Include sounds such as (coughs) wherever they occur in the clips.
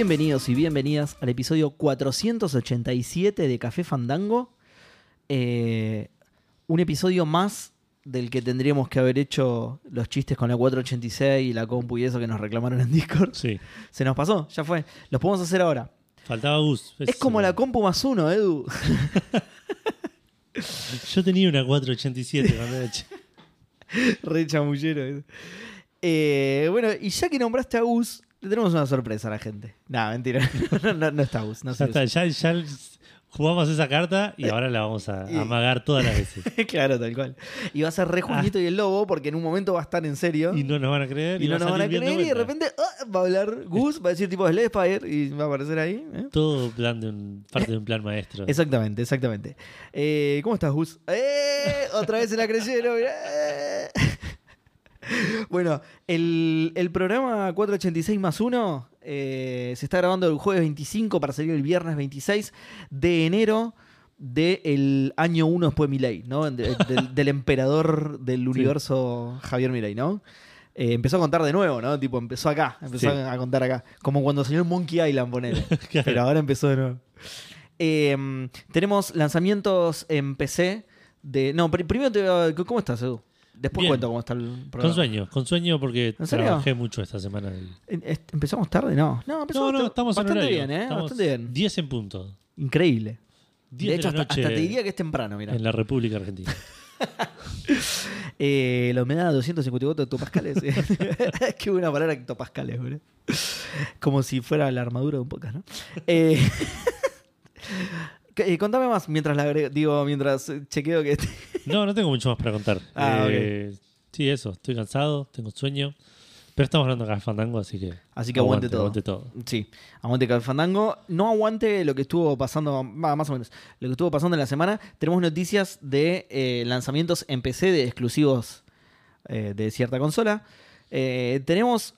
Bienvenidos y bienvenidas al episodio 487 de Café Fandango. Eh, un episodio más del que tendríamos que haber hecho los chistes con la 486 y la compu y eso que nos reclamaron en Discord. Sí. Se nos pasó, ya fue. Los podemos hacer ahora. Faltaba Gus. Es como la compu más uno, Edu. (laughs) Yo tenía una 487 cuando era. Re chamullero. Eh, bueno, y ya que nombraste a Gus, le tenemos una sorpresa a la gente. No, mentira. (laughs) No, no- no está Gus. No Ya está, ya, ya jugamos esa carta y ahora la vamos a amagar todas las veces. (laughs) claro, tal cual. Y va a ser re Juanito y el Lobo, porque en un momento va a estar en serio. Ah. Y no nos van a creer. Y no nos van a creer y de repente ah, va a hablar Gus, va a decir tipo Spire y va a aparecer ahí. ¿eh? Todo plan de un, parte de un plan maestro. Exactamente, exactamente. Eh, ¿Cómo estás, Gus? ¡Eh! Otra vez se la creyeron. Bueno, el, el programa 486 más 1 eh, se está grabando el jueves 25 para salir el viernes 26 de enero del año 1 después de Milei, ¿no? De- del, del emperador del universo Javier Milei, ¿no? Eh, empezó a contar de nuevo, ¿no? Tipo, empezó acá, empezó Sí. a contar acá. Como cuando salió Monkey Island, ponele. (laughs) Claro. Pero ahora empezó de nuevo. Eh, tenemos lanzamientos en PC de. No, pri- primero te ¿Cómo estás, Edu? Después Bien. cuento cómo está el programa. Con sueño, con sueño porque ¿En serio? trabajé mucho esta semana. Eh, eh, ¿Empezamos tarde? No. No, empezamos No, no, tar- estamos bastante bien, ¿eh? Estamos Bastante bien. 10 en punto. Increíble. 10 de hecho, de hasta, te diría que es temprano, mira. en la República Argentina. (laughs) Eh, la humedad 254 hectopascales. (laughs) Qué buena palabra hectopascales, boludo. Como si fuera la armadura de un podcast, ¿no? Eh, (laughs) eh, contame más mientras la agrego- digo, mientras eh, chequeo que No, no tengo mucho más para contar. (laughs) Ah, Eh, Sí, eso. Estoy cansado, tengo sueño. Pero estamos hablando de Fandango, así que. Así que aguante, todo. Aguante todo. Sí, aguante Fandango. No aguante lo que estuvo pasando, más o menos, lo que estuvo pasando en la semana. Tenemos noticias de eh, lanzamientos en PC de exclusivos de cierta consola. Tenemos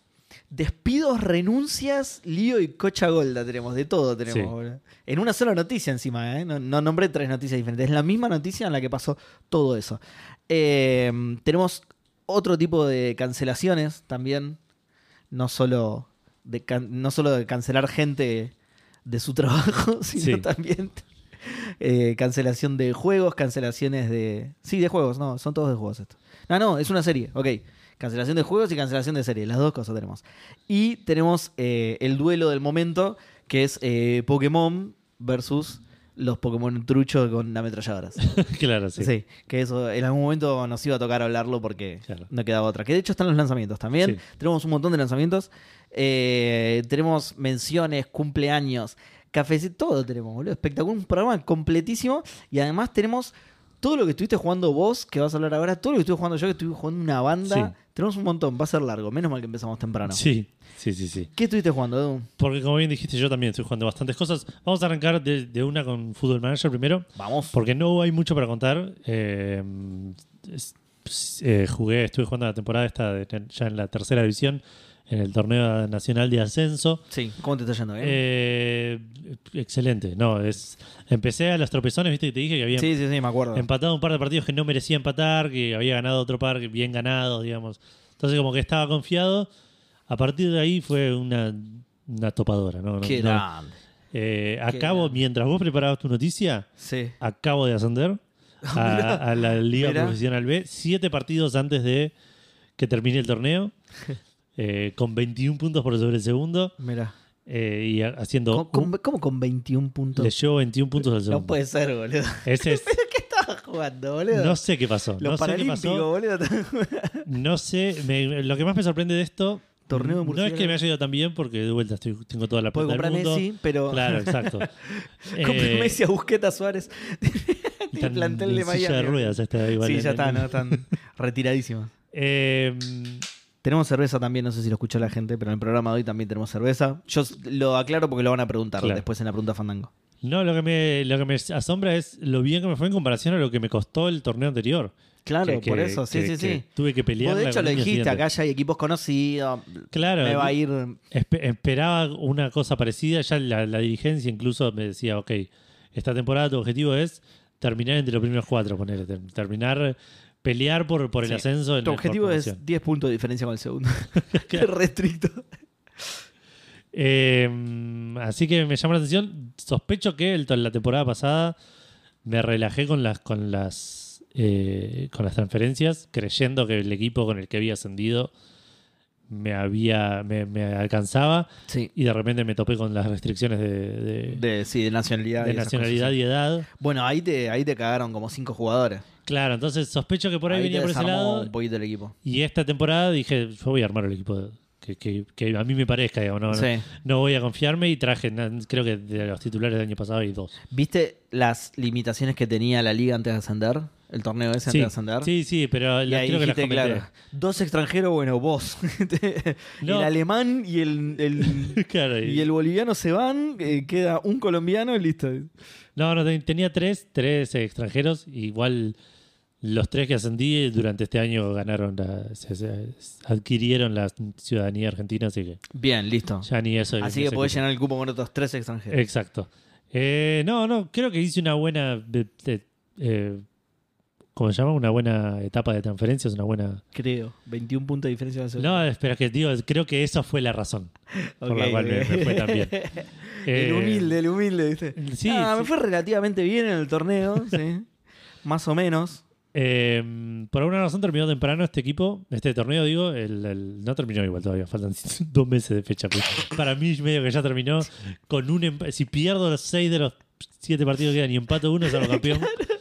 despidos, renuncias, lío y cocha golda. Tenemos de todo. tenemos Sí. En una sola noticia encima, ¿eh? no, no nombré tres noticias diferentes. Es la misma noticia en la que pasó todo eso. Eh, tenemos otro tipo de cancelaciones también no solo de can- no solo de cancelar gente de su (laughs) trabajo, sino Sí. también eh, cancelación de juegos, cancelaciones de... Sí, de juegos, no, son todos de juegos esto. No, no, es una serie, ok. Cancelación de juegos y cancelación de serie, las dos cosas tenemos. Y tenemos eh, el duelo del momento, que es eh, Pokémon versus los Pokémon truchos con ametralladoras. (laughs) claro, sí. Sí. que eso en algún momento nos iba a tocar hablarlo porque Claro. no quedaba otra. Que de hecho están los lanzamientos también. Sí. Tenemos un montón de lanzamientos. Eh, tenemos menciones, cumpleaños, cafecito, todo tenemos, boludo. Espectacular, un programa completísimo. Y además tenemos todo lo que estuviste jugando vos, que vas a hablar ahora, todo lo que estuve jugando yo, que estuve jugando una banda. Sí. Tenemos un montón, va a ser largo. Menos mal que empezamos temprano. Sí, sí, sí, sí. ¿Qué estuviste jugando, Edu? Porque como bien dijiste, yo también estoy jugando bastantes cosas. Vamos a arrancar de, de una con Football Manager primero, Vamos. porque no hay mucho para contar. Eh, es- eh, jugué, estuve jugando la temporada esta de- ya en la tercera división, en el torneo nacional de ascenso. Sí, ¿cómo te está yendo? bien? Eh, excelente. No, es empecé a los tropezones, viste que te dije que había sí, sí, sí, me acuerdo. empatado un par de partidos que no merecía empatar, que había ganado otro par que bien ganado, digamos. Entonces como que estaba confiado. A partir de ahí fue una, una topadora, ¿no? Qué no. grande. Eh, acabo, grande. mientras vos preparabas tu noticia, Sí. acabo de ascender (laughs) a, a la Liga. Profesional B, siete partidos antes de que termine el torneo, (laughs) eh, con 21 puntos por sobre el segundo, Mira. eh, y ha- haciendo... ¿Cómo, cómo con 21 puntos? le llevo 21 puntos al segundo. No puede ser, boludo. Ese (laughs) es- ¿Pero qué estaba jugando, boludo? no sé qué pasó. Los no sé qué Paralímpicos, pasó. boludo. (laughs) No sé, me- lo que más me sorprende de esto Torneo de no es que me haya ido tan bien porque de vuelta estoy, tengo toda la plata comprar del mundo. Messi, pero. Claro, (laughs) exacto. Eh, Messi a Busquets, a Suárez. el plantel de silla Miami. de ruedas está igual sí, ya está, ¿no? Están retiradísimos. Eh, Tenemos cerveza también, no sé si lo escuchó la gente, pero en el programa de hoy también tenemos cerveza. Yo lo aclaro porque lo van a preguntar Claro. después en la pregunta Fandango. no, lo que, me, lo que me asombra es lo bien que me fue en comparación a lo que me costó el torneo anterior. Claro, Que- por que- eso, sí, que- sí, que sí. Tuve que pelear. Vos de hecho lo dijiste, acá ya hay equipos conocidos. Claro. Me va a ir. Espe- esperaba una cosa parecida. Ya la, la dirigencia incluso me decía, ok, esta temporada tu objetivo es terminar entre los primeros cuatro, poner, terminar, pelear por, por el Sí. ascenso. En Tu objetivo es promoción. 10 puntos de diferencia con el segundo. (laughs) (laughs) Qué restricto. Eh, así que me llamó la atención. Sospecho que el- la temporada pasada me relajé con las con las eh, con las transferencias, creyendo que el equipo con el que había ascendido me había me, me alcanzaba Sí. y de repente me topé con las restricciones de, de- De, sí, de nacionalidad. de y nacionalidad cosas, y edad. Bueno, ahí te, ahí te cagaron como cinco jugadores. Claro, entonces sospecho que por ahí, Ahí venía por ese lado. un poquito el equipo. Y esta temporada dije, yo voy a armar el equipo que, que- que a mí me parezca, digamos, no, no- Sí. no voy a confiarme y traje, creo que de los titulares del año pasado hay dos. ¿Viste las limitaciones que tenía la liga antes de ascender? El torneo ese antes Sí, de ascender. sí, sí, pero la- ahí creo que las dijiste, claro, dos extranjeros, bueno, vos. (laughs) No. El alemán y el, el- (laughs) Claro, y- y el boliviano se van, eh, queda un colombiano y listo. No, no, ten- tenía tres, tres extranjeros, igual los tres que ascendí durante este año ganaron, la, se- se- adquirieron la ciudadanía argentina, así que Bien, listo. ya ni eso. Así que podés llenar el cupo con otros tres extranjeros. Exacto. Eh, no, no, creo que hice una buena. eh, ¿Cómo se llama? Una buena etapa de transferencias, una buena. Creo. 21 puntos de diferencia. No, espera, que digo, creo que esa fue la razón por la cual me, fue tan bien. (laughs) el Eh, humilde, el humilde, ¿viste? Sí, Ah, me fue relativamente bien en el torneo, (laughs) sí. Más o menos. Eh, por alguna razón terminó temprano este equipo, este torneo, digo, el, el- no terminó igual todavía, faltan (laughs) dos meses de fecha. para mí, medio que ya terminó con un Si pierdo los seis de los siete partidos que quedan y empato uno, salgo campeón. (laughs)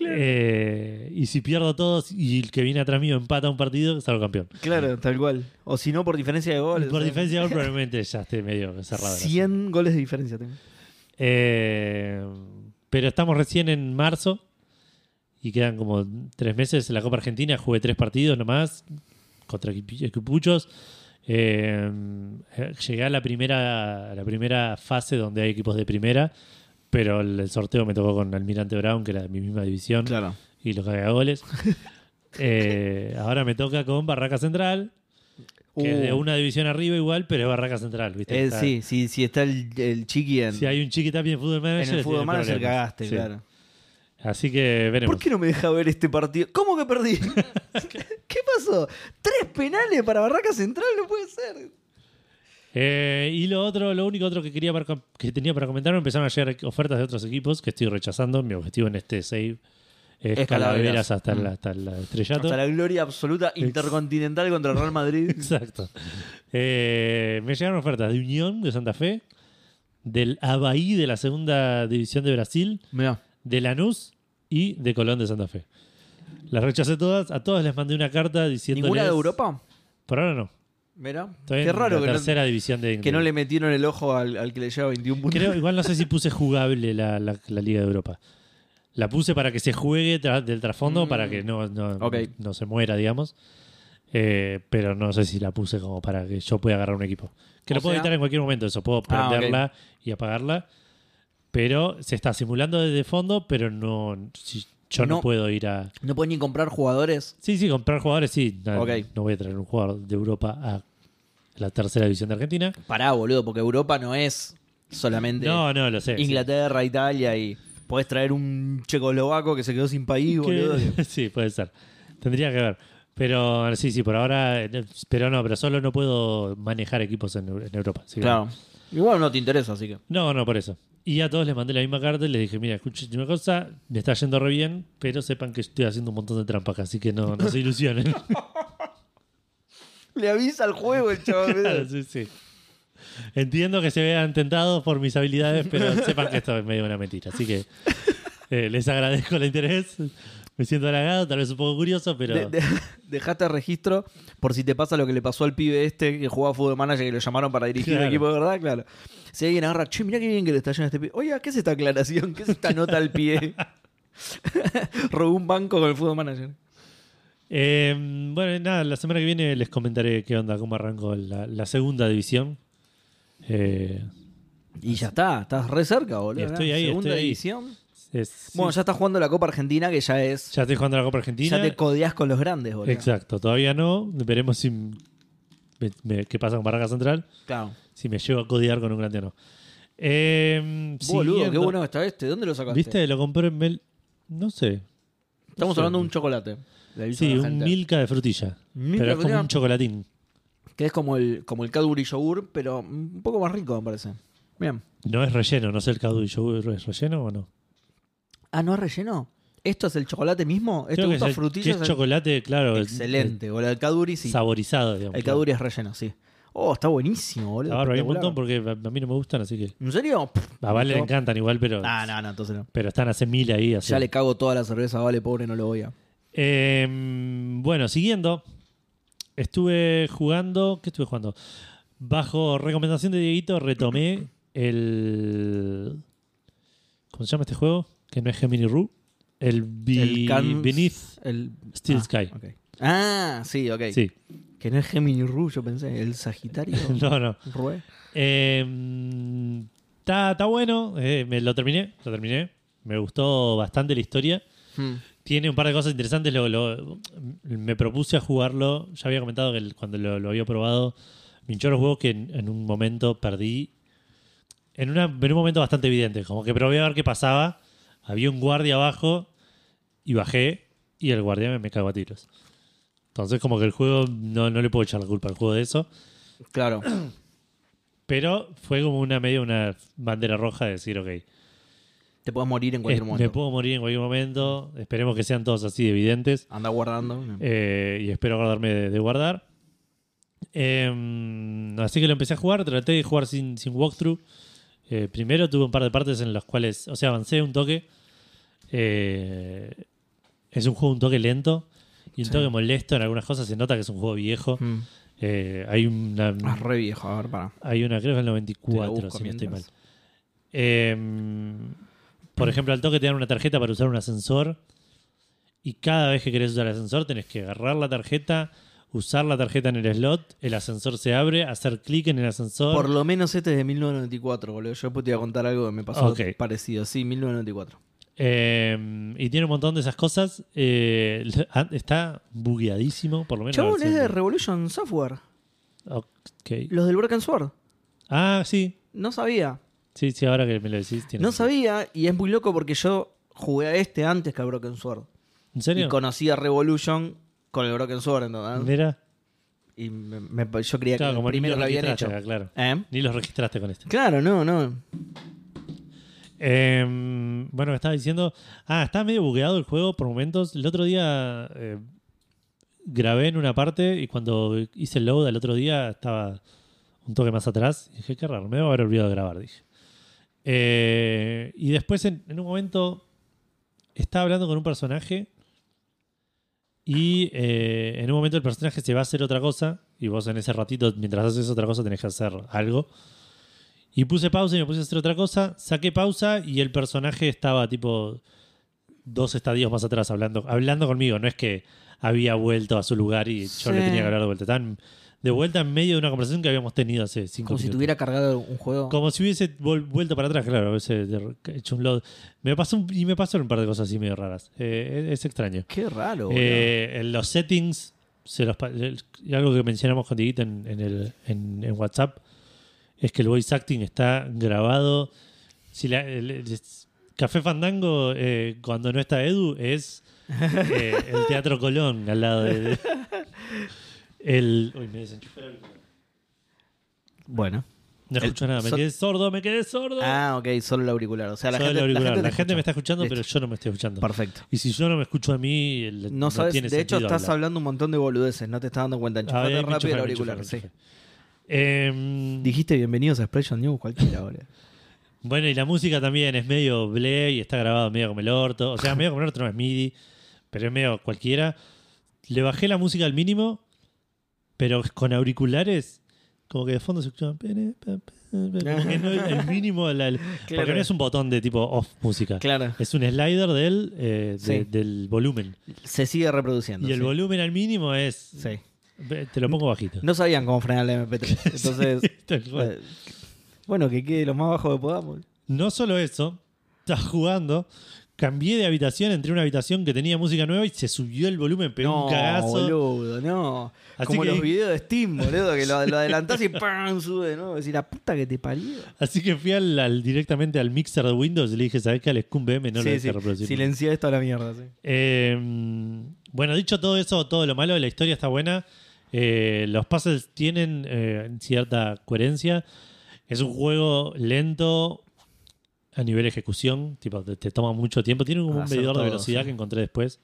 Eh, y si pierdo todos y el que viene atrás mío empata un partido, salgo campeón. Claro, tal cual. O si no, por diferencia de goles. por diferencia de gol, (laughs) probablemente ya esté medio cerrado. el asunto. 100 goles de diferencia tengo. Eh, pero estamos recién en marzo y quedan como tres meses en la Copa Argentina. Jugué tres partidos nomás contra equipuchos. Eh, eh, llegué a la primera, a la primera fase donde hay equipos de primera, pero el, el sorteo me tocó con Almirante Brown, que era de mi misma división, Claro. y los goles. (laughs) Eh, ahora me toca con Barraca Central, que es de Uh, una división arriba igual, pero es Barraca Central. ¿viste? eh, Está- sí, sí, sí está el, el chiqui en, Si hay un chiqui también en Fútbol Manager, en el fútbol tiene manager problemas. cagaste, Sí. claro. Así que veremos. ¿Por qué no me deja ver este partido? ¿Cómo que perdí? (laughs) (laughs) ¿Qué pasó? ¿Tres penales para Barraca Central? No puede ser. Eh, y lo otro, lo único otro que quería para que tenía para comentar, me empezaron a llegar ofertas de otros equipos que estoy rechazando. Mi objetivo en este save es Es calaveras Calaveras. hasta, Mm. la, hasta el estrellato. Hasta la gloria absoluta intercontinental contra el Real Madrid. (laughs) Exacto. Eh, me llegaron ofertas de Unión de Santa Fe, del Abaí de la segunda división de Brasil, Mirá. de Lanús y de Colón de Santa Fe. Las rechacé todas, a todas les mandé una carta diciendo ¿Ninguna de Europa? Por ahora no. Estoy Qué raro que no, tercera división de que no le metieron el ojo al, al que le lleva 21 puntos. Creo, igual no sé si (laughs) puse jugable la, la- la Liga de Europa. La puse para que se juegue tra- del trasfondo, Mm. para que no, no, no se muera, digamos. Eh, pero no sé si la puse como para que yo pueda agarrar un equipo. Que O lo puedo sea- editar en cualquier momento, eso. Puedo Ah, prenderla y apagarla. Pero se está simulando desde fondo, pero no. si- yo no. No. puedo ir a. No pueden ni comprar jugadores. Sí, sí, comprar jugadores, sí. No, voy a traer un jugador de Europa a la tercera división de Argentina. Pará, boludo, porque Europa no es solamente No, no, lo sé. sí. Inglaterra, Italia y podés traer un checoslovaco que se quedó sin país, boludo. (laughs) sí, puede ser. Tendría que ver. Pero sí, sí, por ahora. Pero no, pero solo no puedo manejar equipos en, en Europa. Claro. Igual no te interesa, así que. No, no, por eso. Y a todos les mandé la misma carta y les dije: Mira, escuchen una cosa, me está yendo re bien, pero sepan que estoy haciendo un montón de trampas acá, así que no, no se ilusionen. Le avisa al juego el chaval. Claro, sí, sí. Entiendo que se vean tentados por mis habilidades, pero sepan que esto es medio una mentira. Así que eh, les agradezco el interés. Me siento halagado, tal vez un poco curioso, pero. De- de- (laughs) dejaste registro por si te pasa lo que le pasó al pibe este que jugaba Fútbol Manager que lo llamaron para dirigir Claro. el equipo de verdad, claro. Si alguien agarra, che, mirá qué bien que le está yendo a este pibe. Oiga, ¿qué es esta aclaración? ¿Qué es esta nota al pie? (laughs) Robó un banco con el Fútbol Manager. Eh, bueno, nada, la semana que viene les comentaré qué onda, cómo arrancó la, la segunda división. Eh, Y ya está, estás re cerca, boludo. Estoy ahí, Segunda estoy ahí. división. Es- Bueno, ya estás jugando la Copa Argentina, que ya es. ya estoy jugando la Copa Argentina. Ya te codeás con los grandes, boludo. Exacto, todavía no. Veremos si me- me- qué pasa con Barraca Central. Claro. Si me llevo a codear con un grande o no. Eh, Boludo, qué bueno está este. ¿Dónde lo sacaste? ¿Viste? Lo compré en Mel. No sé. Estamos No sé. hablando de un chocolate. Sí, un. Milka de frutilla. Milka pero de es como un chocolatín. Que es como el, como el Cadbury Yogur, pero un poco más rico, me parece. Bien. No es relleno, no sé el caldo y yogur es relleno o no. Ah, ¿no es relleno? ¿Esto es el chocolate mismo? ¿Esto Creo que gusta es, el- frutillas? que es chocolate, claro. el- Excelente. O el Cadbury, el sí. Saborizado, digamos. El. Cadbury es relleno, sí. Oh, está buenísimo, boludo. Barba hay un espectacular. montón porque a a mí no me gustan, así que. ¿En serio? A Vale le No. encantan igual, pero. Ah, no, no, entonces no. Pero están hace mil ahí. Así. Ya le cago toda la cerveza, vale, pobre, no lo voy a. Eh, bueno, siguiendo. Estuve jugando. ¿Qué estuve jugando? Bajo recomendación de Dieguito, retomé el. ¿Cómo se llama este juego? Que no es Gemini Rue. El, Beneath El... Steel ah, Sky. ok. Ah, sí, ok. Sí. Que no es Gemini Rue, yo pensé. El Sagitario. (laughs) No, no. Rue. Eh, Está está bueno. eh, me lo terminé. Lo terminé. Me gustó bastante la historia. Hmm. Tiene un par de cosas interesantes. Lo, lo- me propuse a jugarlo. Ya había comentado que el- cuando lo, lo había probado, me hinchó los huevos que en, en un momento perdí. En, una, en un momento bastante evidente. Como que probé a ver qué pasaba. Había un guardia abajo y bajé. Y el guardia me, me cagó a tiros. Entonces, como que el juego no, no le puedo echar la culpa al juego de eso. Claro. (clears throat) Pero fue como una medio una bandera roja de decir, ok, Te puedes morir en cualquier eh, momento. me puedo morir en cualquier momento. Esperemos que sean todos así de evidentes. Anda guardando. Eh, y espero acordarme de, de guardar. Eh, así que lo empecé a jugar. Traté de jugar sin, sin walkthrough. Eh, primero tuve un par de partes en las cuales, o sea, avancé un toque. Eh, es un juego un toque lento y un Sí. toque molesto en algunas cosas. Se nota que es un juego viejo. Hmm. Eh, hay una, Ah, re viejo, a ver, para. hay una, creo que es el Te 94, lo busco si no estoy mal. Eh, por ejemplo, al toque te dan una tarjeta para usar un ascensor. Y cada vez que querés usar el ascensor, tenés que agarrar la tarjeta, usar la tarjeta en el slot, el ascensor se abre, hacer clic en el ascensor. Por lo menos este es de 1994, boludo. Yo te iba a contar algo que me pasó parecido. Sí, 1994. Eh, y tiene un montón de esas cosas. Eh, (laughs) está bugueadísimo, por lo menos. Chabón, es de Revolution Software. Ok. Los del Broken Sword. Ah, sí. No sabía. Sí, sí, ahora que me lo decís. tiene No sentido. sabía, y es muy loco porque yo jugué a este antes que a Broken Sword. ¿En serio? Y conocí a Revolution con el Broken Sword, ¿entendés? Mira. Y me- me- yo creía Claro, que como ni lo lo habían registraste hecho. acá, claro. ¿Eh? Ni los registraste con este. Claro, no, no. Eh, bueno, estaba diciendo. Ah, está medio bugueado el juego por momentos. El otro día eh, grabé en una parte y cuando hice el load el otro día estaba un toque más atrás. Y dije, qué raro, me debo haber olvidado de grabar, dije. Eh, y después en, en un momento estaba hablando con un personaje y eh, en un momento el personaje se va a hacer otra cosa y vos en ese ratito, mientras haces otra cosa, tenés que hacer algo. Y puse pausa y me puse a hacer otra cosa. Saqué pausa y el personaje estaba tipo dos estadios más atrás hablando, hablando conmigo. No es que había vuelto a su lugar y yo le tenía que hablar de vuelta. Estaban de vuelta en medio de una conversación que habíamos tenido hace cinco Como si tuviera cargado un juego. Como si hubiese vuelto para atrás, claro, hubiese hecho un load. Me pasó un- y me pasaron un par de cosas así medio raras. Eh, es, es extraño. Qué raro. Eh, en los settings, se los, algo que mencionamos con Dieguito en, en, el, en, en WhatsApp, es que el voice acting está grabado. Si la- el- el- Café Fandango, eh, cuando no está Edu, es eh, el Teatro Colón al lado de. (laughs) el, uy, me desenchufé el auricular. Bueno. No El- escucho nada, me so- quedé sordo, me quedé sordo. Ah, ok, solo el auricular. O sea, la Solo gente, el auricular. la La gente, gente, te me está escucha. escuchando, Listo. pero yo no me estoy escuchando. Perfecto. Y si yo no me escucho a mí, el- No no, sabes, tiene de hecho sentido estás hablar. hablando un montón de boludeces, no te estás dando cuenta. Ah, Enchufate me rápido enchufé, el me auricular. enchufé, me sí. enchufé. Em, Dijiste bienvenidos a Expression News cualquiera ahora. Bueno, y la música también es medio ble y está grabado medio como el orto. O sea, medio como el orto no es MIDI, pero es medio cualquiera. Le bajé la música al mínimo, pero con auriculares, como que de fondo se escucha. pere, pa, pa, pa, Como que no el mínimo, la- (laughs) el- porque no es un botón de tipo off música. Claro. Es un slider del, eh, de- Sí. del volumen. Se sigue reproduciendo. Y el sí. volumen al mínimo es. Sí. Te lo pongo bajito. No sabían cómo frenar el MP3. (laughs) Entonces, (laughs) eh, bueno, que quede lo más bajo que podamos. No solo eso, estaba jugando, cambié de habitación, entré a una habitación que tenía música nueva y se subió el volumen, pegó no, un cagazo. boludo, no. Así Como que- los videos de Steam, boludo, que lo, lo adelantás y (laughs) ¡pam! sube, ¿no? Decir, la puta que te parió. Así que fui al, al- directamente al mixer de Windows y le dije, ¿sabes qué? Al Scum BM no lo sí, dejes sí. reproducir. Silencia esto a la mierda, sí. Eh, bueno, dicho todo eso, todo lo malo, la historia está buena. Eh, los puzzles tienen eh, cierta coherencia. Es un juego lento a nivel ejecución, tipo, te, te toma mucho tiempo. Tiene como un Hacer medidor de todo, velocidad sí. que encontré después.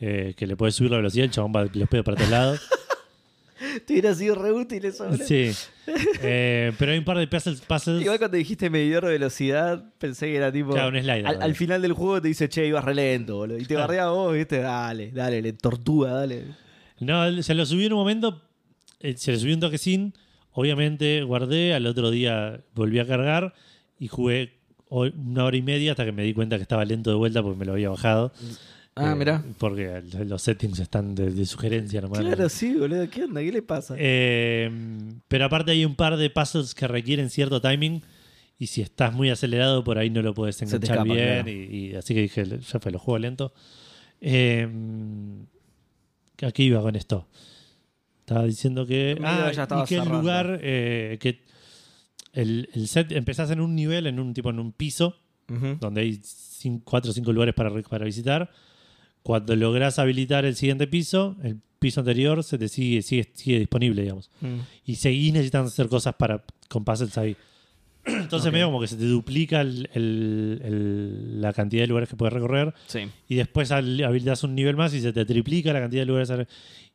eh, que le puedes subir la velocidad, el chabón va los pedos para todos lados. (laughs) Te hubiera sido re útil eso. boludo. sí. Eh, pero hay un par de puzzles. puzzles Igual cuando dijiste medidor de velocidad, pensé que era tipo. Claro, un slider, al, final del juego te dice, che, ibas re lento, boludo. Y te Claro. barrea vos, viste, dale, dale, le tortuga, dale. No, se lo subí en un momento, eh, se le subí un toquecín, obviamente guardé, al otro día volví a cargar y jugué una hora y media hasta que me di cuenta que estaba lento de vuelta porque me lo había bajado. Ah, Eh, mirá. Porque los settings están de, de sugerencia nomás. Claro, sí, boludo. ¿Qué onda? ¿Qué le pasa? Eh, pero aparte hay un par de puzzles que requieren cierto timing y si estás muy acelerado por ahí no lo puedes enganchar escapa, bien claro. y, y así que dije, ya fue, lo juego lento. Eh, ¿A qué iba con esto? Estaba diciendo que... Ah, ya estaba y que el lugar, eh, que el, el set, empezás en un nivel, en un tipo en un piso, Ujú. donde hay cin- cuatro o cinco lugares para, para visitar. Cuando logras habilitar el siguiente piso, el piso anterior se te sigue, sigue, sigue disponible, digamos. Mm. Y seguís necesitando hacer cosas para con puzzles ahí. (clears throat) Entonces Ok. medio como que se te duplica el- el- el- la cantidad de lugares que puedes recorrer Sí. y después habilitas un nivel más y se te triplica la cantidad de lugares.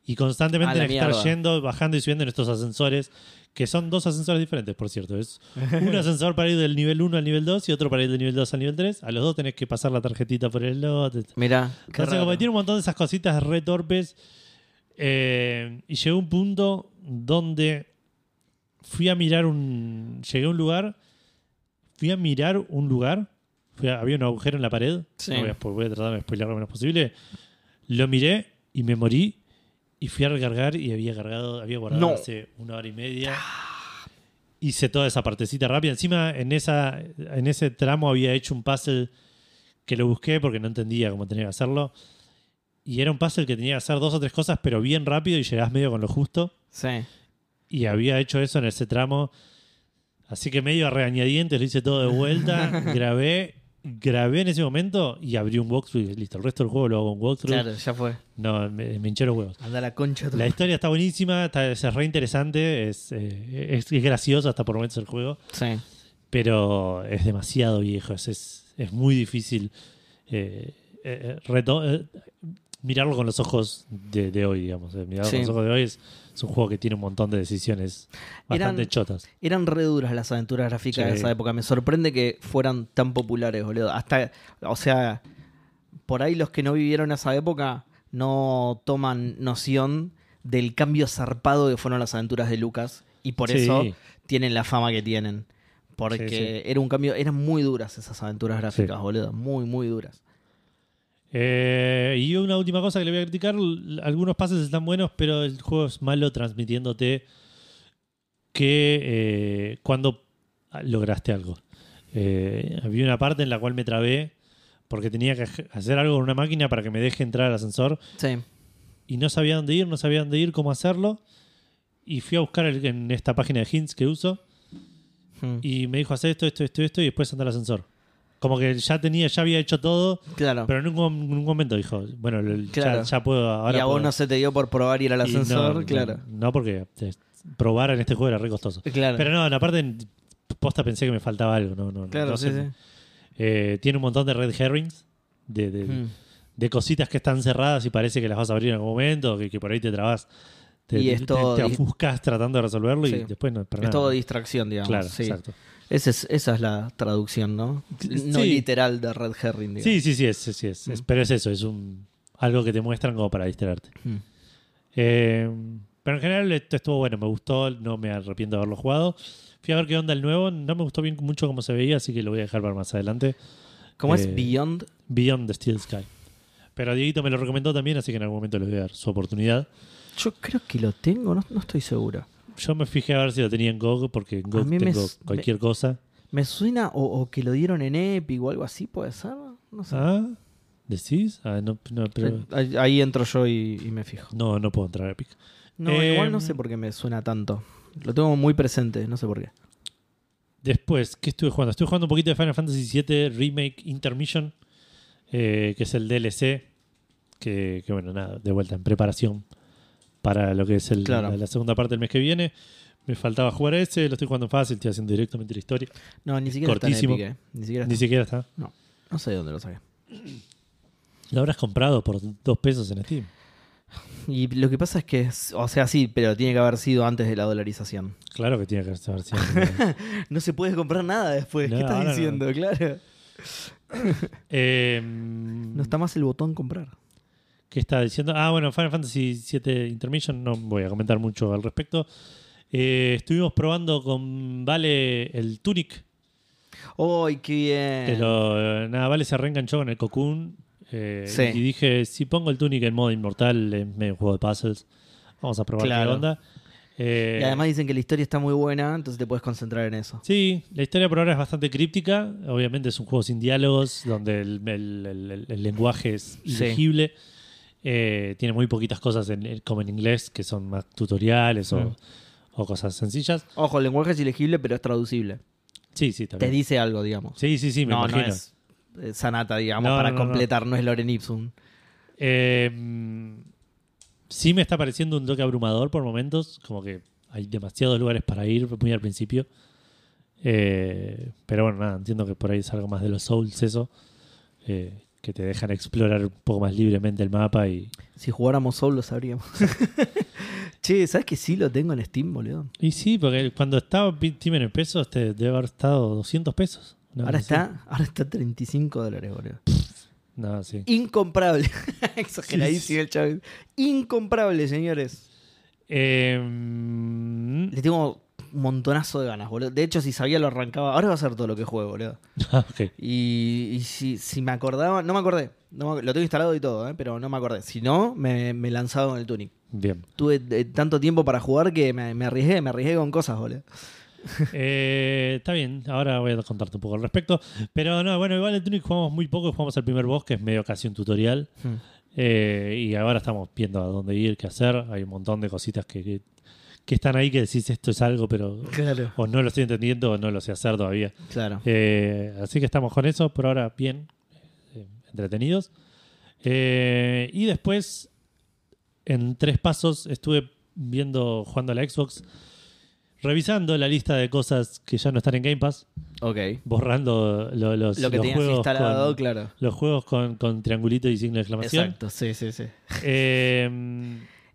Y constantemente tienes que estar yendo, bajando y subiendo en estos ascensores, que son dos ascensores diferentes, por cierto. Es un (laughs) ascensor para ir del nivel 1 al nivel 2 y otro para ir del nivel 2 al nivel 3. A los dos tenés que pasar la tarjetita por el slot. Mirá, Entonces, como tiene un montón de esas cositas re torpes. eh, y llegó un punto donde fui a mirar un. Llegué a un lugar. Fui a mirar un lugar. fui a- había un agujero en la pared. Sí. No voy, a, voy a tratar de spoiler lo menos posible. Lo miré y me morí. Y fui a recargar y había cargado, había guardado No. hace una hora y media. Hice toda esa partecita rápida. Encima, en, esa, en ese tramo había hecho un puzzle que lo busqué porque no entendía cómo tenía que hacerlo. Y era un puzzle que tenía que hacer dos o tres cosas, pero bien rápido y llegás medio con lo justo. Sí. Y había hecho eso en ese tramo. Así que medio a regañadientes lo hice todo de vuelta. (laughs) grabé, grabé en ese momento y abrí un walkthrough y listo. El resto del juego lo hago en walkthrough. Claro, ya fue. No, me, me hinché los huevos. Anda la concha. tu- La historia está buenísima, está, es re interesante, es, eh, es, es gracioso hasta por momentos el juego, Sí. pero es demasiado viejo, es, es, es muy difícil eh, eh, reto- mirarlo con los ojos de, de hoy, digamos. Mirarlo Sí. con los ojos de hoy es, es un juego que tiene un montón de decisiones bastante Eran- chotas. Eran re duras las aventuras gráficas de esa época. Me sorprende que fueran tan populares, boludo. Hasta, o sea, por ahí los que no vivieron esa época no toman noción del cambio zarpado que fueron las aventuras de Lucas. Y por Sí. eso tienen la fama que tienen. Porque Sí, era un cambio, eran muy duras esas aventuras gráficas, boludo. Muy, muy duras. Eh, y una última cosa que le voy a criticar, algunos pases están buenos, pero el juego es malo transmitiéndote que eh, cuando lograste algo. Eh, había una parte en la cual me trabé porque tenía que hacer algo con una máquina para que me deje entrar al ascensor Sí. y no sabía dónde ir, no sabía dónde ir, cómo hacerlo. Y fui a buscar el- en esta página de hints que uso Mm. y me dijo hacer esto, esto, esto, esto y después anda al ascensor. Como que ya tenía, ya había hecho todo, Claro. pero en un, en un momento dijo, bueno, ya- Claro. ya, puedo. Ahora y a vos no se te dio por probar ir al ascensor, no, claro. No, porque eh, probar en este juego era re costoso. Claro. Pero no, en la parte posta pensé que me faltaba algo. No, no, claro, sí, sí. Eh, tiene un montón de red herrings, de, de, Mm. de cositas que están cerradas y parece que las vas a abrir en algún momento, que, que por ahí te trabas. Te, Y es te- todo te di- ofuscas tratando de resolverlo Sí. y después no. Es nada. todo distracción, digamos. Claro, sí. exacto. Ese es- esa es la traducción, ¿no? No Sí. literal de Red Herring, digamos. Sí, sí, sí, es, sí, es, es- Mm. pero es eso, es un algo que te muestran como para distraerte. Mm. Eh, pero en general esto estuvo bueno, me gustó, no me arrepiento de haberlo jugado. Fui a ver qué onda el nuevo, no me gustó bien mucho cómo se veía, así que lo voy a dejar para más adelante. ¿Cómo Eh, es Beyond? Beyond the Steel Sky. Pero Dieguito me lo recomendó también, así que en algún momento le voy a dar su oportunidad. Yo creo que lo tengo, no, no estoy seguro. Yo me fijé a ver si lo tenía en GOG, porque en GOG me tengo cualquier cosa. Me suena o, o que lo dieron en Epic o algo así, ¿puede ser? No sé. ¿Ah? ¿Decís? Ah, no, no, pero... Ahí, ahí entro yo y, y me fijo. no, no puedo entrar a Epic. No, Eh, igual no sé por qué me suena tanto. Lo tengo muy presente, no sé por qué. Después, ¿qué estuve jugando? Estuve jugando un poquito de Final Fantasy VII Remake Intermission, eh, que es el DLC, que, que, bueno, nada, de vuelta en preparación para lo que es el- Claro. la, la segunda parte del mes que viene. Me faltaba jugar ese, lo estoy jugando fácil, estoy haciendo directamente la historia. No, ni siquiera Cortísimo. está en Epic, eh. Ni siquiera Ni está. siquiera está. No sé de dónde lo saqué. Lo habrás comprado por dos pesos en Steam. Y lo que pasa es que, o sea, sí, pero tiene que haber sido antes de la dolarización. Claro que tiene que haber sido. (laughs) No se puede comprar nada después. No, ¿Qué estás no. diciendo? Claro. (coughs) Eh, No está más el botón comprar. ¿Qué está diciendo? Ah, bueno, Final Fantasy VII Intermission, no voy a comentar mucho al respecto. Eh, estuvimos probando con Vale el Tunic, ¡Ay, qué bien! pero eh, nada, Vale se reenganchó con el Cocoon. eh, Sí. Y dije, si pongo el Tunic en modo inmortal, es medio juego de puzzles. Vamos a probar Claro. qué onda. Eh, Y además dicen que la historia está muy buena, entonces te puedes concentrar en eso. Sí, la historia por ahora es bastante críptica. Obviamente es un juego sin diálogos, donde el, el- el- el- el lenguaje es Sí. Eh, tiene muy poquitas cosas en, como en inglés, que son más tutoriales o, o cosas sencillas. Ojo, el lenguaje es ilegible, pero es traducible. Sí, sí, Te también. dice algo, digamos. Sí, sí, sí, me no, imagino. no es eh, Sanata, digamos, No, para no, completar, no, es Loren Ipsum. Eh, sí me está pareciendo un toque abrumador por momentos, como que hay demasiados lugares para ir muy al principio. Eh, pero bueno, nada, entiendo que por ahí es algo más de los Souls eso, eh, que te dejan explorar un poco más libremente el mapa y, Si jugáramos Soul lo sabríamos. (laughs) che, ¿sabes que sí lo tengo en Steam, boludo? y sí, porque cuando estaba Steam en pesos te debe haber estado 200 pesos. No, ahora está, ahora está 35 dólares, boludo. No, sí. Incomparable. (laughs) Exageradísimo el chaval. Incomparable, señores. Eh, mm, Le tengo montonazo de ganas, boludo. De hecho, si sabía lo arrancaba. Ahora va a ser todo lo que juego, boludo. (laughs) ah, ok. Y, y si, si me acordaba, no me acordé. No me- lo tengo instalado y todo, ¿eh? pero no me acordé. Si no, me, me lanzaba con el Tunic. Bien. Tuve eh, tanto tiempo para jugar que me, me arriesgué, me arriesgué con cosas, boludo. (laughs) Eh, está bien, ahora voy a contarte un poco al respecto. Pero no, bueno, igual el Tunic jugamos muy poco, jugamos al primer boss, que es medio casi un tutorial. Eh, y ahora estamos viendo a dónde ir, qué hacer. Hay un montón de cositas que, que, que están ahí que decís esto es algo, pero Claro. o no lo estoy entendiendo o no lo sé hacer todavía. Claro. Eh, así que estamos con eso, por ahora bien, eh, entretenidos. Eh, y después, en tres pasos, estuve viendo, jugando a la Xbox, revisando la lista de cosas que ya no están en Game Pass, Ok. borrando lo- los, Lo que los juegos instalado, con, claro. los juegos con, con triangulito y signo de exclamación. Exacto, sí, sí, sí.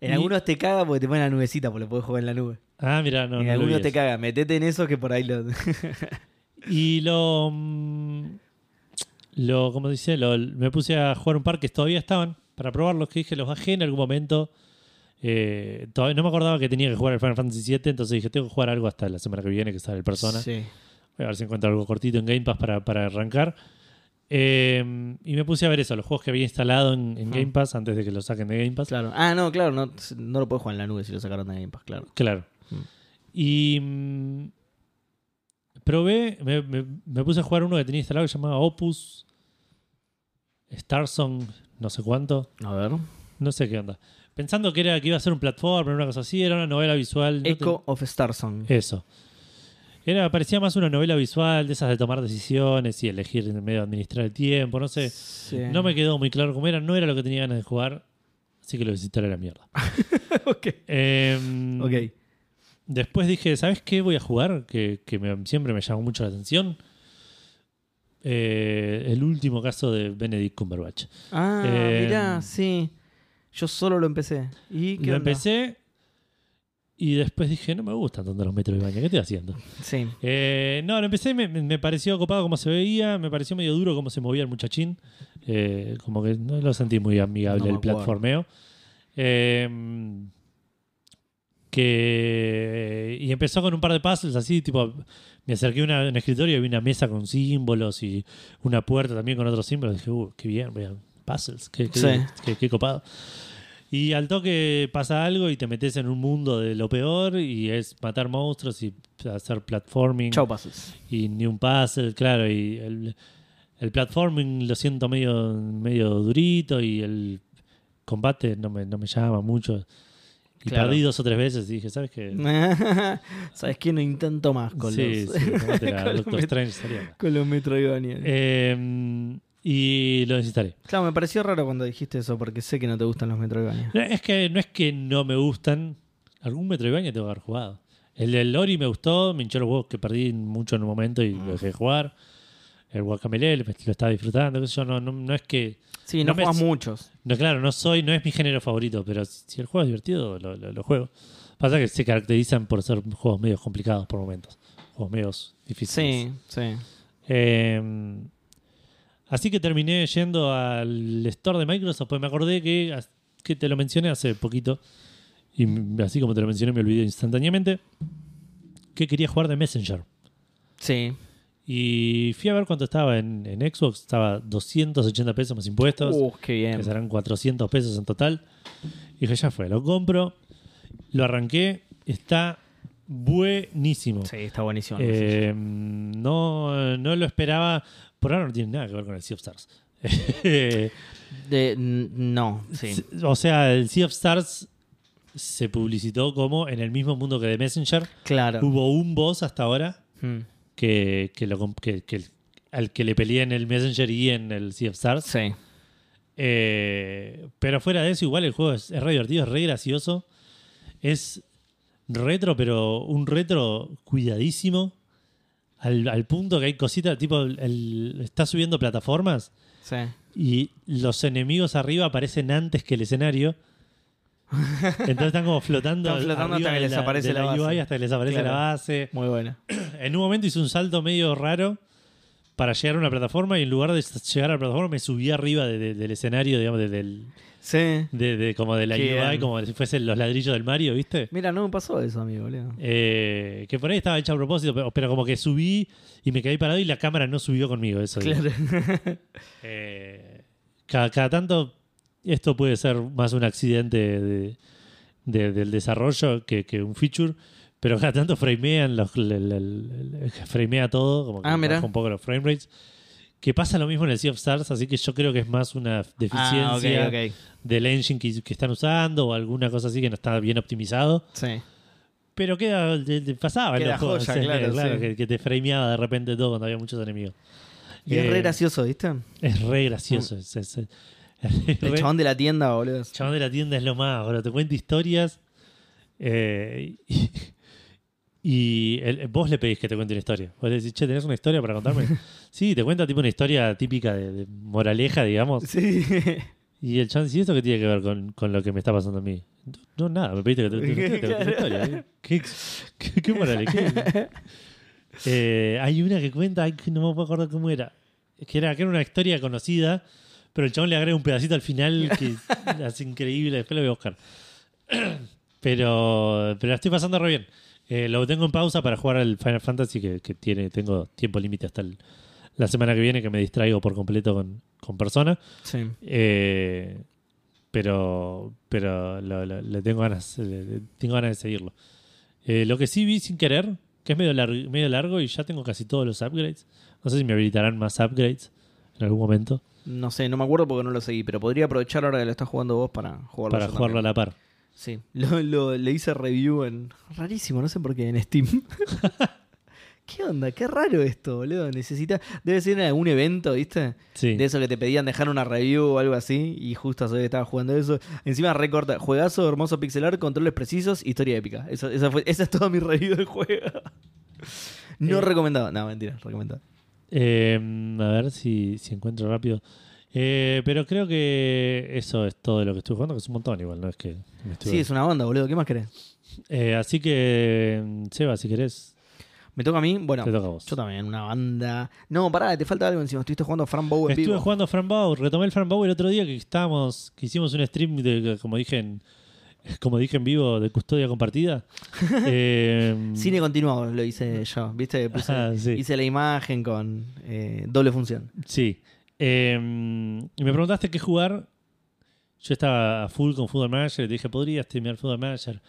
En y- algunos te caga porque te ponen la nubecita, porque lo puedes jugar en la nube. Ah, mira, no. en no algunos te caga. Metete en eso que por ahí lo. (laughs) Y lo. mm, lo como dice, lo, me puse a jugar un par que todavía estaban para probarlos, que dije, los bajé en algún momento. Eh, todavía no me acordaba que tenía que jugar el Final Fantasy VII, entonces dije, tengo que jugar algo hasta la semana que viene, que sale el Persona. Sí. Voy a ver si encuentro algo cortito en Game Pass para, para arrancar. Eh, y me puse a ver eso, los juegos que había instalado en. Game Pass antes de que lo saquen de Game Pass. Claro. Ah, no, claro, no, no lo puedes jugar en la nube si lo sacaron de Game Pass, claro. Claro. Mm. Y mm, probé, me, me- me puse a jugar uno que tenía instalado que se llamaba Opus Starsong, no sé cuánto, A ver. no sé qué onda. Pensando que era que iba a ser un platformer, una cosa así, era una novela visual. no Echo of Starsong. te- Eso. Era, parecía más una novela visual de esas de tomar decisiones y elegir en medio de administrar el tiempo, no sé. Sí. No me quedó muy claro cómo era, no era lo que tenía ganas de jugar, así que lo visitaré a la mierda. (laughs) ok. Ok. Después dije, ¿sabes qué voy a jugar? Que, que me- siempre me llamó mucho la atención. Eh, el último caso de Benedict Cumberbatch. Ah, Eh, mirá, sí. Yo solo lo empecé. ¿Y qué Lo onda? empecé y después dije, no me gustan tanto los metros de baño, ¿qué estoy haciendo? Sí. Eh, no, lo empecé, me, me pareció copado como se veía, me pareció medio duro cómo se movía el muchachín. Eh, como que no lo sentí muy amigable No el platformeo. Eh, que y empezó con un par de puzzles así, tipo, me acerqué a un escritorio y vi una mesa con símbolos y una puerta también con otros símbolos. Dije, uh, qué bien, vean, puzzles, qué, qué, Sí. qué- qué copado. Y al toque pasa algo y te metes en un mundo de lo peor y es matar monstruos y hacer platforming Chau pasos. y ni un puzzle, claro, y el, el platforming lo siento medio, medio durito y el combate no me, no me llama mucho. Y Claro. perdí dos o tres veces y dije, ¿sabes qué? (laughs) ¿Sabes qué? No intento más con sí, los, sí, (laughs) con Doctor Strange con los Metroidvania. Eh, y lo desinstalé. Claro, me pareció raro cuando dijiste eso porque sé que no te gustan los Metroidvania. No, Es que no es que no me gustan. Algún Metroidvania tengo que haber jugado. El del Lori me gustó, me hinchó los huevos que perdí mucho en un momento y lo dejé de jugar. El Guacamele lo estaba disfrutando. yo, no, no, no es que. Sí, no, No me- juegas muchos. No, claro, no soy, no es mi género favorito, pero si el juego es divertido, lo, lo- lo juego. Pasa que se caracterizan por ser juegos medios complicados por momentos. Juegos medios difíciles. Sí, sí. Eh, así que terminé yendo al store de Microsoft, pues me acordé que, que te lo mencioné hace poquito. Y así como te lo mencioné, me olvidé instantáneamente. Que quería jugar de Messenger. Sí. Y fui a ver cuánto estaba en, en Xbox. Estaba 280 pesos más impuestos. Uh, qué bien. que serán 400 pesos en total. Y dije, ya fue, lo compro. Lo arranqué. Está buenísimo. Sí, está buenísimo. Eh, no, no lo esperaba. Por ahora no tiene nada que ver con el Sea of Stars. (laughs) De- no, sí. o sea, el Sea of Stars se publicitó como en el mismo mundo que The Messenger. Claro. Hubo un boss hasta ahora Mm, que, que, lo, comp- que, que- al que le peleé en el Messenger y en el Sea of Stars. Sí. Eh, pero fuera de eso, igual el juego es, es re divertido, es re gracioso. Es retro, pero un retro cuidadísimo. Al, al punto que hay cositas, tipo, el, está subiendo plataformas Sí. y los enemigos arriba aparecen antes que el escenario. Entonces están como flotando, Están flotando hasta que les la, aparece la base. UI hasta que les aparece Claro. la base. Muy buena. (clears throat) En un momento hice un salto medio raro para llegar a una plataforma y en lugar de llegar a la plataforma me subí arriba de- de- del escenario, digamos, de, del, Sí. de, de- como de la Qué UI, como si fuesen los ladrillos del Mario, ¿viste? Mira, no me pasó eso, amigo, boludo. Eh, que por ahí estaba hecho a propósito, pero, pero como que subí y me quedé parado y la cámara no subió conmigo. Eso digo. Claro. (laughs) Eh, cada, cada tanto esto puede ser más un accidente de- de- del desarrollo que, que un feature, pero cada tanto framean los, el- el- el- el- framea todo, como que Ah, baja un poco los frame rates. Que pasa lo mismo en el Sea of Stars, así que yo creo que es más una deficiencia Ah, ok, ok. del engine que, que están usando o alguna cosa así que no está bien optimizado. Sí. Pero queda, pasaba en los juegos, joya, claro, sí. que, que te frameaba de repente todo cuando había muchos enemigos. Y es Eh, re gracioso, ¿viste? Es re gracioso. es- es- es- es El re- chabón de la tienda, boludo. el chabón de la tienda es lo más, boludo. Te cuenta historias. eh, y y el- vos le pedís que te cuente una historia. Vos le decís, che, ¿tenés una historia para contarme? (laughs) sí, te cuenta tipo una historia típica de, de moraleja, digamos. Sí. (laughs) Y el chabón dice, ¿y esto qué tiene que ver con, con lo que me está pasando a mí? No, nada, me pediste que te, te- te- te- te- una (laughs) historia. ¿eh? ¿Qué, qué, qué moraleja? Eh, hay una que cuenta, ay, no me puedo acordar cómo era. Que era, que era una historia conocida, pero el chabón le agrega un pedacito al final que es increíble. Después lo voy a buscar. (clears throat) Pero, pero la estoy pasando re bien. Eh, lo tengo en pausa para jugar al Final Fantasy, que, que tiene, tengo tiempo límite hasta el- la semana que viene, que me distraigo por completo con, con persona. Sí. Eh, pero pero lo- lo- le tengo ganas, le- tengo ganas de seguirlo. Eh, lo que sí vi sin querer, que es medio, lar- medio largo y ya tengo casi todos los upgrades. No sé si me habilitarán más upgrades en algún momento No sé, no me acuerdo porque no lo seguí, pero podría aprovechar ahora que lo estás jugando vos para jugarlo. para jugarlo a la par. Sí. (laughs) Lo, lo- le hice review en. Rarísimo, no sé por qué, en Steam. (laughs) ¿Qué onda? Qué raro esto, boludo. Necesita. Debe ser en algún evento, ¿viste? Sí. De eso que te pedían dejar una review o algo así. Y justo que estaba jugando eso. Encima recorta. Juegazo, hermoso pixelar, controles precisos, historia épica. Eso, esa, fue, esa es toda mi review del juego. No Eh. recomendado. No, mentira, recomendado. Eh, a ver si, si encuentro rápido. Eh, pero creo que eso es todo de lo que estoy jugando, que es un montón igual, no es que me estuve- Sí, es una banda, boludo. ¿Qué más querés? Eh, así que, Seba, si querés, Me toca a mí. Bueno, te toca a vos. yo también, una banda. No, pará, te falta algo encima. Estuviste jugando Fran Bow en Estuve vivo. jugando Fran Bow, retomé el Fran Bow el otro día que estábamos, que hicimos un stream de, como dije en, como dije en vivo, de custodia compartida. (laughs) Eh, Cine continuado lo hice yo, ¿viste? Puse- Ah, sí. Hice la imagen con eh, doble función. Sí. Eh, y me preguntaste qué jugar. Yo estaba a full con Football Manager y te dije, podría streamear Football Manager.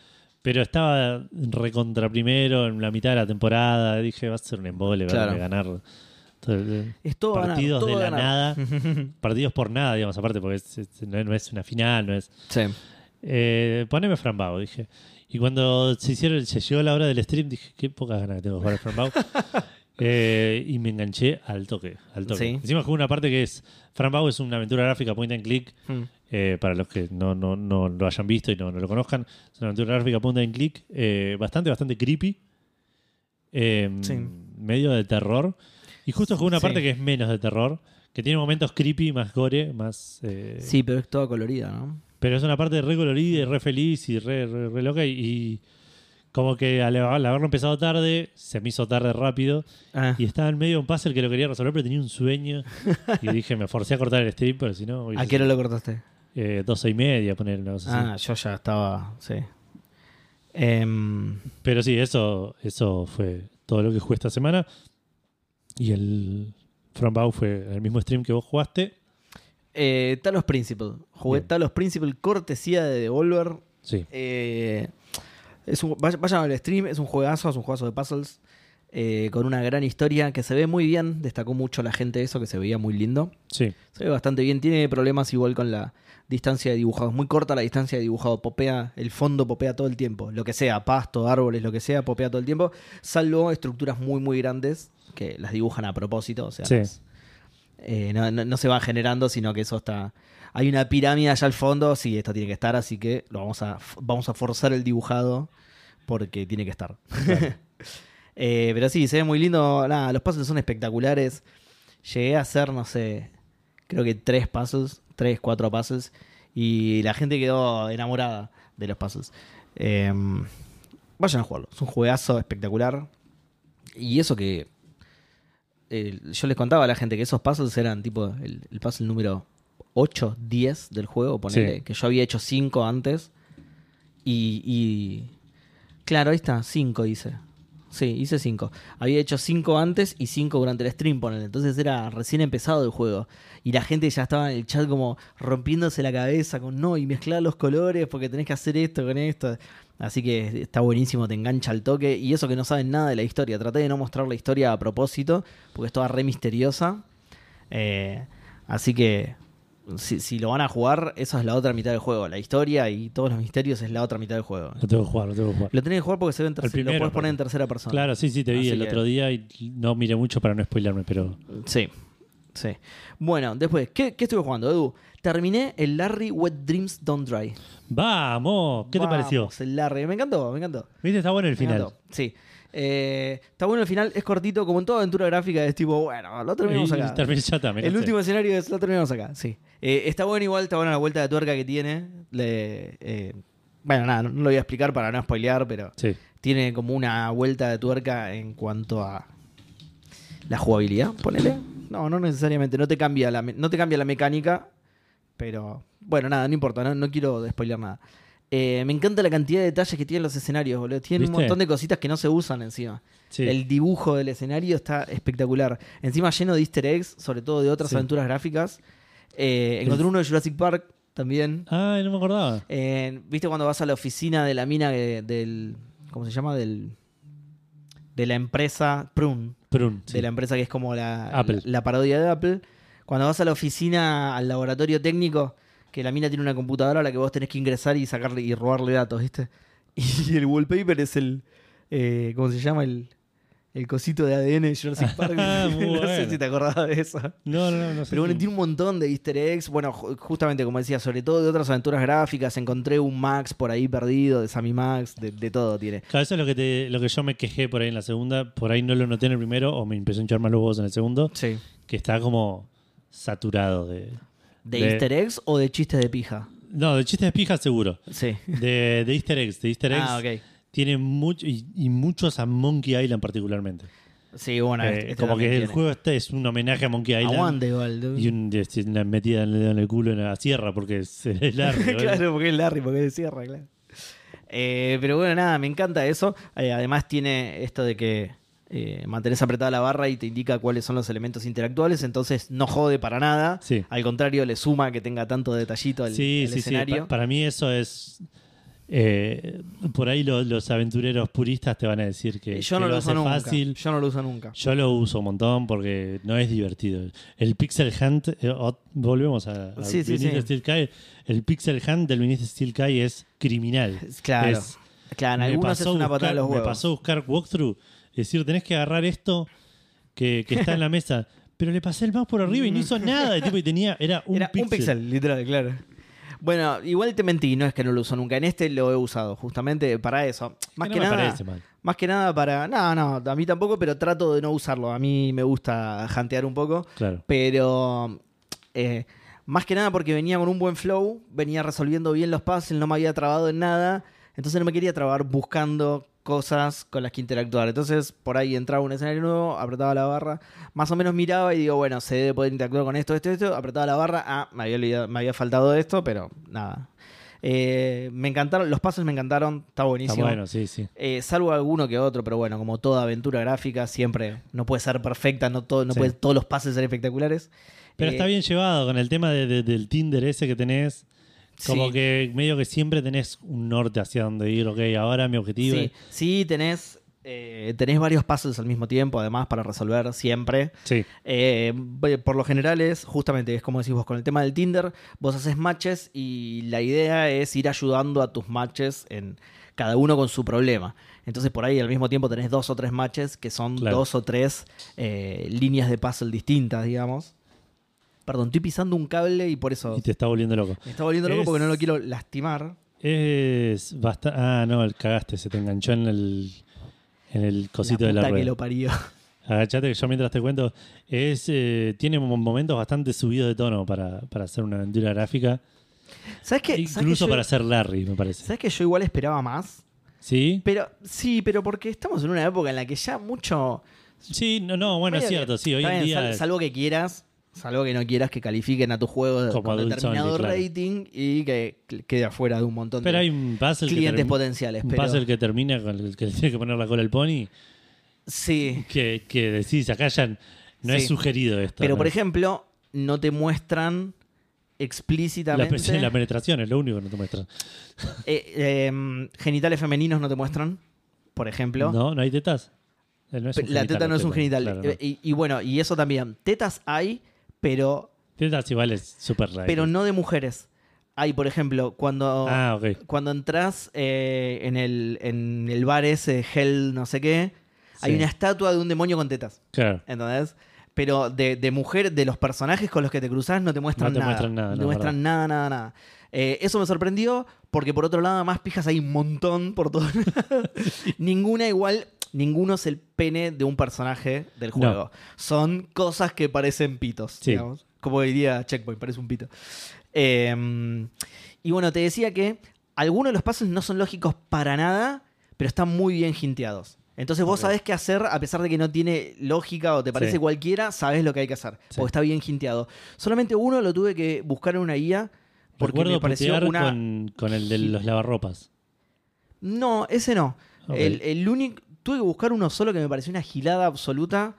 Pero estaba recontra primero en la mitad de la temporada. Dije, va a ser un embole, va Claro. a ganar Es todo partidos todo de la ganar. nada. (laughs) partidos por nada, digamos, aparte, porque es- es- no, no es una final, no es. Sí. Eh, poneme Fran Bau, dije. Y cuando se hicieron, se llegó la hora del stream, dije, qué pocas ganas que tengo de jugar a Fran Bau. (laughs) Eh, y me enganché al toque. Al toque. Sí. Encima jugué una parte que es. Fran Bau es una aventura gráfica point and click. Hmm. eh, para los que no, no, no lo hayan visto y no, no lo conozcan. Es una aventura gráfica point and click. eh, bastante, bastante creepy. Eh, Sí. Medio de terror. Y justo jugué una Sí. parte que es menos de terror. Que tiene momentos creepy, más gore, más. Sí, pero es toda colorida, ¿no? pero es una parte re colorida y re feliz y re, re, re loca. Y, y como que al, al haberlo empezado tarde, se me hizo tarde rápido. Ah, Y estaba en medio de un puzzle que lo quería resolver, pero tenía un sueño. (laughs) y dije, me forcé a cortar el stream, pero si no. ¿A qué hora lo cortaste? eh, 12 y media, poner cosa así. Ah, yo ya estaba, sí. Em, Pero sí, eso, eso fue todo lo que jugué esta semana. Y el From Bow fue el mismo stream que vos jugaste. eh, Talos Principle. Jugué Bien. Talos Principle, cortesía de Devolver. Sí. Eh, es un, vay- vayan al stream, es un juegazo, es un juegazo de puzzles. eh, con una gran historia que se ve muy bien. Destacó mucho la gente eso, que se veía muy lindo. Sí. Se ve bastante bien. Tiene problemas igual con la distancia de dibujado. Es muy corta la distancia de dibujado. Popea, el fondo popea todo el tiempo. Lo que sea, pasto, árboles, lo que sea, popea todo el tiempo. Salvo estructuras muy, muy grandes que las dibujan a propósito. O sea, Sí. no eh, no, no- no se van generando, sino que eso está. Hay una pirámide allá al fondo. Sí, esto tiene que estar, así que lo vamos a, vamos a forzar el dibujado porque tiene que estar. (laughs) Eh, pero sí, se ve muy lindo. Nada, los puzzles son espectaculares. Llegué a hacer, no sé, creo que tres puzzles, tres, cuatro puzzles. Y la gente quedó enamorada de los puzzles. Eh, vayan a jugarlo. Es un juegazo espectacular. Y eso que. eh, yo les contaba a la gente que esos puzzles eran tipo el, el puzzle número 8, 10 del juego. Ponele, Sí. que yo había hecho 5 antes. Y, y- Claro, ahí está, 5 dice. Sí, hice 5. Había hecho 5 antes y 5 durante el stream, ponele. Entonces era recién empezado el juego. Y la gente ya estaba en el chat como rompiéndose la cabeza con no, y mezclar los colores porque tenés que hacer esto con esto. Así que está buenísimo, te engancha al toque. Y eso que no saben nada de la historia. Traté de no mostrar la historia a propósito, porque es toda re misteriosa. Eh, así que si, si lo van a jugar, esa es la otra mitad del juego. La historia y todos los misterios es la otra mitad del juego. Lo tengo que jugar, lo tengo que jugar. Lo tenés que jugar porque se ve en tercera, lo puedes poner en tercera persona. Claro, sí, sí, te vi Así el que- otro día y no miré mucho para no spoilearme, pero. Sí, sí. Bueno, después, ¿qué, qué estuve jugando, Edu? Terminé el Larry Wet Dreams Don't Dry. ¡Vamos! ¿Qué Vamos, te pareció? El Larry, me encantó, me encantó. ¿Viste? Está bueno el Me final. encantó. Sí. Eh, está bueno el final, es cortito, como en toda aventura gráfica, es tipo, bueno, lo terminamos acá. El último escenario es lo terminamos acá, sí. Eh, está bueno igual, está buena la vuelta de tuerca que tiene. Le- eh, bueno, nada, no, no lo voy a explicar para no spoilear, pero Sí. tiene como una vuelta de tuerca en cuanto a la jugabilidad, ponele. No, no necesariamente, no te cambia la, no te cambia la mecánica, pero bueno, nada, no importa, no, no quiero spoilear nada. Eh, me encanta la cantidad de detalles que tienen los escenarios, boludo. Tienen un montón de cositas que no se usan encima. Sí. El dibujo del escenario está espectacular. Encima lleno de easter eggs, sobre todo de otras Sí. aventuras gráficas. Eh, encontré uno de Jurassic Park también. Ay, no me acordaba. Eh, ¿Viste cuando vas a la oficina de la mina de- del. ¿Cómo se llama? Del. De la empresa Prune. Prun. sí. De la empresa que es como la, Apple. la, la parodia de Apple. Cuando vas a la oficina, al laboratorio técnico, que la mina tiene una computadora a la que vos tenés que ingresar y sacarle y robarle datos, ¿viste? (laughs) Y el wallpaper es el. eh, ¿Cómo se llama? El, el cosito de ADN de Jurassic Park. (laughs) (laughs) No sé si te acordabas de eso. No, no, no. no sé Pero bueno, si- tiene un montón de easter eggs. Bueno, ju- justamente como decía, sobre todo de otras aventuras gráficas. Encontré un Max por ahí perdido, de Sammy Max, de, de todo tiene. Claro, eso es lo que, te- lo que yo me quejé por ahí en la segunda. Por ahí no lo noté en el primero o me empezó a hinchar más los huevos en el segundo. Sí. Que está como saturado de. ¿De, De- easter eggs o de chistes de pija? No, de chistes de pija seguro. Sí. De, de easter eggs. De easter eggs Ah, ok. tiene mucho y, y muchos a Monkey Island particularmente. Sí, bueno, Eh, este- como que el juego este es un homenaje a Monkey Island. Aguante igual. Y un- una metida en el culo en la sierra porque es. (laughs) ¿eh? (laughs) claro, porque es Larry, porque es de sierra, claro. Eh, pero bueno, nada, me encanta eso. Eh, además tiene esto de que eh, mantenés apretada la barra y te indica cuáles son los elementos interactuales, entonces no jode para nada. Sí. Al contrario, le suma que tenga tanto detallito el, Sí, sí, sí. escenario. Pa- para mí eso es. eh, por ahí lo- los aventureros puristas te van a decir que, Eh, yo que no lo, hace uso nunca. fácil. Yo no lo uso nunca. Yo lo uso un montón porque no es divertido. El Pixel Hunt, eh, volvemos a, a Sí, sí, sí. Steel. El Pixel Hunt del Beneath Steel Sky es criminal. Claro. Es- Claro, en me algunos es una buscar- patada a los Me huevos. pasó a buscar walkthrough. Decir, tenés que agarrar esto que, que está en la mesa. (laughs) Pero le pasé el mouse por arriba y no hizo nada. Y, tipo, y tenía, era un Era un pixel, literal, claro. Bueno, igual te mentí, no es que no lo uso nunca. En este lo he usado justamente para eso. Más no que me nada. parece mal. Más que nada para. No, no, a mí tampoco, pero trato de no usarlo. A mí me gusta jantear un poco. Claro. Pero. eh, más que nada porque venía con un buen flow, venía resolviendo bien los puzzles, no me había trabado en nada. Entonces no me quería trabar buscando cosas con las que interactuar. Entonces por ahí entraba un escenario nuevo, apretaba la barra, más o menos miraba y digo, bueno, se debe poder interactuar con esto, esto, esto. Apretaba la barra, ah, me había, olvidado- me había faltado esto, pero nada. Eh, me encantaron, los puzzles me encantaron, está Está buenísimo. bueno, sí, sí. Eh, salvo alguno que otro, pero bueno, como toda aventura gráfica, siempre no puede ser perfecta, no, todo, no Sí. puede todos los pases ser espectaculares. Pero Eh, está bien llevado con el tema de- de- del Tinder ese que tenés. Como sí, que medio que siempre tenés un norte hacia donde ir. Ok, ahora mi objetivo sí, es. sí, tenés, eh, tenés varios puzzles al mismo tiempo, además, para resolver siempre. Sí, Eh, por lo general es, justamente, es como decís vos, con el tema del Tinder, vos haces matches y la idea es ir ayudando a tus matches en cada uno con su problema. Entonces por ahí al mismo tiempo tenés dos o tres matches que son Claro. dos o tres eh, líneas de puzzle distintas, digamos. Perdón, estoy pisando un cable y por eso y te está volviendo loco. me está volviendo loco Es- porque no lo quiero lastimar. Es bastante. Ah, no, el cagaste, se te enganchó en el, en el cosito la de la puta que rueda. lo parió. Agachate que yo mientras te cuento. Es, eh, tiene mo- momentos bastante subidos de tono para, para hacer una aventura gráfica. ¿Sabes qué? ¿Sabes Incluso que yo- para ser Larry, me parece. ¿Sabes que yo igual esperaba más? ¿Sí? Pero sí, pero porque estamos en una época en la que ya mucho Sí, no, no, bueno, es cierto, que- sí, hoy en día. sal- salvo que quieras, salvo que no quieras que califiquen a tu juego Como con determinado claro. rating y que quede afuera de un montón pero de hay un puzzle clientes potenciales. un Pero puzzle que termina con el que le (laughs) tiene que poner la cola al pony. sí, Que, que decís, acá ya no es sugerido esto. pero ¿no? por ejemplo, no te muestran explícitamente la penetración es lo único que no te muestra. (laughs) eh, em, genitales femeninos, no te muestran, por ejemplo. No, no hay tetas. No la genital, teta no es un genital. claro, no. Eh, y, y bueno, y eso también. Tetas hay, pero, Tetas igual es súper raro. pero no de mujeres. Hay, por ejemplo, cuando Ah, ok. cuando entras eh, en, el, en el bar ese, Hell no sé qué, hay una estatua de un demonio con tetas. Claro. ¿Entendés? Pero de, de mujer, de los personajes con los que te cruzas, no te muestran No te nada. muestran nada, No te no, muestran nada, nada, nada. Eh, eso me sorprendió porque por otro lado, más pijas hay un montón por (laughs) lados. Ninguna igual, ninguno es el pene de un personaje del No. juego. Son cosas que parecen pitos, Sí. digamos. Como diría Checkpoint, parece un pito. Eh, y bueno, te decía que algunos de los pasos no son lógicos para nada, pero están muy bien hinteados. Entonces vos Ok. sabés qué hacer, a pesar de que no tiene lógica o te parece Sí. cualquiera, sabés lo que hay que hacer, Sí. porque está bien hinteado. Solamente uno lo tuve que buscar en una guía, porque Recuerdo me pareció una... con, con el de los lavarropas. No, ese no. El, el único... Tuve que buscar uno solo que me pareció una gilada absoluta.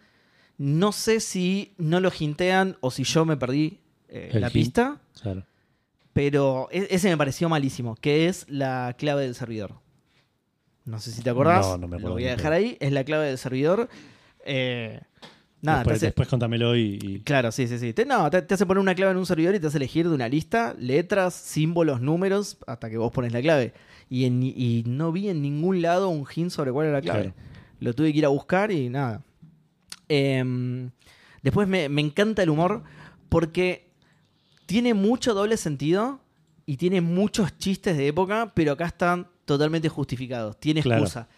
No sé si no lo hintean o si yo me perdí eh, la hint. pista. Claro. Pero e- ese me pareció malísimo, que es la clave del servidor. No sé si te acordás. No, no me acuerdo Lo voy a dejar ahí. Es la clave del servidor. Eh, nada, después, hace- después contámelo y, y- Claro, sí, sí, sí. Te, no, te, te hace poner una clave en un servidor y te hace elegir de una lista letras, símbolos, números, hasta que vos pones la clave. Y, en- y no vi en ningún lado un hint sobre cuál era la clave. Claro. Lo tuve que ir a buscar y nada. Em, después me, me encanta el humor porque tiene mucho doble sentido y tiene muchos chistes de época, pero acá están totalmente justificados. Tiene Claro. excusa.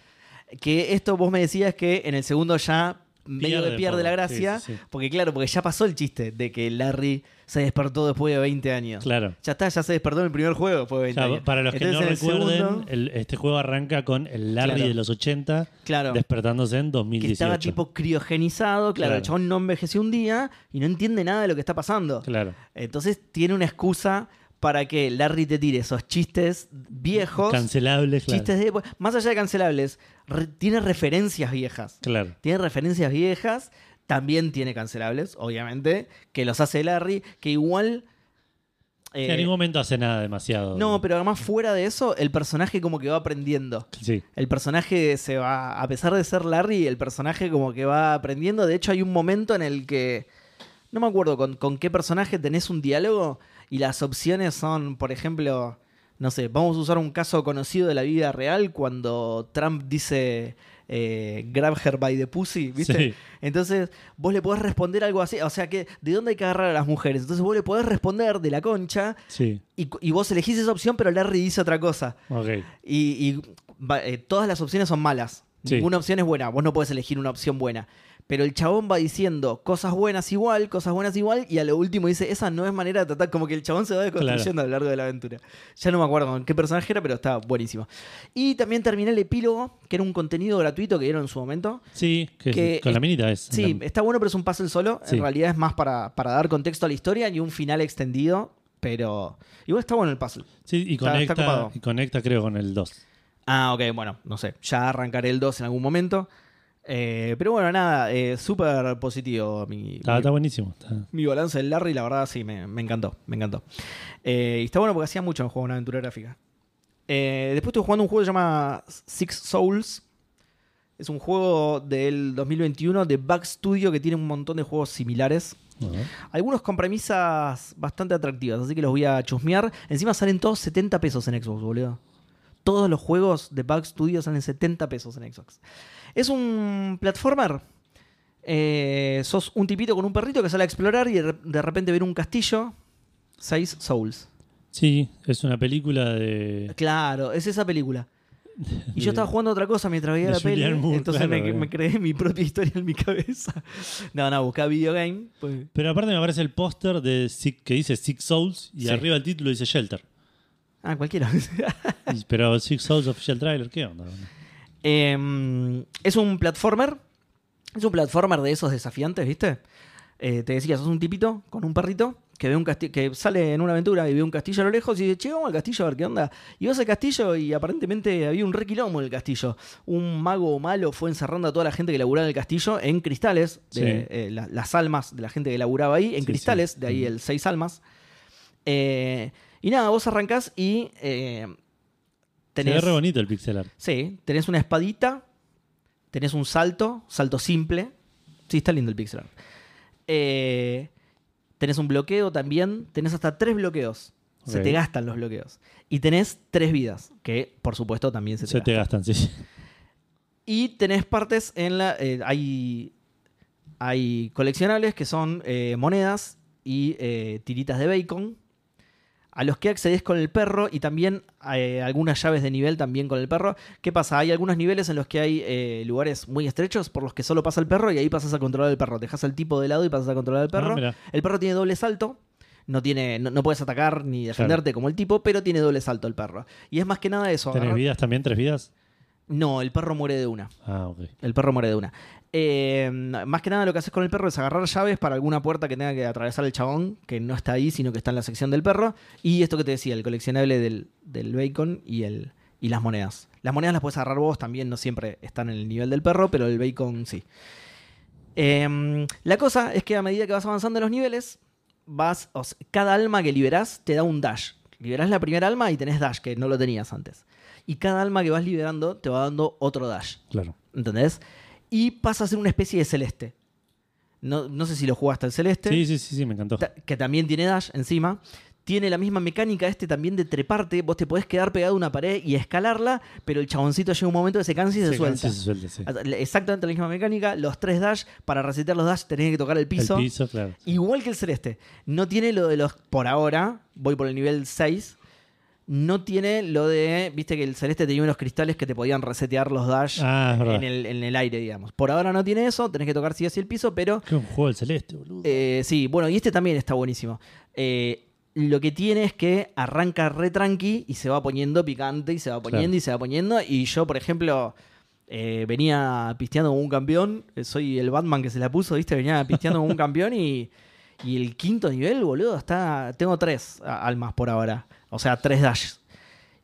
Que esto vos me decías que en el segundo ya medio Pierde que pierde la gracia. sí, sí. Porque claro, porque ya pasó el chiste de que Larry se despertó después de 20 años. Claro. Ya está, ya se despertó en el primer juego después de 20 O sea, años. para los que no en el recuerden, segundo, el- este juego arranca con el Larry Claro. de los 80 claro, despertándose en que 2018. estaba tipo criogenizado, claro, el Claro. chabón no envejeció un día y no entiende nada de lo que está pasando. Claro. Entonces tiene una excusa para que Larry te tire esos chistes viejos, Cancelables, claro. chistes de época- más allá de cancelables, re- tiene referencias viejas. Claro. Tiene referencias viejas, también tiene cancelables, obviamente, que los hace Larry, que igual... Que eh, en ningún momento hace nada demasiado. no, pero además fuera de eso, el personaje como que va aprendiendo. Sí. El personaje se va, a pesar de ser Larry, el personaje como que va aprendiendo. De hecho, hay un momento en el que, no me acuerdo con, con qué personaje tenés un diálogo y las opciones son, por ejemplo, no sé, vamos a usar un caso conocido de la vida real cuando Trump dice eh, grab her by the pussy, ¿viste? Sí. Entonces vos le podés responder algo así, o sea que, ¿de dónde hay que agarrar a las mujeres? Entonces vos le podés responder de la concha Sí, y, y vos elegís esa opción, pero Larry dice otra cosa. ok. Y, eh, todas las opciones son malas. Sí. Ninguna opción es buena. Vos no podés elegir una opción buena. Pero el chabón va diciendo cosas buenas igual, cosas buenas igual, y a lo último dice, esa no es manera de tratar, como que el chabón se va deconstruyendo a lo largo de la aventura. Ya no me acuerdo con qué personaje era, pero está buenísimo. Y también terminé el epílogo, que era un contenido gratuito que dieron en su momento. Sí, que, Que con la minita es. Sí, la- está bueno, pero es un puzzle solo. Sí. En realidad es más para, para dar contexto a la historia y un final extendido, pero igual está bueno el puzzle. sí, y está- está conecta, y conecta creo con el 2. Ah, ok, bueno, no sé. Ya arrancaré el 2 en algún momento. Eh, pero bueno, nada, eh, súper positivo mi, Está, mi- está buenísimo. está- mi balance del Larry, la verdad sí, me, me encantó, me encantó. Eh, y está bueno porque hacía mucho en juego una aventura gráfica. Eh, después estuve jugando un juego que se llama Six Souls. Es un juego del 2021 de Bug Studio que tiene un montón de juegos similares. Algunos con premisas bastante atractivas, así que los voy a chusmear. Encima salen todos 70 pesos en Xbox, boludo. Todos los juegos de Bug Studio salen 70 pesos en Xbox. Es un platformer. Eh, sos un tipito con un perrito que sale a explorar y de re- de repente ver un castillo. Seis Souls. Sí, es una película de. Claro, es esa película. Y yo estaba jugando otra cosa mientras veía la peli. Moore, entonces me, claro, me eh. creé mi propia historia en mi cabeza. (laughs) No, no, buscaba videogame. Pues, Pero aparte me aparece el póster de que dice Six Souls y Sí. arriba el título dice Shelter. ah, cualquiera. (laughs) Pero Six Souls Official Trailer, ¿qué onda? Eh, es un platformer. Es un platformer de esos desafiantes, ¿viste? Eh, te decía, sos un tipito con un perrito que ve un castillo, que sale en una aventura y ve un castillo a lo lejos y dice, che, vamos al castillo a ver qué onda. Y vas al castillo y aparentemente había un requilombo en el castillo. Un mago malo fue encerrando a toda la gente que laburaba en el castillo en cristales, de, Sí. eh, la- las almas de la gente que laburaba ahí, en Sí, cristales, sí. de ahí el seis almas. Eh, y nada, vos arrancás y eh, Se ve re bonito el pixel art. Sí, tenés una espadita, tenés un salto, salto simple. Sí, está lindo el pixel art. Eh, tenés un bloqueo también, tenés hasta tres bloqueos. Se te gastan los bloqueos. Y tenés tres vidas, que por supuesto también se te Se te gastan. gastan, sí. Y tenés partes en la... eh, hay, hay coleccionables que son eh, monedas y eh, tiritas de bacon, a los que accedes con el perro y también eh, algunas llaves de nivel también con el perro. ¿Qué pasa? Hay algunos niveles en los que hay eh, lugares muy estrechos por los que solo pasa el perro y ahí pasas a controlar el perro. Dejas al tipo de lado y pasas a controlar al perro. Ah, mira. el perro tiene doble salto. No, tiene, no, no puedes atacar ni defenderte como el tipo, pero tiene doble salto el perro. Y es más que nada eso. ¿Tenés agarrar- vidas también? ¿Tres vidas? No, el perro muere de una. Ah, ok. El perro muere de una. Eh, más que nada lo que haces con el perro es agarrar llaves para alguna puerta que tenga que atravesar el chabón, que no está ahí, sino que está en la sección del perro. Y esto que te decía, el coleccionable del, del bacon y, el, y las monedas. Las monedas las puedes agarrar vos también, no siempre están en el nivel del perro, pero el bacon sí. Eh, la cosa es que a medida que vas avanzando en los niveles, vas, o sea, cada alma que liberás te da un dash. Liberás la primera alma y tenés dash, que no lo tenías antes. Y cada alma que vas liberando te va dando otro dash. Claro. ¿Entendés? Y pasa a ser una especie de celeste. No, no sé si lo jugaste el celeste. Sí, sí, sí, sí, me encantó. Que también tiene dash encima. Tiene la misma mecánica este también de treparte. Vos te podés quedar pegado a una pared y escalarla, pero el chaboncito llega un momento que se cansa y se, Se suelta. cansa y se suelta, sí. Exactamente la misma mecánica. Los tres dash, para resetear los dash tenés que tocar el piso. El piso, claro. Igual que el celeste. No tiene lo de los. Por ahora, voy por el nivel 6. No tiene lo de. Viste que el celeste tenía unos cristales que te podían resetear los dash Ah, en el, en el aire, digamos. Por ahora no tiene eso, tenés que tocar sí así el piso, pero. Qué un juego del celeste, boludo. eh, sí, bueno, y este también está buenísimo. Eh, lo que tiene es que arranca re tranqui y se va poniendo picante y se va poniendo Claro. y se va poniendo. Y yo, por ejemplo. eh, venía pisteando como un campeón. Soy el Batman que se la puso, ¿viste? Venía pisteando como un campeón y, y el quinto nivel, boludo, está. Tengo tres almas por ahora. O sea, tres dashes.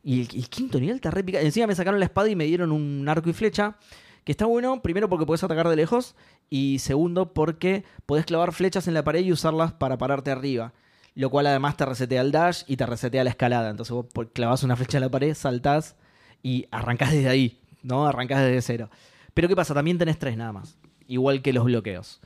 Y el, quinto nivel está re picante. Encima me sacaron la espada y me dieron un arco y flecha. Que está bueno, primero porque puedes atacar de lejos. Y segundo porque podés clavar flechas en la pared y usarlas para pararte arriba. Lo cual además te resetea el dash y te resetea la escalada. Entonces vos clavas una flecha en la pared, saltás y arrancás desde ahí. ¿No? Arrancás desde cero. Pero ¿qué pasa? También tenés tres nada más. Igual que los bloqueos.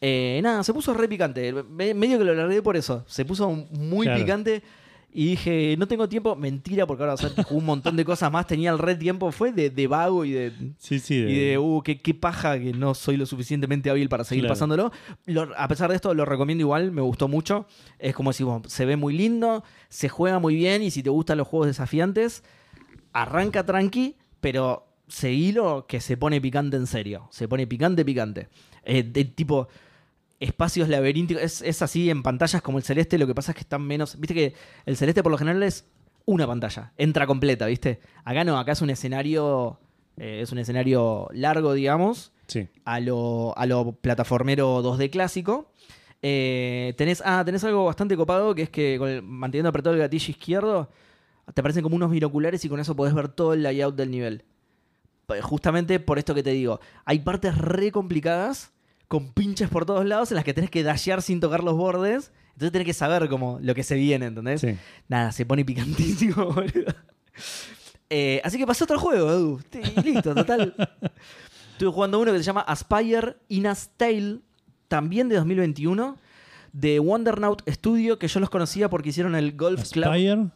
Eh, nada, se puso re picante. Me- medio que lo largué por eso. Se puso muy Claro. picante. Y dije, no tengo tiempo. Mentira, porque ahora o sea, un montón de cosas más. Tenía el re tiempo. Fue de, de vago y de, Sí, sí. y de, uh, qué, qué paja que no soy lo suficientemente hábil para seguir Claro. pasándolo. Lo- a pesar de esto, lo recomiendo igual, me gustó mucho. Es como si se ve muy lindo, se juega muy bien y si te gustan los juegos desafiantes, arranca tranqui, pero seguilo que se pone picante en serio. Se pone picante, picante. Eh, de tipo espacios laberínticos. Es, es así en pantallas como el celeste, lo que pasa es que están menos. Viste que el celeste por lo general es una pantalla, entra completa, ¿viste? Acá no, acá es un escenario. eh, es un escenario largo, digamos, Sí. a lo, a lo plataformero 2D clásico. Eh, tenés, ah, tenés algo bastante copado que es que con el- manteniendo apretado el gatillo izquierdo, te aparecen como unos binoculares y con eso podés ver todo el layout del nivel. Pues Justamente por esto que te digo, hay partes re complicadas con pinches por todos lados en las que tenés que dashear sin tocar los bordes. Entonces tenés que saber como lo que se viene, ¿entendés? Sí. Nada, se pone picantísimo, (laughs) boludo. Eh, así que pasó otro juego, Edu. Y listo, total. Estuve jugando uno que se llama Aspire Ina's Tale, también de 2021, de Wondernaut Studio, que yo los conocía porque hicieron el Golf Club. Aspire.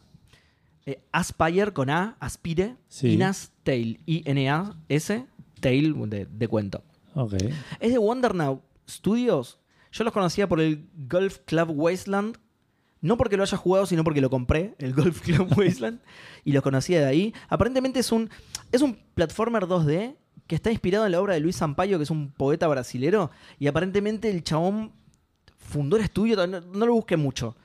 Eh, Aspire con A, Aspire, Sí. Ina's Tale, I-N-A-S, Tale de, de cuento. Es de Wondernaut Studios. Yo los conocía por el Golf Club Wasteland. No porque lo haya jugado, sino porque lo compré, el (laughs) Golf Club Wasteland. y lo conocía de ahí. Aparentemente es un, es un platformer 2D que está inspirado en la obra de Luis Sampaio, que es un poeta brasilero. Y aparentemente el chabón fundó el estudio. No, no lo busqué mucho.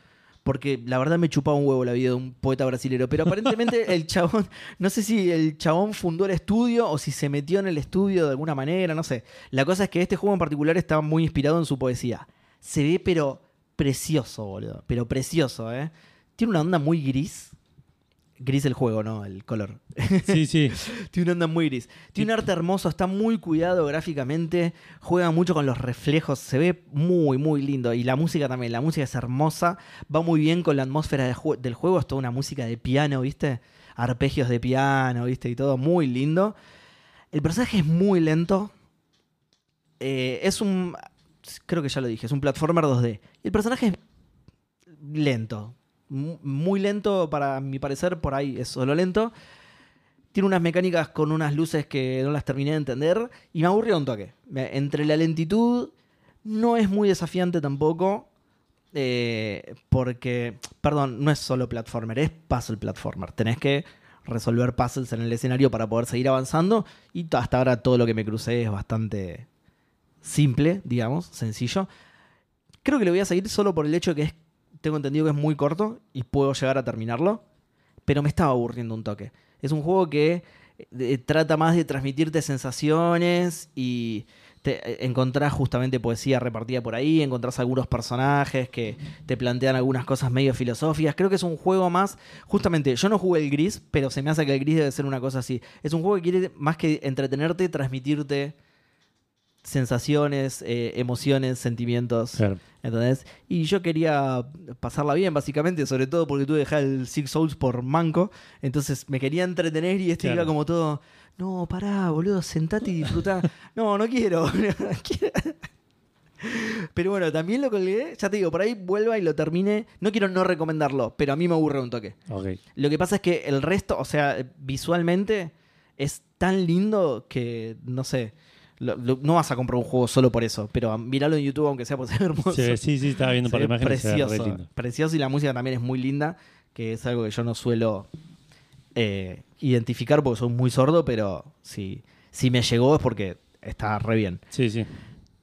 Porque la verdad me chupaba un huevo la vida de un poeta brasilero. Pero aparentemente (laughs) el chabón, no sé si el chabón fundó el estudio o si se metió en el estudio de alguna manera, no sé. La cosa es que este juego en particular está muy inspirado en su poesía. Se ve pero precioso, boludo. Pero precioso, ¿eh? Tiene una onda muy gris. Gris el juego, ¿no? El color. Sí, sí. (laughs) Tiene una onda muy gris. Tiene un arte hermoso, está muy cuidado gráficamente, juega mucho con los reflejos, se ve muy, muy lindo. Y la música también, la música es hermosa, va muy bien con la atmósfera de ju- del juego, es toda una música de piano, ¿viste? Arpegios de piano, ¿viste? Y todo muy lindo. El personaje es muy lento. Eh, es un... Creo que ya lo dije, es un platformer 2D. Y el personaje es lento. Mu- Muy lento para mi parecer, por ahí es solo lento. Tiene unas mecánicas con unas luces que no las terminé de entender y me aburrió un toque. Entre la lentitud, no es muy desafiante tampoco. eh, porque, perdón, no es solo platformer, es puzzle platformer. Tenés que resolver puzzles en el escenario para poder seguir avanzando. Y hasta ahora todo lo que me crucé es bastante simple, digamos, sencillo. Creo que lo voy a seguir solo por el hecho de que es, tengo entendido que es muy corto y puedo llegar a terminarlo. Pero me estaba aburriendo un toque. Es un juego que eh, trata más de transmitirte sensaciones y te, eh, encontrás justamente poesía repartida por ahí, encontrás algunos personajes que te plantean algunas cosas medio filosóficas. Creo que es un juego más, justamente, yo no jugué el gris, pero se me hace que el gris debe ser una cosa así. Es un juego que quiere más que entretenerte, transmitirte sensaciones, eh, emociones, sentimientos. Claro. ¿Entendés? Y yo quería pasarla bien, básicamente, sobre todo porque tuve que dejar el Six Souls por manco. Entonces me quería entretener y este Claro. iba como todo. No, pará, boludo, sentate y disfrutá. (laughs) no, no quiero. pero bueno, también lo colgué. Ya te digo, por ahí vuelva y lo termine. No quiero no recomendarlo, pero a mí me aburre un toque. Lo que pasa es que el resto, o sea, visualmente es tan lindo que, no sé, lo- lo- no vas a comprar un juego solo por eso, pero míralo en YouTube aunque sea por ser hermoso. Ve- sí, sí, estaba viendo por ve re precioso, precioso y la música también es muy linda, que es algo que yo no suelo eh, identificar porque soy muy sordo, pero si, si me llegó es porque está re bien. Sí, sí.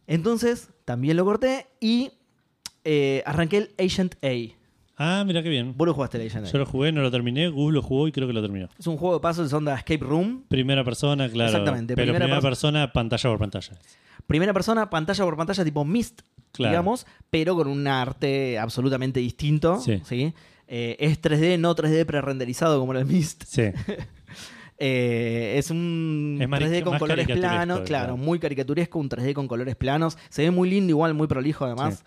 Entonces, también lo corté y eh, arranqué el Agent A. Ah, mira qué bien. Vos lo jugaste Agent A. Yo lo jugué, no lo terminé. Gus lo jugó y creo que lo terminó. Es un juego de puzzles onda Escape Room. Primera persona, claro. Exactamente, Pero primera primera, pers- persona, pantalla por pantalla. Primera persona, pantalla por pantalla, tipo Claro. digamos, pero con un arte absolutamente distinto. Sí. ¿sí? Eh, es 3D, no 3D pre-renderizado como el Myst. Sí. (laughs) Eh, es un Es más- 3D con colores planos, claro, claro. muy caricaturesco, un 3D con colores planos. Se ve muy lindo, igual muy prolijo además.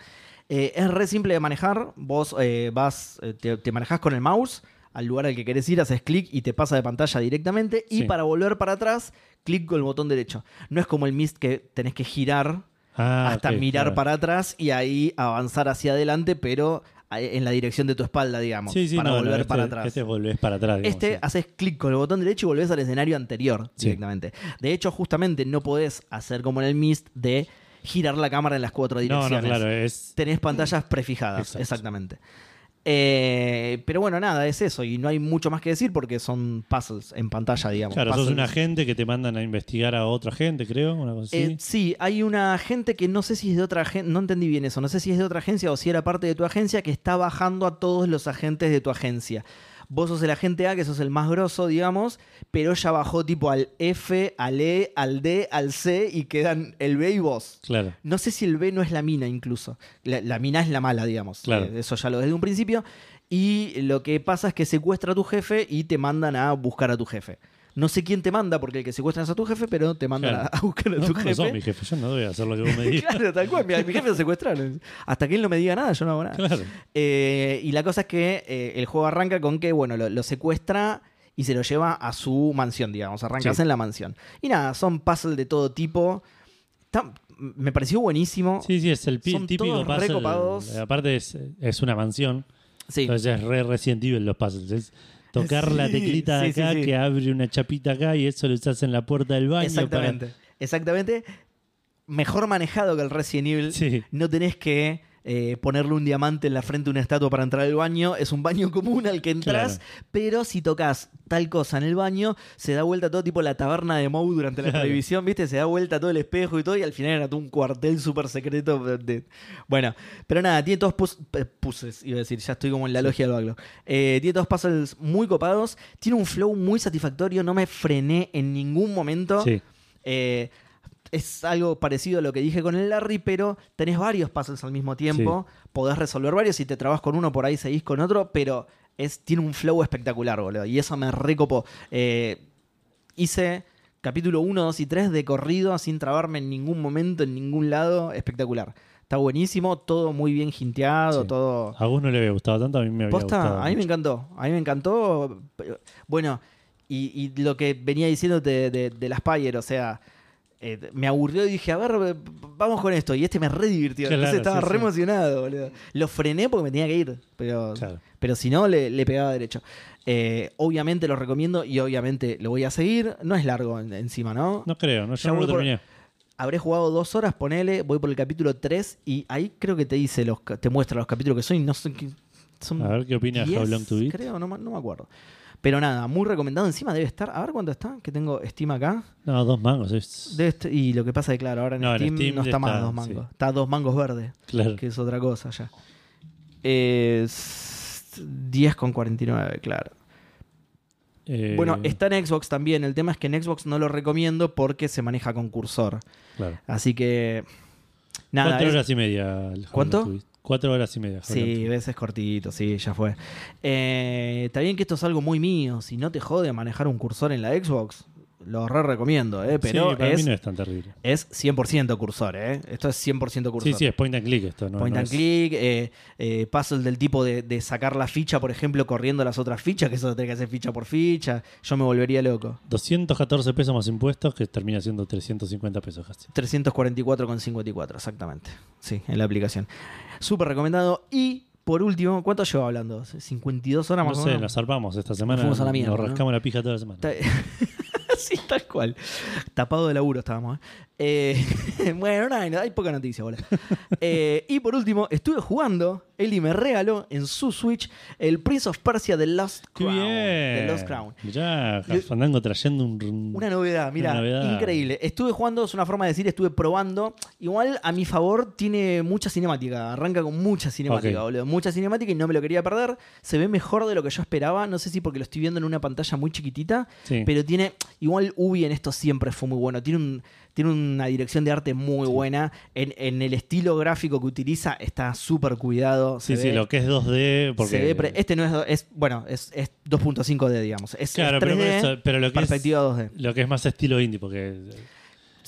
Eh, es re simple de manejar. Vos eh, vas, eh, te, te manejás con el mouse al lugar al que querés ir, haces clic y te pasa de pantalla directamente. Y Sí. para volver para atrás, clic con el botón derecho. No es como el Mist que tenés que girar Ah, hasta mirar claro. para atrás y ahí avanzar hacia adelante, pero en la dirección de tu espalda, digamos, Sí, sí, para no, no, volver este, para atrás. Este volvés para atrás. digamos, Este sí. haces clic con el botón derecho y volvés al escenario anterior directamente. De hecho, justamente no podés hacer como en el Mist de girar la cámara en las cuatro direcciones. no, claro, es. Tenés pantallas prefijadas, Exacto. exactamente. Eh, pero bueno, nada, es eso. Y no hay mucho más que decir porque son puzzles en pantalla, digamos. Claro, sos puzzles. un agente que te mandan a investigar a otra gente, creo, una cosa así. Eh, sí, hay una gente que no sé si es de otra agencia, no entendí bien eso, no sé si es de otra agencia o si era parte de tu agencia que está bajando a todos los agentes de tu agencia. Vos sos el agente A, que sos el más grosso, digamos, pero ella bajó tipo al F, al E, al D, al C y quedan el B y vos. Claro. No sé si el B no es la mina incluso. La, la mina es la mala, digamos. Claro. Eh, Eso ya lo desde un principio. Y lo que pasa es que secuestra a tu jefe y te mandan a buscar a tu jefe. No sé quién te manda, porque el que secuestra es a tu jefe, pero te mandan Claro. a, a buscar a No, tu ¿cómo jefe. sos mi jefe? Yo no voy a hacer lo que vos me (laughs) digas. claro, tal cual. Mi, mi jefe lo secuestraron. Hasta que él no me diga nada, yo no hago nada. Claro. Eh, y la cosa es que eh, el juego arranca con que, bueno, lo, lo secuestra y se lo lleva a su mansión, digamos. Arrancas Sí. en la mansión. Y nada, son puzzles de todo tipo. Está- me pareció buenísimo. Sí, sí, es el Son típico todos puzzle. recopados. Aparte es, es una mansión. Sí. Entonces es re Resident Evil los puzzles. Es tocar la teclita de sí, acá sí. que abre una chapita acá y eso lo usas en la puerta del baño. Exactamente. Exactamente. Mejor manejado que el Resident Evil. No tenés que eh, ponerle un diamante en la frente de una estatua para entrar al baño. Es un baño (laughs) común al que entras, Claro. pero si tocas tal cosa en el baño, se da vuelta todo tipo la taberna de Moe durante la Claro. televisión, ¿viste? Se da vuelta todo el espejo y todo, y al final era todo un cuartel súper secreto. de- de- Bueno, pero nada, tiene todos pus- eh, puzzles, iba a decir, ya estoy como en la logia del baglo. Eh, tiene todos puzzles muy copados, tiene un flow muy satisfactorio, no me frené en ningún momento. sí. Eh, es algo parecido a lo que dije con el Larry, pero tenés varios puzzles al mismo tiempo. Podés resolver varios. Si te trabas con uno, por ahí seguís con otro, pero es, tiene un flow espectacular, boludo. Y eso me recopó. Eh, hice capítulo 1, 2 y 3 de corrido sin trabarme en ningún momento, en ningún lado. Espectacular. Está buenísimo, todo muy bien jinteado, Sí. todo. A vos no le había gustado tanto, a mí me había Posta, gustado. a mí me encantó. A mí me encantó. Bueno, y, y lo que venía diciéndote de, de, de las Spire, o sea, eh, me aburrió y dije, a ver, eh, vamos con esto. Y este me re divirtió. Claro, Entonces estaba sí, re sí. emocionado, boludo. Lo frené porque me tenía que ir. Pero, Claro. pero si no, le, le pegaba derecho. Eh, obviamente lo recomiendo y obviamente lo voy a seguir. No es largo en- encima, ¿no? No creo, no, yo no por-. Habré jugado dos horas, ponele, voy por el capítulo 3 y ahí creo que te dice los te muestra los capítulos que son y no qué. Son A ver qué opina How 10, Long to Beat. Creo, no me acuerdo. Pero nada, muy recomendado. Encima debe estar. A ver cuánto está, que tengo Steam acá. No, dos mangos. Es... Debe y lo que pasa es que, claro, ahora en No, en Steam, Steam no está más está, dos mangos. Está dos mangos verdes, Claro. que es otra cosa ya. Es 10,49, claro. Eh, Bueno, está en Xbox también. El tema es que en Xbox no lo recomiendo porque se maneja con cursor. Claro. Así que. Nada. Cuatro es- horas y media. el ¿Cuánto? Cuatro horas y media. Sí, Beat. veces cortito, sí, ya fue. Eh, está bien que esto es algo muy mío. Si no te jode manejar un cursor en la Xbox, lo re recomiendo, ¿eh? pero sí, para es, mí no es tan terrible. es 100% cursor, ¿eh? Esto es 100% cursor. Sí, sí, es point and click esto. No, Point no and es- click, eh, eh, puzzle del tipo de, de sacar la ficha, por ejemplo, corriendo las otras fichas, que eso tiene que hacer ficha por ficha. Yo me volvería loco. 214 pesos más impuestos, que termina siendo 350 pesos casi. 344,54, exactamente. Sí, en la aplicación. Súper recomendado. Y por último, ¿cuánto llevo hablando? ¿52 horas No más o sé, menos? nos zarpamos esta semana. fuimos a la mierda, nos ¿no? rascamos la pija toda la semana. Sí, tal cual. Tapado de laburo estábamos. ¿eh? Eh, (laughs) bueno, no, hay poca noticia, boludo. Eh, y por último, estuve jugando. Eli me regaló en su Switch el Prince of Persia The Lost ¡Qué Crown. bien! The Lost Crown. Ya, Yo- Fandango trayendo un. Una novedad, mira, increíble. Estuve jugando, es una forma de decir, estuve probando. Igual, a mi favor, tiene mucha cinemática. Arranca con mucha cinemática, Ok. boludo. Mucha cinemática y no me lo quería perder. Se ve mejor de lo que yo esperaba. No sé si porque lo estoy viendo en una pantalla muy chiquitita. Sí. Pero tiene. Igual Ubi en esto siempre fue muy bueno. Tiene, un, tiene una dirección de arte muy Sí. buena. En, en el estilo gráfico que utiliza está súper cuidado. Sí, se sí, ve- lo que es 2D. Porque, se ve pre- este no es. es bueno, es, es 2.5D, digamos. Es, claro, es pero, 3D, por eso- pero lo, que es, perspectiva 2D. lo que es más estilo indie, porque.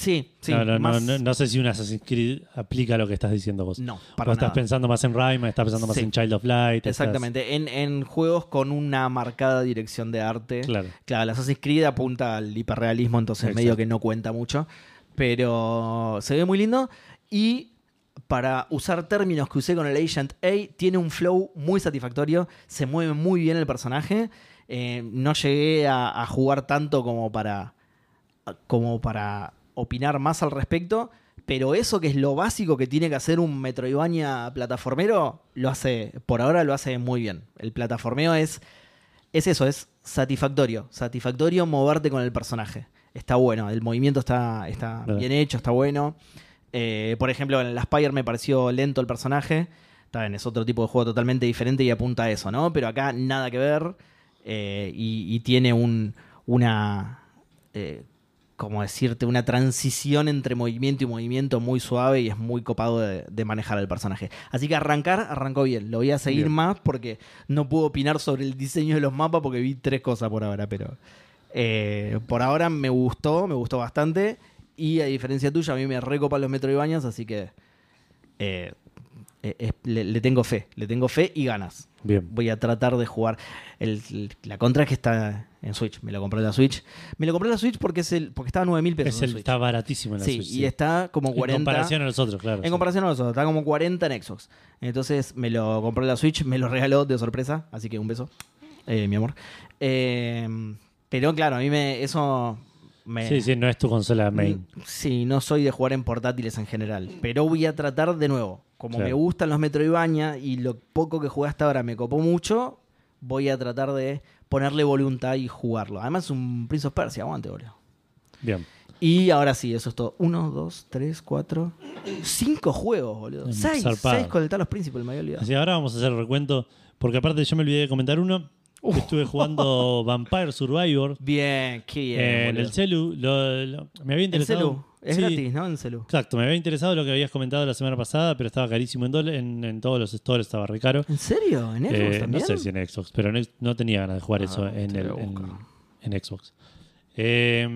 Sí, sí. no, no, más- no, no sé si un Assassin's Creed aplica lo que estás diciendo vos. No, Vos para estás nada. pensando más en Rayman, estás pensando más Sí. en Child of Light. estás- Exactamente. En, en juegos con una marcada dirección de arte. Claro. Claro, el Assassin's Creed apunta al hiperrealismo, entonces Exacto. medio que no cuenta mucho. Pero se ve muy lindo. Y para usar términos que usé con el Agent A, tiene un flow muy satisfactorio, se mueve muy bien el personaje. Eh, no llegué a, a jugar tanto como para, como para opinar más al respecto, pero eso que es lo básico que tiene que hacer un Metroidvania plataformero, lo hace, por ahora lo hace muy bien. El plataformeo es, es eso, es satisfactorio. Satisfactorio moverte con el personaje. Está bueno, el movimiento está, está bien hecho, está bueno. Eh, por ejemplo, en el Aspire me pareció lento el personaje. Está bien, es otro tipo de juego totalmente diferente y apunta a eso, ¿no? Pero acá nada que ver. eh, y, y tiene un, una. eh, como decirte, una transición entre movimiento y movimiento muy suave y es muy copado de, de manejar al personaje. Así que arrancar, arrancó bien. Lo voy a seguir Bien. más porque no puedo opinar sobre el diseño de los mapas porque vi tres cosas por ahora, pero eh, por ahora me gustó, me gustó bastante. Y a diferencia tuya, a mí me recopan los Metroidvanias, así que eh, eh, es- le, le tengo fe, le tengo fe y ganas. Bien. Voy a tratar de jugar. El- la contra es que está en Switch. Me lo compré en la Switch. Me lo compré en la Switch porque, es el, porque estaba a 9 mil pesos. Es en el, Switch. está baratísimo en la sí, Switch, y está como 40. En comparación a los otros, claro. En sí. comparación a los otros, está como 40 en Xbox. Entonces me lo compré en la Switch, me lo regaló de sorpresa, así que un beso, eh, mi amor. Eh, pero claro, a mí me, eso me... Sí, sí, no es tu consola main. Sí, no soy de jugar en portátiles en general, pero voy a tratar de nuevo. Como Claro. me gustan los Metroidvania y lo poco que jugué hasta ahora me copó mucho, voy a tratar de ponerle voluntad y jugarlo. Además es un Prince of Persia, aguante, boludo. Bien. Y ahora sí, eso es todo. Uno, dos, tres, cuatro, cinco juegos, boludo. Mm, Seis, seis con el Talos Principal, me había olvidado. Así ahora vamos a hacer el recuento. Porque aparte yo me olvidé de comentar uno. Que estuve jugando (laughs) Vampire Survivor Bien, qué bien. en boludo. el celu. Lo- lo- me había En interesado. celu. Es Sí, gratis, ¿no? En celu. Exacto, me había interesado lo que habías comentado la semana pasada, pero estaba carísimo en, en, en todos los stores, estaba re caro. ¿En serio? ¿En Xbox Eh, no también? sé si en Xbox, pero en- no tenía ganas de jugar Ah, eso en, el, en, en Xbox. Eh,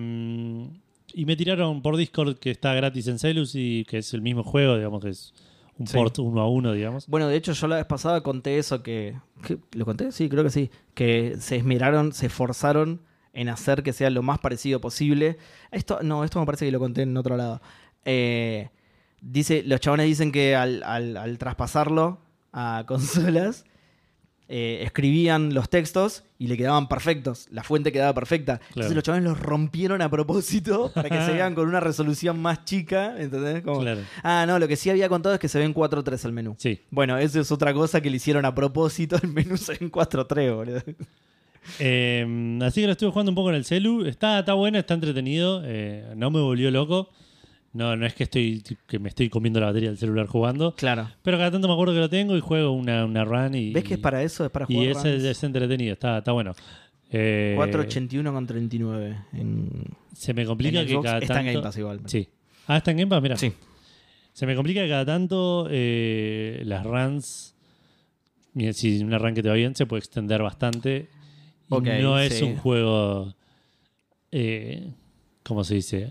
y me tiraron por Discord que está gratis en Celus y que es el mismo juego, digamos que es un Sí. port uno a uno, digamos. Bueno, de hecho, yo la vez pasada conté eso que, que- ¿Lo conté? Sí, creo que sí. Que se esmeraron, se esforzaron en hacer que sea lo más parecido posible. Esto, no, esto me parece que lo conté en otro lado. Eh, dice, los chabones dicen que al, al- al traspasarlo a (laughs) consolas, eh, escribían los textos y le quedaban perfectos. La fuente quedaba perfecta. Claro. Entonces los chabones los rompieron a propósito (laughs) para que se vean con una resolución más chica. ¿Entendés? Como, Claro. Ah, no, lo que sí había contado es que se ven 4.3 el menú. Sí. Bueno, eso es otra cosa que le hicieron a propósito. El menú se ve en 4.3, boludo. Eh, así que lo estuve jugando un poco en el celu. Está, está bueno, está entretenido. eh, no me volvió loco. No, no es que estoy que me estoy comiendo la batería del celular jugando. Claro. Pero cada tanto me acuerdo que lo tengo y juego una, una run y. ¿Ves que es para eso? Es para Y jugar ese runs. es entretenido, está, está bueno. Eh, 481 con 39 en, Se me complica en que Xbox. cada Está tanto. en Game Pass igual. Sí. Ah, está en Game Pass, mira. Sí. Se me complica que cada tanto eh, las runs. Si una run que te va bien, se puede extender bastante. Y Ok, no es sí. un juego. Eh, ¿Cómo se dice?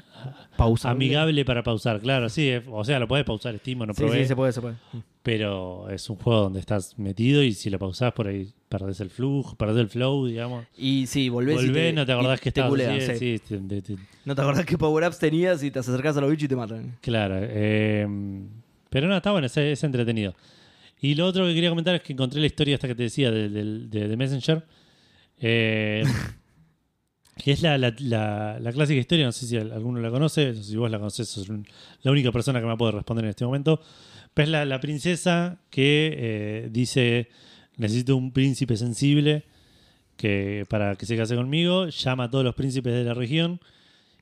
Pausa. Amigable para pausar, claro, sí. o sea, lo puedes pausar Steam no Sí, probé, sí, se puede, se puede. pero es un juego donde estás metido y si lo pausás por ahí perdés el flujo, perdés el flow, digamos. Y sí, volvés y Volvés, te- no te acordás y que te estabas culean, sí. sí, te- te- te- No te acordás qué power-ups tenías y te acercás a los bichos y te matan. Claro. eh, pero no, está bueno, es, es entretenido. Y lo otro que quería comentar es que encontré la historia esta que te decía de, de- de- de Messenger. eh, (laughs) que es la, la- la- la clásica historia, no sé si alguno la conoce, no sé si vos la conocés, sos un- la única persona que me puede responder en este momento. Pero es la, princesa que eh, dice, necesito un príncipe sensible que para que se case conmigo, llama a todos los príncipes de la región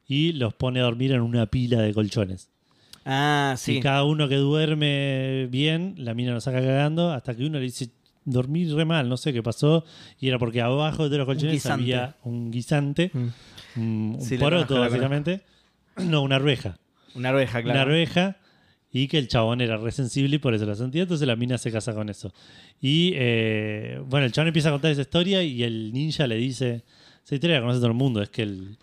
y los pone a dormir en una pila de colchones. Ah, Y sí. cada uno que duerme bien, la mina lo saca cagando hasta que uno le dice, dormí re mal, no sé qué pasó. Y era porque abajo de los colchones había un guisante, Mm. un, un Sí, la poroto básicamente. (clears throat) No, una arveja. Una arveja, claro. Una arveja. Y que el chabón era resensible y por eso la sentía. Entonces la mina se casa con eso. Y eh, bueno, el chabón empieza a contar esa historia y el ninja le dice: Esa historia la conoce todo el mundo. Es que el,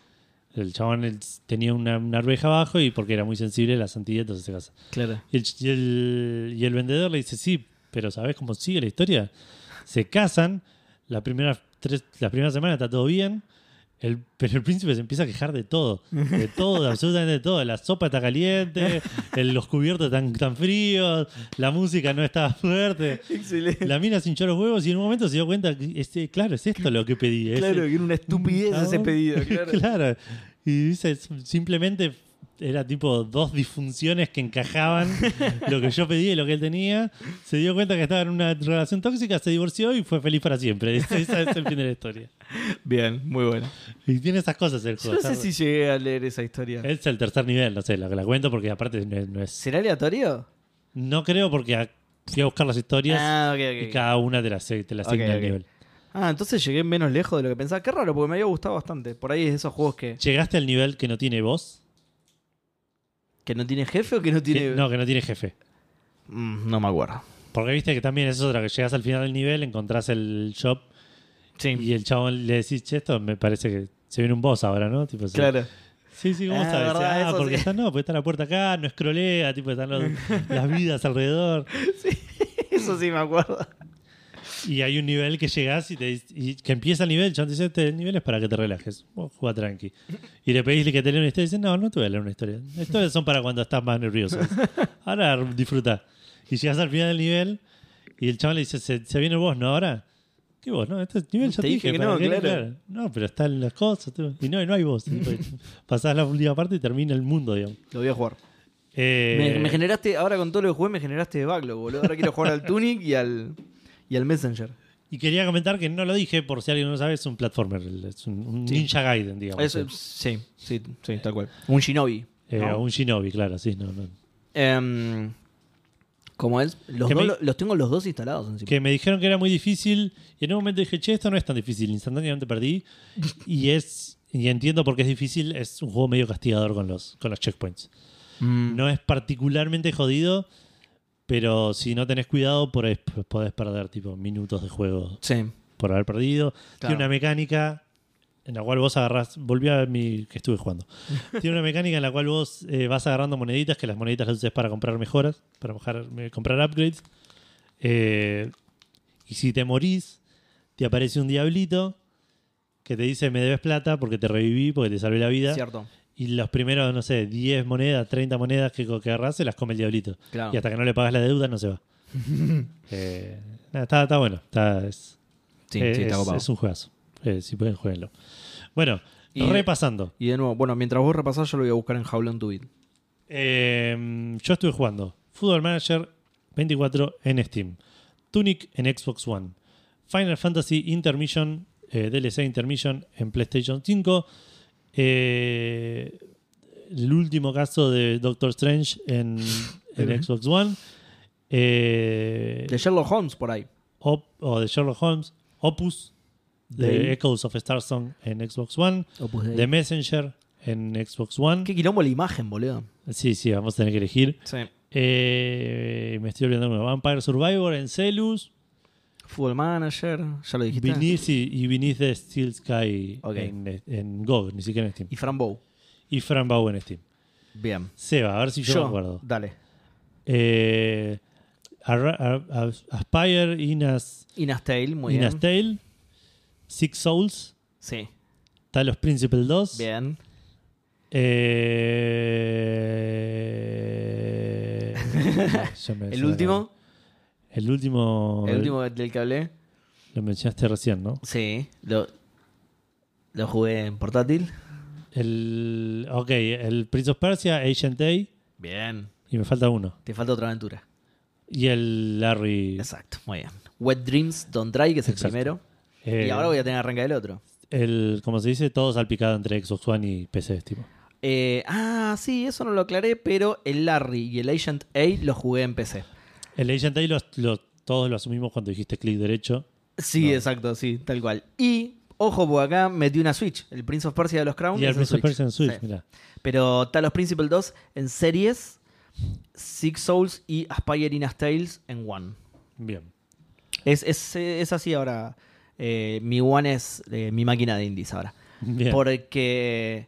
el chabón tenía una, una arveja abajo y porque era muy sensible la sentía, entonces se casa. Claro. Y el, y el- y el vendedor le dice, sí, pero ¿sabes cómo sigue la historia? Se casan, la primera, tres, la primera semana está todo bien, El, pero el príncipe se empieza a quejar de todo. De todo, de absolutamente de todo. La sopa está caliente, el- los cubiertos están tan fríos, la música no estaba fuerte. Excelente. La mina se hinchó los huevos y en un momento se dio cuenta que, este, claro, es esto lo que pedí. es- Claro, que era una estupidez ese pedido, claro. (laughs) claro. Y dice, simplemente era tipo dos disfunciones que encajaban lo que yo pedí y lo que él tenía. Se dio cuenta que estaba en una relación tóxica, se divorció y fue feliz para siempre. Ese (laughs) ese es el fin de la historia. Bien, muy bueno. Y tiene esas cosas el Yo juego. no sé si llegué a leer esa historia. Es el tercer nivel, no sé, la que la cuento porque aparte no es... No, es- ¿Será aleatorio? no creo porque fui a buscar las historias Ah, y cada una te las, te Ok, asigna el ok. nivel. Ah, entonces llegué menos lejos de lo que pensaba. Qué raro, porque me había gustado bastante. Por ahí es de esos juegos que, ¿Llegaste al nivel que no tiene voz? Que no tiene jefe o que no tiene. Que- no, que no tiene jefe. Mm, no me acuerdo. Porque viste que también es otra, que llegas al final del nivel, encontrás el shop Sí, y el chabón le decís, che, esto me parece que se viene un boss ahora, ¿no? Tipo, sí. claro. Sí, sí, ¿cómo Ah, sabes? verdad, ah, eso porque sí. está, no, porque está la puerta acá, no escrolea, tipo, están los- (laughs) las vidas alrededor. (laughs) Eso sí me acuerdo. Y hay un nivel que llegás y, te, dice- y que empieza el nivel, te dice, este nivel es para que te relajes, vos juega tranqui. Y le pedís que te lea una historia y dice, no, no te voy a leer una historia. Las historias son para cuando estás más nervioso. (laughs) Ahora disfruta. Y llegas al final del nivel y el chabón le dice, se, se viene vos, ¿no? Ahora. ¿Qué vos? No, este nivel ya Te dije que ¿para no, claro. No, pero están las cosas. tú. Y no, y no hay vos. (laughs) Pasás la última parte y termina el mundo, digamos. Lo voy a jugar. Eh, Me, me generaste, ahora con todo lo que jugué, me generaste de backlog, boludo. Ahora quiero jugar al Tunic y al, y al Messenger. Y quería comentar que no lo dije, por si alguien no lo sabe, es un platformer. Es un, un Sí. Ninja Gaiden, digamos. Eso, sí, sí, sí, tal cual. Un Shinobi. Eh, ¿no? Un Shinobi, claro, sí. No, no. Em, como es, los, me- los tengo los dos instalados encima. Que me dijeron que era muy difícil y en un momento dije, che, esto no es tan difícil. Instantáneamente perdí. y es y entiendo por qué es difícil. Es un juego medio castigador con los, con los checkpoints. Mm, No es particularmente jodido, pero si no tenés cuidado, podés, podés perder tipo minutos de juego Sí. por haber perdido. Claro. Tiene una mecánica en la cual vos agarrás. Volví a mi que estuve jugando. (laughs) Tiene una mecánica en la cual vos eh, vas agarrando moneditas, que las moneditas las usas para comprar mejoras, para bajar- me- comprar upgrades. Eh, y si te morís, te aparece un diablito que te dice me debes plata porque te reviví, porque te salvé la vida. Cierto. Y los primeros, no sé, 10 monedas, 30 monedas que, que agarrás, se las come el diablito. Claro. Y hasta que no le pagas la deuda, no se va. (laughs) Eh, nada, está, está bueno. Está, es, Sí, eh, sí, está es, es un juegazo. Eh, si pueden, jueguenlo. Bueno, Y- repasando. Y de nuevo, bueno, mientras vos repasás, yo lo voy a buscar en How Long to Beat. Eh, yo estuve jugando Football Manager 24 en Steam, Tunic en Xbox One, Final Fantasy Intermission, eh, DLC Intermission en PlayStation 5, eh, el último caso de Doctor Strange en, en Xbox One, eh, De Sherlock Holmes por ahí. Op- o de Sherlock Holmes, Opus, de. Echoes of Starsong en Xbox One, Opus. The Messenger en Xbox One. Qué quilombo la imagen, boludo. Sí, sí, vamos a tener que elegir. Sí. Eh, me estoy olvidando uno. Vampire Survivor en Celus. Football Manager, ya lo dijiste. Beneath y, y the Steel Sky en, en GOG, ni siquiera en Steam. Y Frambow. Y Fran Bau en Steam. Bien. Seba, a ver si yo, Yo, me acuerdo. dale. Eh, Aspire, Inas, Inas Tale, muy Inas bien. Tale, Six Souls, Sí, Talos Principle 2. bien. Eh, (laughs) El último. El último. el último del que hablé. Lo mencionaste recién, ¿no? Sí, lo, lo jugué en portátil. El. Ok, el Prince of Persia, Agent A. Y Bien. me falta uno. Te falta otra aventura. Y el Larry. Exacto, muy bien. Wet Dreams Don't Try, que es el primero. eh, y ahora voy a tener que arrancar el otro. El, como se dice, todo salpicado entre Xbox One y PC, tipo. Eh, ah, sí, eso no lo aclaré, pero el Larry y el Agent A los jugué en PC. El Agent A los, los- todos lo asumimos cuando dijiste clic derecho. Sí, No. exacto, sí, tal cual. Y, ojo, por acá metí una Switch. El Prince of Persia de los Crown. y el Prince of Persia en Switch, Sí. mira. Pero Talos Principle 2 en series, Six Souls y Aspire Inas Tales en One. Bien. Es, es, es así ahora. Eh, mi One es eh, mi máquina de indies ahora. Bien. Porque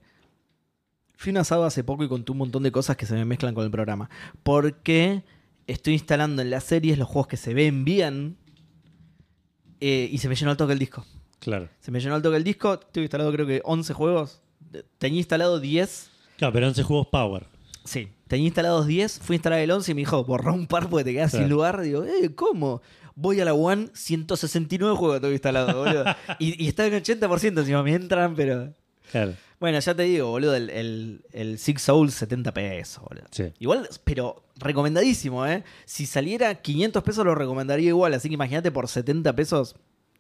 fui un asado hace poco y conté un montón de cosas que se me mezclan con el programa. Porque estoy instalando en las series los juegos que se ven bien eh, y se me llenó el toque el disco. Claro. Se me llenó el toque el disco, tuve instalado creo que 11 juegos. Tenía instalado 10. Claro, pero 11 juegos Power. Sí, tenía instalados 10, fui a instalar el 11 y me dijo, borra un par porque te quedas Claro. sin lugar. Digo, eh, ¿cómo? Voy a la One, 169 juegos tengo instalado, boludo. (laughs) y, y está en 80% encima, me entran, pero... Claro. Bueno, ya te digo, boludo, el, el, el Six Souls 70 pesos, boludo. Sí. Igual, pero recomendadísimo, ¿eh? Si saliera 500 pesos lo recomendaría igual, así que imagínate por 70 pesos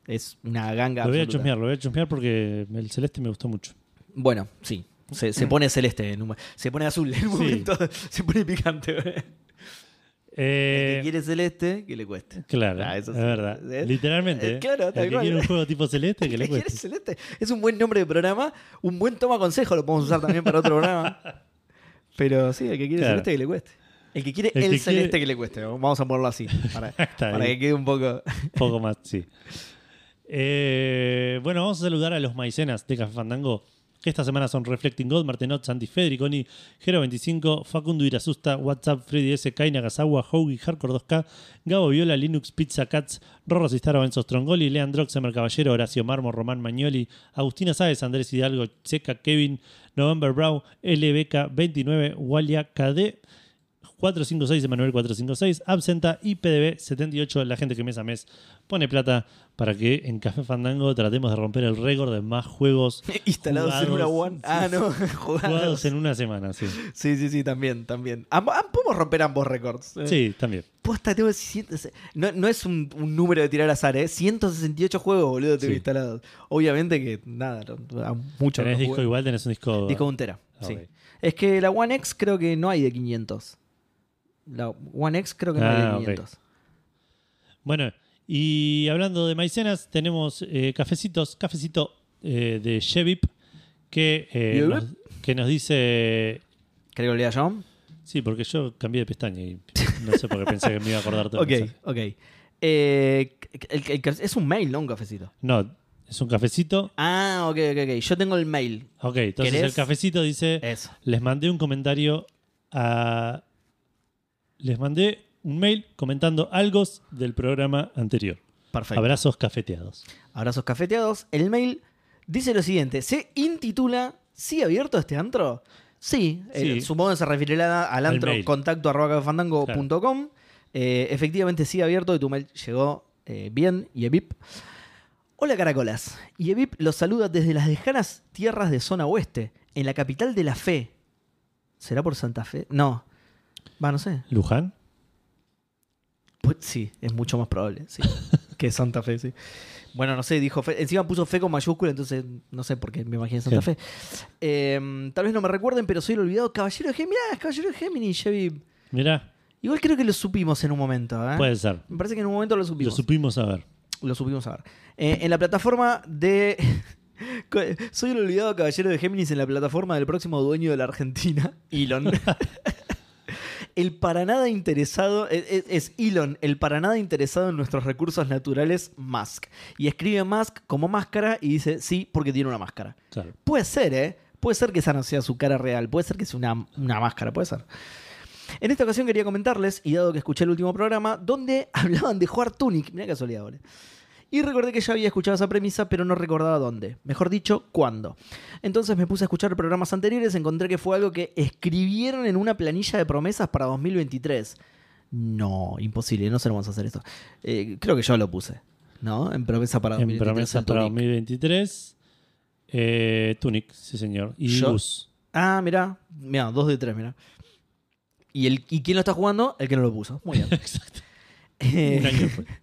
es una ganga. Lo voy a absoluta. chusmear, lo voy a chusmear porque el celeste me gustó mucho. Bueno, sí. Se, se (clears throat) pone celeste, en un- se pone azul en un Sí. momento, (laughs) se pone picante. ¿Eh? El Eh, que quiere celeste, que le cueste. claro, Ah, eso es sí. verdad. (laughs) ¿Eh? Literalmente. Eh, ¿eh? claro, El que quiere un juego tipo celeste, que le ¿Qué quiere cueste. celeste? Es un buen nombre de programa, un buen toma consejo, lo podemos usar también para otro programa. (laughs) Pero sí, el que quiere Claro. celeste, que le cueste. El que quiere El el, que celeste, quiere- que le cueste. Vamos a ponerlo así, para, (laughs) que quede un poco... Un poco más, sí. Eh, bueno, vamos a saludar a los maicenas de Café Fandango. Que esta semana son Reflecting God, Martenot, Santi Fedriconi, Gero25, Facundo Irasusta, WhatsApp, Freddy S, Kai Nagasawa, Hoagie, Hardcore 2K, Gabo Viola, Linux, Pizza Cats, Rorro Sistaro, Benzo Strongoli, Lean Droxemer Caballero, Horacio Marmo, Román Magnoli, Agustina Sáez, Andrés Hidalgo, Checa, Kevin, November Brown, LBK 29, Walia KD, 456, Emanuel 456, Absenta y PDB 78, la gente que mes a mes pone plata para que en Café Fandango tratemos de romper el récord de más juegos (laughs) Instalados en una. One. Ah, no, (laughs) jugados. jugados en una semana. Sí, Sí, sí, sí, también, también. Am- am- podemos romper ambos récords. eh. sí también. Posta, tengo 100 no, no es un, un número de tirar azar, ¿eh? 168 juegos, boludo, tengo Sí. instalados. Obviamente que, nada, muchos Tenés no disco jugué. igual, tenés un disco. Disco de un tera, sí. Es que la One X creo que no hay de 500. La One X creo que no hay Ah, de ok. 500. Bueno, y hablando de maicenas, tenemos eh, cafecitos, cafecito eh, de Shevip que, eh, nos, que nos dice. ¿Creo que lo lea yo? Sí, porque yo cambié de pestaña y no sé por qué pensé que me iba a acordar todo. (laughs) Ok, mensaje. ok. El- el- el- es un mail, no un cafecito. No, es un cafecito. Ah, ok, ok, ok. Yo tengo el mail. Ok, entonces ¿Querés? el cafecito dice. Eso. Les mandé un comentario a. Les mandé un mail comentando algo del programa anterior. Perfecto. Abrazos cafeteados. Abrazos cafeteados. El mail dice lo siguiente: se intitula ¿Sigue abierto este antro? Sí, eh, Sí. supongo que se referirá al Al antro contacto arroba. Eh, efectivamente sigue abierto y tu mail llegó eh, bien, Yevip. Hola caracolas, Yevip los saluda desde las lejanas tierras de zona oeste, en la capital de la fe. ¿Será por Santa Fe? No. Va, no sé. Luján. Pues sí, es mucho más probable, sí. (laughs) que Santa Fe, sí. Bueno, no sé, dijo fe. Encima puso fe con mayúscula, entonces no sé por qué me imaginé Santa Sí. Fe. Eh, tal vez no me recuerden, pero soy el olvidado Caballero de Géminis. Mirá, Caballero de Géminis, Chevy. Mirá, Igual creo que lo supimos en un momento, ¿eh? puede ser. Me parece que en un momento lo Lo supimos. supimos a ver. Lo supimos a ver. Eh, en la plataforma de. (laughs) Soy el olvidado caballero de Géminis en la plataforma del próximo dueño de la Argentina, Elon. (laughs) el para nada interesado. Es, es- es Elon, el para nada interesado en nuestros recursos naturales, Musk. Y escribe Musk como máscara y dice sí, porque tiene una máscara. Claro. Puede ser, ¿eh? Puede ser que esa no sea su cara real. Puede ser que sea una, una máscara, puede ser. En esta ocasión quería comentarles, y dado que escuché el último programa, donde (laughs) hablaban de jugar Tunic. Mira casualidad, ahora. Y recordé que ya había escuchado esa premisa, pero no recordaba dónde. Mejor dicho, cuándo. Entonces me puse a escuchar programas anteriores, encontré que fue algo que escribieron en una planilla de promesas para 2023. No, imposible, no sabemos hacer esto. Eh, creo que yo lo puse, ¿no? En promesa para En 2023. promesa el para Tunic. 2023. Eh, Tunic, sí señor. Y Yo- Gus. Ah, mirá, mirá, dos de tres, mirá. ¿Y, el, ¿Y quién lo está jugando? El que no lo puso. Muy bien. (laughs) Exacto. Eh, Un año fue. (laughs)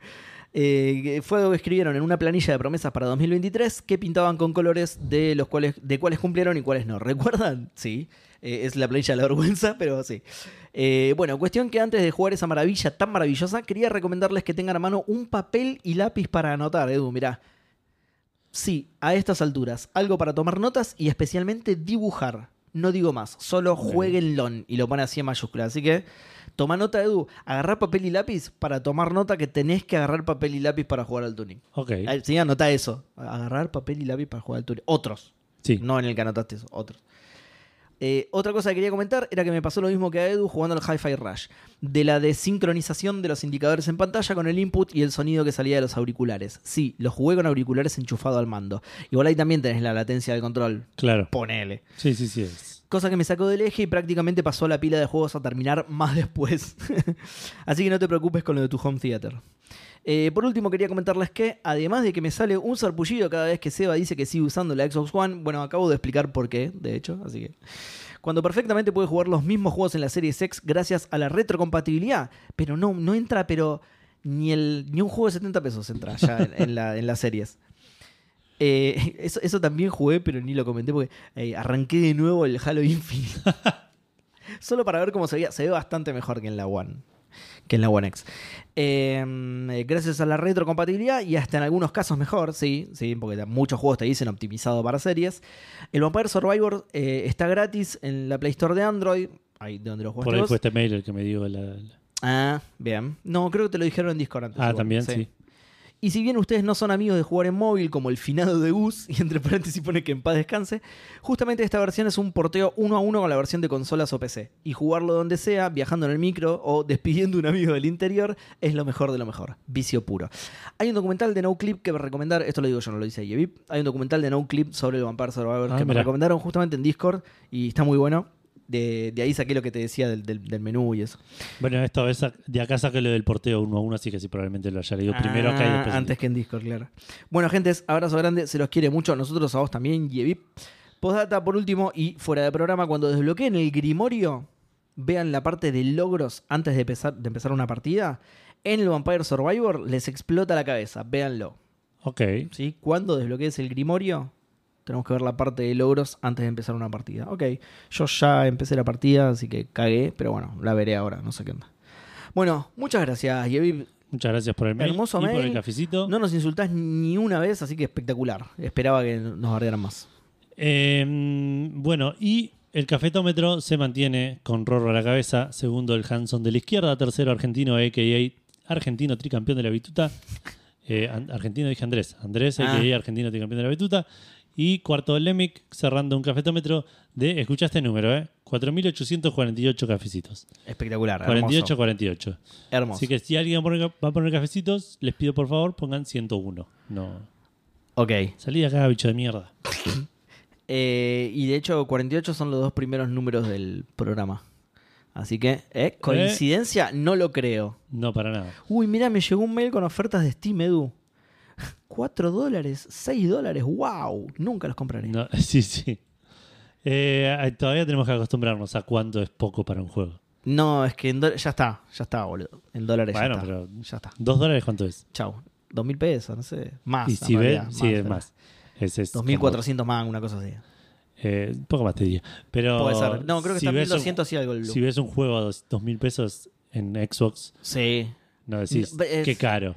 eh, fue escribieron en una planilla de promesas para 2023 que pintaban con colores de los cuales de cuáles cumplieron y cuáles no. (laughs) ¿Recuerdan? Sí. Eh, es la planilla de la vergüenza, pero sí. Eh, bueno, cuestión que antes de jugar esa maravilla tan maravillosa, quería recomendarles que tengan a mano un papel y lápiz para anotar, Edu, mirá. Sí, a estas alturas, algo para tomar notas y especialmente dibujar. No digo más, solo jueguenlo y lo pone así en mayúscula. Así que toma nota, Edu. Agarrar papel y lápiz para tomar nota que tenés que agarrar papel y lápiz para jugar al tuning. Ok. Ah, Sí, anota eso. Agarrar papel y lápiz para jugar al tuning. Otros. Sí. No en el que anotaste eso, otros. Eh, otra cosa que quería comentar era que me pasó lo mismo que a Edu jugando al Hi-Fi Rush, de la desincronización de los indicadores en pantalla con el input y el sonido que salía de los auriculares. Sí, lo jugué con auriculares enchufado al mando. Igual ahí también tenés la latencia del control. Claro. Ponele. Sí, sí, sí. es- Cosa que me sacó del eje y prácticamente pasó la pila de juegos a terminar más (laughs) después. Así que no te preocupes con lo de tu home theater. Eh, por último, quería comentarles que, además de que me sale un sarpullido cada vez que Seba dice que sigue usando la Xbox One, bueno, acabo de explicar por qué, de hecho, así que. Cuando perfectamente puede jugar los mismos juegos en la serie X gracias a la retrocompatibilidad, pero no, no entra, pero ni, el, ni un juego de 70 pesos entra ya en, en la- en las series. Eh, (laughs) eso, eso también jugué, pero ni lo comenté porque eh, arranqué de nuevo el Halo Infinite. (laughs) Solo para ver cómo se veía. Se ve bastante mejor que en la One. Que en la One X. Eh, eh, gracias a la retrocompatibilidad y hasta en algunos casos mejor, sí, sí, porque muchos juegos te dicen optimizado para series. El Vampire Survivor está gratis en la Play Store de Android. Ahí de donde lo Por ahí vos. fue este mail el que me dio la. la- Ah, bien. No, creo que te lo dijeron en Discord antes. Ah, igual, también, sí. Y si bien ustedes no son amigos de jugar en móvil como el finado de Gus, y entre paréntesis pone que en paz descanse, justamente esta versión es un porteo uno a uno con la versión de consolas o PC. Y jugarlo donde sea, viajando en el micro o despidiendo un amigo del interior, es lo mejor de lo mejor. Vicio puro. Hay un documental de No Clip que me recomendar, esto lo digo yo, no lo dice Yevip. Hay un documental de No Clip sobre el Vampire Survivor Ah, que me recomendaron justamente en Discord y está muy bueno. De, de ahí saqué lo que te decía del, del- del menú y eso. Bueno, esto es, de acá saqué lo del porteo uno a uno, así que sí, probablemente lo haya leído primero acá y Ah, después. en Antes que en Discord, claro. Bueno, gentes, abrazo grande, se los quiere mucho. Nosotros a vos también, Yevip. Postdata, por último, y fuera de programa, cuando desbloqueen el Grimorio, vean la parte de logros antes de empezar, de empezar una partida. En el Vampire Survivor les explota la cabeza, véanlo. Ok. ¿sí? Cuando desbloquees el Grimorio, tenemos que ver la parte de logros antes de empezar una partida. Ok, yo ya empecé la partida, así que cagué, pero bueno, la veré ahora, no sé qué onda. Bueno, muchas gracias, Yevip. Muchas gracias por el mail Hermoso y por mail. el cafecito. No nos insultás ni una vez, así que espectacular. Esperaba que nos bardearan más. Eh, bueno, y el cafetómetro se mantiene con Rorro a la cabeza, segundo el Hanson de la izquierda, tercero argentino, a.k.a. argentino tricampeón de la bituta. Eh, argentino dije Andrés. Andrés, Ah. a.k.a. argentino tricampeón de la bituta. Y cuarto el Lemic, cerrando un cafetómetro de, escucha este número, ¿eh? 4.848 cafecitos. Espectacular. 48, 48. Hermoso. hermoso. Así que si alguien va a poner cafecitos, les pido por favor pongan 101. No. Ok. Salí de acá, bicho de mierda. (laughs) Eh, y de hecho, 48 son los dos primeros números del programa. Así que, ¿eh? ¿Coincidencia? No lo creo. No, para nada. Uy, mira, me llegó un mail con ofertas de Steam, Edu. 4 dólares, 6 dólares, wow. Nunca los compraré. No, (laughs) sí, sí. Eh, todavía tenemos que acostumbrarnos a cuánto es poco para un juego. No, es que en ya está, ya está, boludo. En dólares Bueno, ya está. pero- Ya está. ¿Dos dólares cuánto es? Chau. Dos mil pesos, no sé. Más. y si ves, realidad, sí, es pero- más. Es, es 2400 más, una cosa así. eh, poco más te diría. Pero Puede ser. No, creo que si está ves un- 1200 y algo el. Si ves un juego a dos, dos mil pesos en Xbox, Sí. no decís es- qué caro.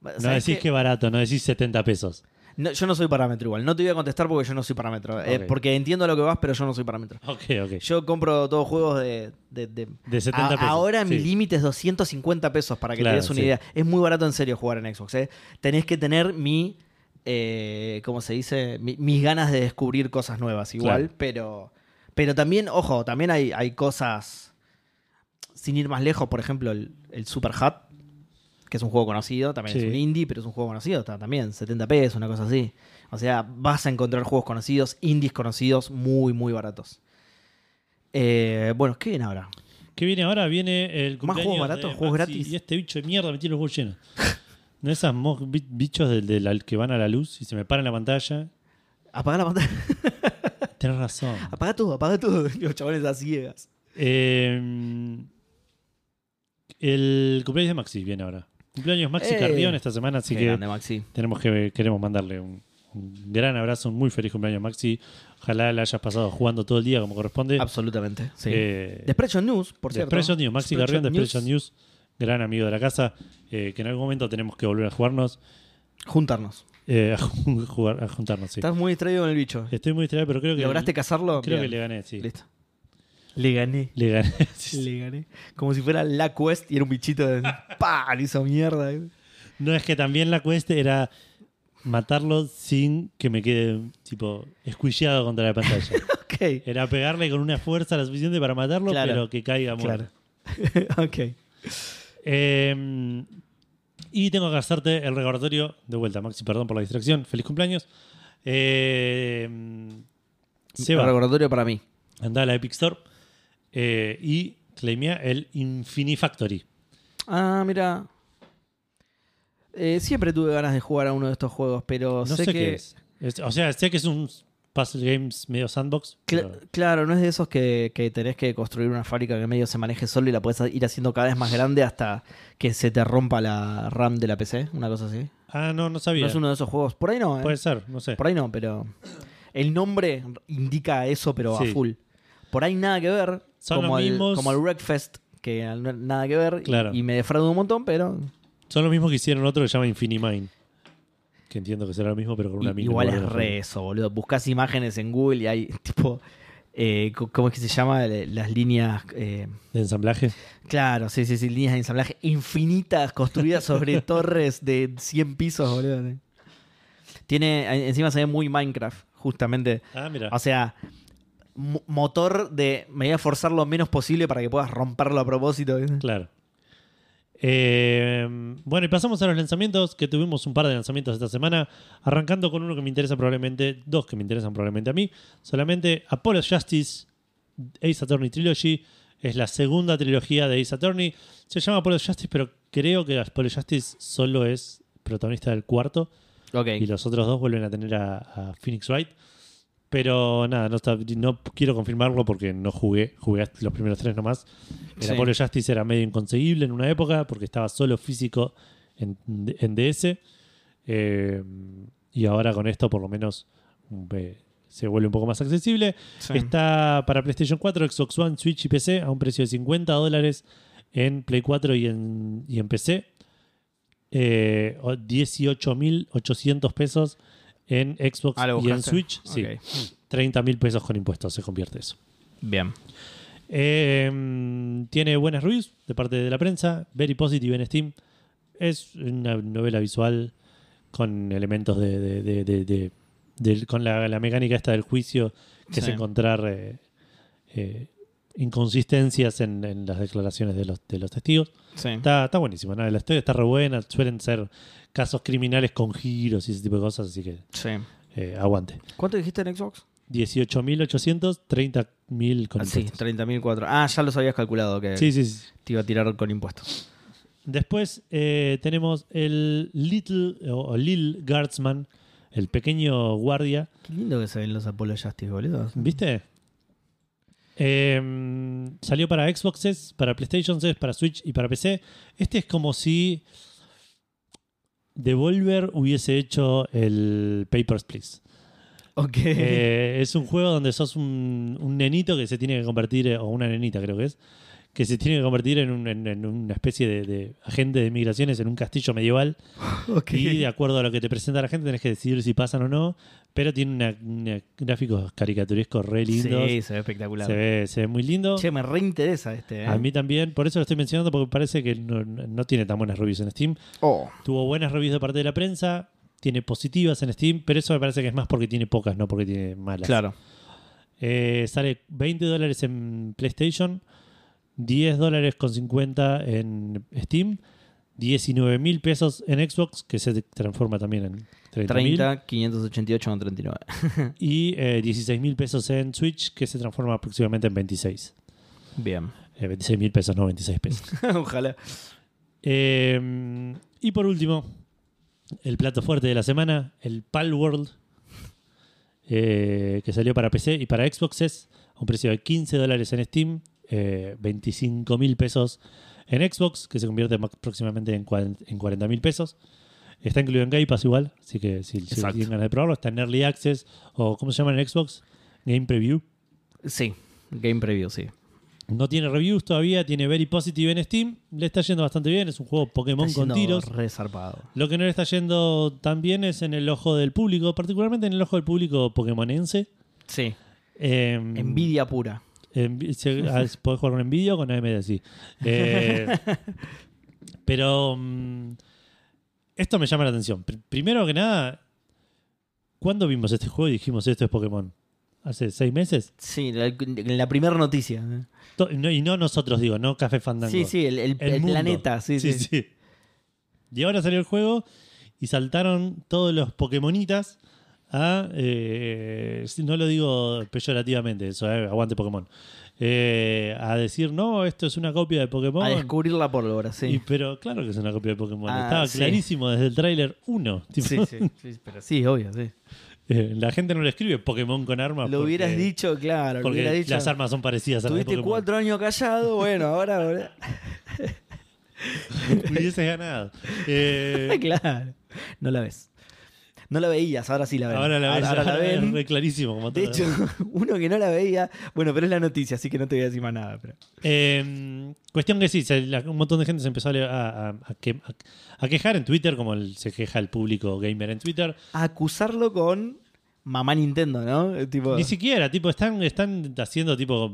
No ¿Sabes decís qué? qué barato, no decís 70 pesos. No, yo no soy parámetro igual. No te voy a contestar porque yo no soy parámetro. Eh, porque entiendo a lo que vas, pero yo no soy parámetro. Ok, ok. Yo compro todos juegos de... de, de- De 70 A- pesos. Ahora mi sí. límite es 250 pesos para que Claro, te des una sí. idea. Es muy barato en serio jugar en Xbox. ¿eh? Tenés que tener mi... Eh, ¿Cómo se dice? Mi- mis ganas de descubrir cosas nuevas igual. Claro. Pero, pero también, ojo, también hay, hay cosas... Sin ir más lejos, por ejemplo, el, el Super Hut, que es un juego conocido, también Sí. es un indie, pero es un juego conocido, está también 70 pesos, una cosa así. O sea, vas a encontrar juegos conocidos, indies conocidos, muy, muy baratos. Eh, bueno, ¿qué viene ahora? ¿Qué viene ahora? Viene el Más juegos baratos, juegos Maxi, gratis. Y este bicho de mierda me tiene los juegos llenos. (laughs) No esas mo- bi- bichos del, que van a la luz y se me paran la pantalla. Apaga la pantalla. (laughs) Tenés razón. apaga todo, apaga todo. (laughs) Los chavales a ciegas. Eh, el cumpleaños de Maxi viene ahora. Cumpleaños Maxi Eh. Carrión esta semana, así Qué que grande, Maxi. tenemos que queremos mandarle un, un gran abrazo, un muy feliz cumpleaños Maxi. Ojalá la hayas pasado jugando todo el día como corresponde. Absolutamente. Sí. Eh, Desprecio News, por de cierto. Expression News, Maxi Desprecio Carrión de News, gran amigo de la casa, eh, que en algún momento tenemos que volver a jugarnos, Juntarnos. eh, (laughs) a, ju- jugar, a juntarnos, sí. Estás muy distraído con el bicho. Estoy muy distraído, pero creo que ¿Lograste cazarlo? creo Bien. que le gané, sí. Listo. Le gané. Le gané. (laughs) Le gané. Como si fuera la quest y era un bichito de. (laughs) ¡Pah! Le hizo mierda. No es que también la cuesta era matarlo sin que me quede, tipo, escuchado contra la pantalla. (laughs) Ok. Era pegarle con una fuerza la suficiente para matarlo, Claro. pero que caiga muerto. Claro. ok. Eh, y tengo que hacerte el recordatorio de vuelta, Maxi, perdón por la distracción. Feliz cumpleaños. Eh, Seba, Recordatorio para mí. anda a la Epic Store eh, y claimea el Infinifactory. Ah, mira. Eh, siempre tuve ganas de jugar a uno de estos juegos, pero No sé, sé, que. qué es. Es- O sea, sé que es un puzzle games medio sandbox. Cla- pero- Claro, no es de esos que, que tenés que construir una fábrica que medio se maneje solo y la puedes ir haciendo cada vez más grande hasta que se te rompa la RAM de la PC, una cosa así. Ah, no, no sabía. No es uno de esos juegos. Por ahí no, ¿eh? Puede ser, no sé. Por ahí no, pero el nombre indica eso, pero Sí. a full. Por ahí nada que ver, Son como, los el, mismos- como el Wreckfest, que nada que ver y- Claro. y, me defrauda un montón, pero Son los mismos que hicieron otro que se llama Infinimine. Que entiendo que será lo mismo, pero con una mina. igual es re eso, boludo. Buscas imágenes en Google y hay (laughs) tipo, eh, ¿cómo es que se llama? Las líneas... eh, De ensamblaje. Claro, sí, sí, sí, líneas de ensamblaje infinitas construidas sobre (laughs) torres de 100 pisos, boludo. Tiene, encima se ve muy Minecraft, justamente. Ah, mira. O sea, motor de me voy a forzar lo menos posible para que puedas romperlo a propósito. Claro. Eh, bueno, y pasamos a los lanzamientos, que tuvimos un par de lanzamientos esta semana, arrancando con uno que me interesa probablemente, dos que me interesan probablemente a mí, solamente Apollo's Justice Ace Attorney Trilogy, es la segunda trilogía de Ace Attorney, se llama Apollo's Justice, pero creo que Apollo's Justice solo es protagonista del cuarto, Ok. y los otros dos vuelven a tener a, a Phoenix Wright. Pero nada, no, está- no quiero confirmarlo porque no jugué, jugué los primeros tres nomás. El Sí. Apollo Justice era medio inconseguible en una época porque estaba solo físico en, en DS. Eh, y ahora con esto por lo menos eh, se vuelve un poco más accesible. Sí. Está para PlayStation 4, Xbox One, Switch y PC a un precio de 50 dólares en Play 4 y en, y en PC. Eh, o 18.800 pesos en Xbox Ah, y en. Switch. Sí, Ok. 30.000 pesos con impuestos se convierte eso. Bien. Eh, tiene buenas reviews de parte de la prensa, very positive en Steam. Es una novela visual con elementos de, de- de- de- con la, la mecánica esta del juicio, que es encontrar eh, eh, inconsistencias en, en las declaraciones de los, de los testigos. Sí. Está, está buenísimo, ¿no? la historia está re buena, suelen ser casos criminales con giros y ese tipo de cosas, así que Sí. eh, aguante. ¿Cuánto dijiste en Xbox? 18.800, 30.000 con Ah, sí, impuestos. 30.004. Ah, ya los habías calculado que Sí, sí, sí. te iba a tirar con impuestos. Después eh, tenemos el Little o, Lil Guardsman, el pequeño guardia. Qué lindo que se ven los Apollo Justice, boludo. ¿Viste? Eh, salió para Xboxes, para PlayStation, para Switch y para PC. Este es como si Devolver hubiese hecho el Papers, Please. Ok. Eh, es un juego donde sos un, un nenito que se tiene que convertir, eh, o una nenita creo que es, que se tiene que convertir en, un- en- en una especie de, de agente de migraciones en un castillo medieval. (laughs) Y de acuerdo a lo que te presenta la gente tenés que decidir si pasan o no. Pero tiene una, una- gráficos caricaturescos re lindos. Sí, se ve espectacular. se, ve, se ve muy lindo. Che, me reinteresa este, ¿eh? A mí también, por eso lo estoy mencionando, porque parece que no, no tiene tan buenas reviews en Steam. Oh. Tuvo buenas reviews de parte de la prensa, tiene positivas en Steam, pero eso me parece que es más porque tiene pocas, no porque tiene malas. Claro. Eh, sale 20 dólares en PlayStation, 10 dólares con 50 en Steam, 19 mil pesos en Xbox, que se transforma también en 30 mil, 30, 588 con 39. y eh, 16 mil pesos en Switch, que se transforma aproximadamente en 26. Bien. Eh, 26 mil pesos, no 26 pesos. (laughs) Ojalá. Eh, y por último, el plato fuerte de la semana, el Pal World, eh, que salió para PC y para Xboxes a un precio de 15 dólares en Steam, eh, 25 mil pesos en Xbox, que se convierte ma- próximamente en 40 mil pesos. Está incluido en Game Pass igual, así que si, si tienen ganas de probarlo, está en Early Access o ¿cómo se llama en Xbox? Game Preview. Sí. Game Preview, sí. No tiene reviews todavía, tiene Very Positive en Steam, le está yendo bastante bien, es un juego Pokémon con tiros. Re zarpado. Lo que no le está yendo tan bien es en el ojo del público, particularmente en el ojo del público pokémonense. Sí. Eh, Envidia pura. Se- (laughs) ah, Podés jugar con Nvidia o con AMD, sí. Eh, (laughs) pero mm, esto me llama la atención. Pr- primero que nada, ¿Cuándo vimos este juego y dijimos esto es Pokémon? ¿Hace seis meses? Sí, la, la primera noticia. To- no- y no nosotros, digo, no Café Fandango. Sí, sí, el, el- El el mundo. planeta, sí, sí. sí, sí. Y ahora salió el juego y saltaron todos los Pokémonitas a. eh, no lo digo peyorativamente, eso, eh, aguante Pokémon. eh, a decir, no, esto es una copia de Pokémon. A descubrir la pólvora, sí. Y- pero claro que es una copia de Pokémon. Ah, Estaba sí. clarísimo desde el tráiler 1. tipo, Sí, sí, (laughs) sí, pero sí, obvio, sí. eh, la gente no le escribe Pokémon con armas. Lo porque- hubieras dicho, claro, Porque dicho. las armas son parecidas a las de Tuviste Pokémon. cuatro años callado, bueno, ahora. (laughs) Hubieses ganado. (laughs) Claro. No la ves. No la veías, ahora sí la ven. ahora la ves, Ahora, la ven. re clarísimo. Como De hecho, (laughs) uno que no la veía, bueno, pero es la noticia, así que no te voy a decir más nada. Pero... Eh, cuestión que sí, se- la- un montón de gente se empezó a, a- a- a que- a- a quejar en Twitter, como el- se queja el público gamer en Twitter. A acusarlo con mamá Nintendo, ¿no? Tipo, Ni siquiera, tipo, están, están haciendo tipo.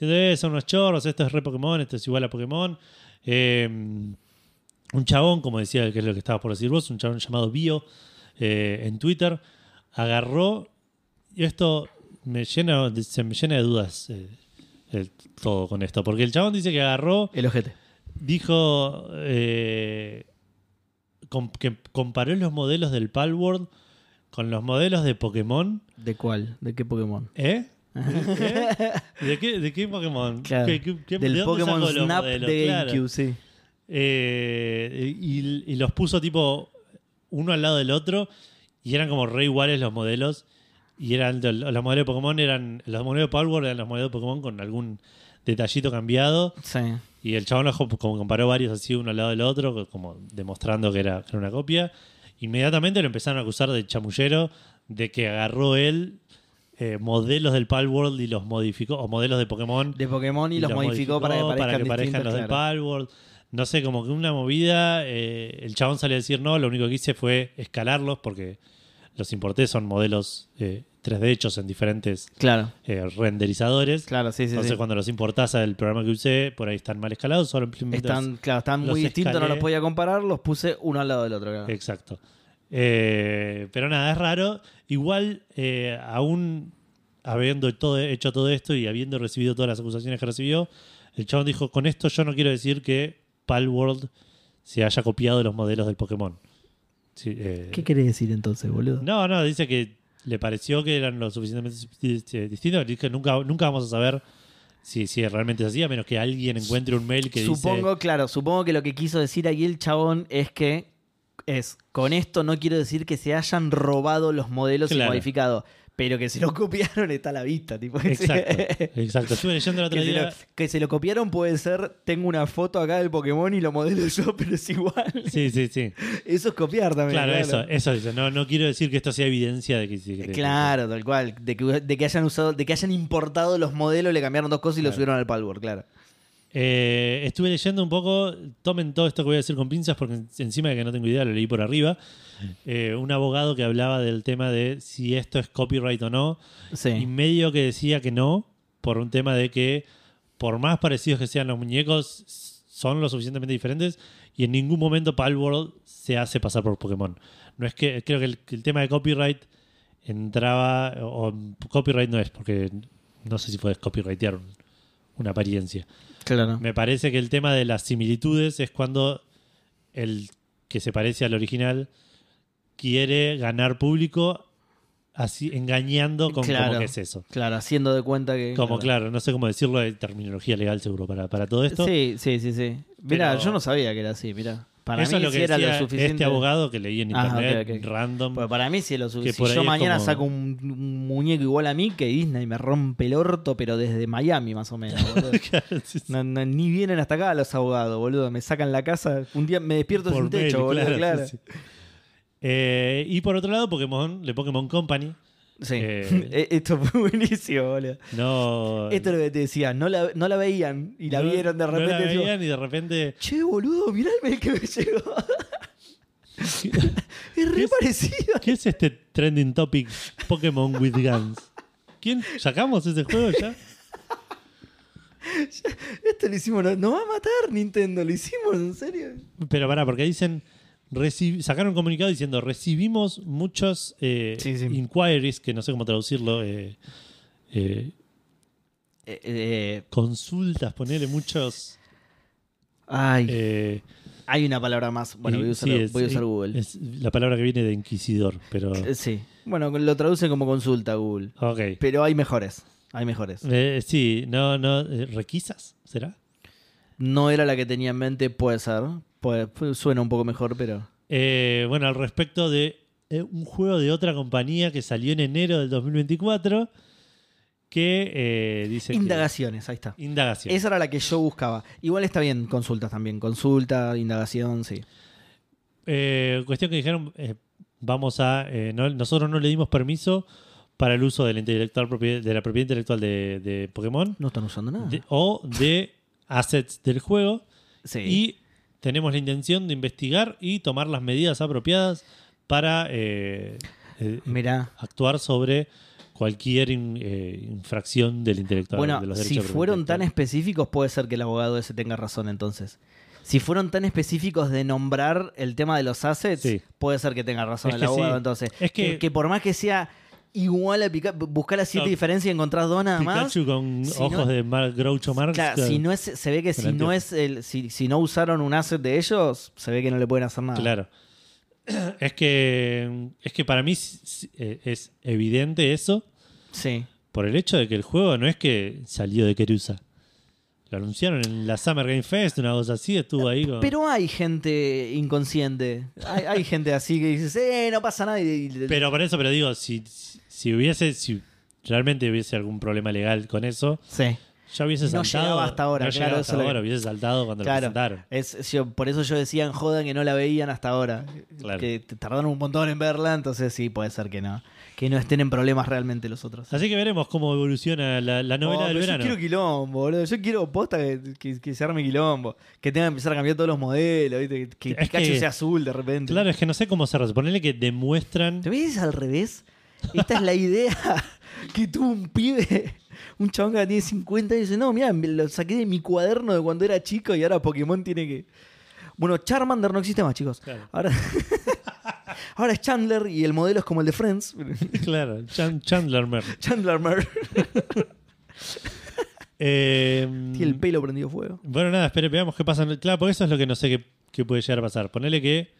Eh, son unos chorros, esto es re Pokémon, esto es igual a Pokémon. Eh, un chabón, como decía, que es lo que estabas por decir vos, un chabón llamado Bio eh, en Twitter, agarró. Y esto me llena, de- se me llena de dudas eh, el- todo con esto. Porque el chabón dice que agarró el ojete. dijo eh, com- que comparó los modelos del Palworld con los modelos de Pokémon. ¿De cuál? ¿De qué Pokémon? ¿Eh? (laughs) ¿Eh? ¿De, qué, ¿De qué Pokémon? Claro. ¿Qué- qué- de Del dónde Pokémon Snap de Claro. GameCube, sí. Eh, y, y los puso tipo uno al lado del otro y eran como re iguales los modelos. Y eran los modelos de Pokémon eran los modelos de Palworld eran los modelos de Pokémon con algún detallito cambiado. Sí. Y el chabón como comparó varios así uno al lado del otro, como demostrando que era, una copia. Inmediatamente lo empezaron a acusar de chamullero, de que agarró él eh, modelos del Palworld y los modificó, o modelos de Pokémon. De Pokémon y, los, modificó, para que parezcan, parezcan los del claro. Palworld. No sé, como que una movida. eh, el chabón sale a decir no, lo único que hice fue escalarlos porque los importé, son modelos eh, 3D hechos en diferentes Claro, eh, renderizadores. claro, sí, sí. Entonces, sí. cuando los importás al programa que usé, por ahí están mal escalados, solo Están, claro, están muy distintos, no los podía comparar, los puse uno al lado del otro. claro. Exacto. Eh, pero nada, es raro. Igual, eh, aún habiendo todo, hecho todo esto y habiendo recibido todas las acusaciones que recibió, el chabón dijo, con esto yo no quiero decir que Palworld se haya copiado los modelos del Pokémon. Sí, eh, ¿Qué querés decir entonces, boludo? no, no, dice que le pareció que eran lo suficientemente distintos. Dice que nunca, nunca vamos a saber si, si realmente es así, a menos que alguien encuentre un mail que supongo, dice... claro, supongo que lo que quiso decir ahí el chabón es que es, con esto no quiero decir que se hayan robado los modelos y modificado, pero que se lo (laughs) copiaron está a la vista. Tipo, Exacto, (laughs) exacto. Estuve leyendo otro que, se lo, que se lo copiaron puede ser, tengo una foto acá del Pokémon y lo modelo yo, (laughs) pero es igual. Sí, sí, sí. Eso es copiar también. Claro, eso, eso dice. No, no quiero decir que esto sea evidencia de que sí. que- Claro, tal cual. De que, de que hayan usado, de que hayan importado los modelos, le cambiaron dos cosas y lo Claro. subieron al Palworld, claro. Eh, estuve leyendo un poco, tomen todo esto que voy a decir con pinzas porque en- encima de que no tengo idea, lo leí por arriba. Eh, un abogado que hablaba del tema de si esto es copyright o no, y medio que decía que no, por un tema de que por más parecidos que sean los muñecos, son lo suficientemente diferentes y en ningún momento Palworld se hace pasar por Pokémon. No es que, creo que el, el tema de copyright entraba, o, copyright no es, porque no sé si puedes copyrightear un- una apariencia. Claro. Me parece que el tema de las similitudes es cuando el que se parece al original quiere ganar público así engañando con Claro. cómo que es eso. Claro, haciendo de cuenta que. Como claro, no sé cómo decirlo, hay terminología legal seguro para, para todo esto. Sí, sí, sí, sí. Mira, yo no sabía que era así, mira. Para eso mí es lo que era decía lo suficiente. este abogado que leí en Ah, internet, random. Pues para mí es lo Si yo mañana como- saco un, un muñeco igual a mí, que Disney me rompe el orto, pero desde Miami más o menos. (laughs) No- no- ni vienen hasta acá los abogados, boludo. Me sacan la casa. Un día me despierto Por sin techo, boludo, claro, claro. sí, sí. Eh, y por otro lado, Pokémon, de Pokémon Company. Sí. Eh, (laughs) Eh, Esto fue (laughs) buenísimo, boludo. No, Esto es lo que te decía, no la, no la veían y la no- vieron de no repente. la tipo, veían y de repente che, boludo, mirá el mail que me llegó. (laughs) es re es? parecido. ¿Qué es este trending topic Pokémon with Guns? ¿Quién? ¿Sacamos ese juego ya? Esto lo hicimos, no, nos va a matar Nintendo, lo hicimos, en serio. Pero pará, porque dicen sacaron un comunicado diciendo recibimos muchos eh, Sí, sí. inquiries, que no sé cómo traducirlo, eh, eh, consultas, ponerle muchos... ay, hay una palabra más. Bueno, voy a usar, sí, es- voy a usar Google. Es la palabra que viene de inquisidor, pero... Sí. Bueno, lo traduce como consulta Google. Pero hay mejores. Hay mejores. Sí, no, no, ¿requisas? ¿Será? No era la que tenía en mente, puede ser. Puede- pu- suena un poco mejor, pero. Eh, bueno, al respecto de eh, un juego de otra compañía que salió en enero del 2024 que eh, dice que- Indagaciones, ahí está. indagación. Esa era la que yo buscaba. Igual está bien, consultas también. Consulta, indagación, sí. Eh, cuestión que dijeron, eh, vamos a, no- nosotros no le dimos permiso para el uso de la, intelectual propie- de la propiedad intelectual de, de Pokémon No están usando nada. de- o de assets del juego sí. y tenemos la intención de investigar y tomar las medidas apropiadas para eh, eh, Mirá. actuar sobre cualquier in- eh, infracción del intelectual. Bueno, de los si derechos fueron tan específicos, puede ser que el abogado ese tenga razón entonces. Si fueron tan específicos de nombrar el tema de los assets, Sí. puede ser que tenga razón Es el abogado sí. entonces. Es que- que, por más que sea igual a Pikachu, buscar las siete No. diferencias y encontrar dos nada más. Pikachu con si ojos no- de Groucho Marx. Claro, si no es, se ve que si no es el, si, si no usaron un asset de ellos, se ve que no le pueden hacer nada. Claro. (clears throat) Es que, es que para mí eh, es evidente eso Sí. por el hecho de que el juego no es que salió de Kerusa. Lo anunciaron en la Summer Game Fest, una cosa así, estuvo ahí con... Pero hay gente inconsciente. Hay, hay gente así que dice, eh, no pasa nada. Pero por eso, pero digo, si, si hubiese, si realmente hubiese algún problema legal con eso, sí. ya hubiese No saltado. llegaba hasta ahora, no claro, eso hasta lo ahora, que- hubiese saltado cuando lo Claro. presentaron. Es, yo- por eso yo decía en joda que no la veían hasta ahora. Claro. Que tardaron un montón en verla, entonces sí, puede ser que no. Que no estén en problemas realmente los otros. Así que veremos cómo evoluciona la, la novela Oh, del verano. Yo quiero quilombo, boludo. Yo quiero posta que, que- que se arme quilombo. Que tenga que empezar a cambiar todos los modelos, ¿viste? Que, que Pikachu sea azul de repente. Claro, es que no sé cómo se Ponele que demuestran. ¿Te ves al revés? Esta es la idea (laughs) que tuvo un pibe, un chabón que tiene 50 y dice, no, mira, lo saqué de mi cuaderno de cuando era chico y ahora Pokémon tiene que... Bueno, Charmander no existe más, chicos. Claro. Ahora, (laughs) ahora es Chandler y el modelo es como el de Friends. (laughs) Claro, Chan- Chandler Mer. (laughs) Chandler Mer. (laughs) Eh, Tiene el pelo prendido fuego. Bueno, nada, espere, veamos qué pasa. Claro, porque eso es lo que no sé qué, qué puede llegar a pasar. Ponele que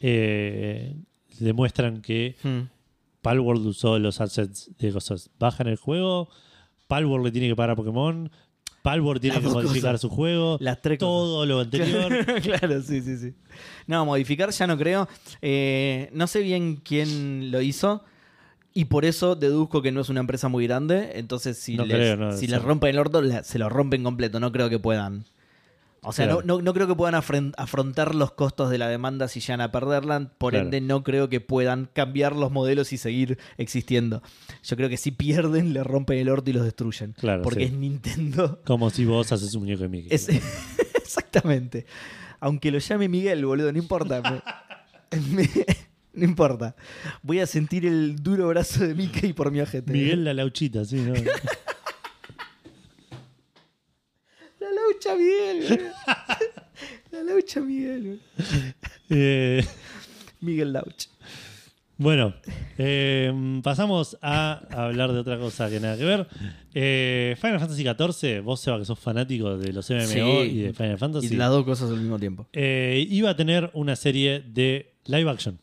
eh, demuestran que Hmm. Palworld usó los assets de cosas. Bajan el juego, Palworld le tiene que pagar a Pokémon, Palworld tiene que modificar cosas. su juego, Las tres cosas. todo lo anterior. (laughs) claro, sí, sí, sí. No, modificar ya no creo. Eh, no sé bien quién lo hizo. Y por eso deduzco que no es una empresa muy grande. Entonces, si, No les, creo, no, si les rompen el orto, se lo rompen completo. No creo que puedan. O sea, Claro. no, no, no creo que puedan afrontar los costos de la demanda si llegan a perderla. Por Claro. ende, no creo que puedan cambiar los modelos y seguir existiendo. Yo creo que si pierden, le rompen el orto y los destruyen. Claro, porque sí. es Nintendo. Como si vos haces un muñeco de Mickey. Es- (laughs) exactamente. Aunque lo llame Miguel, boludo, no importa. Me- (laughs) me- no importa. Voy a sentir el duro brazo de Mickey por mi ojete. Miguel la lauchita, sí, ¿no? (laughs) La laucha Miguel. (laughs) La laucha Miguel. Eh, Miguel Lauch. Bueno, eh, pasamos a hablar de otra cosa que nada que ver. Eh, Final Fantasy XIV, vos Seba que sos fanático de los MMO Sí. y de Final Fantasy, Y las dos cosas al mismo tiempo. eh, iba a tener una serie de live action.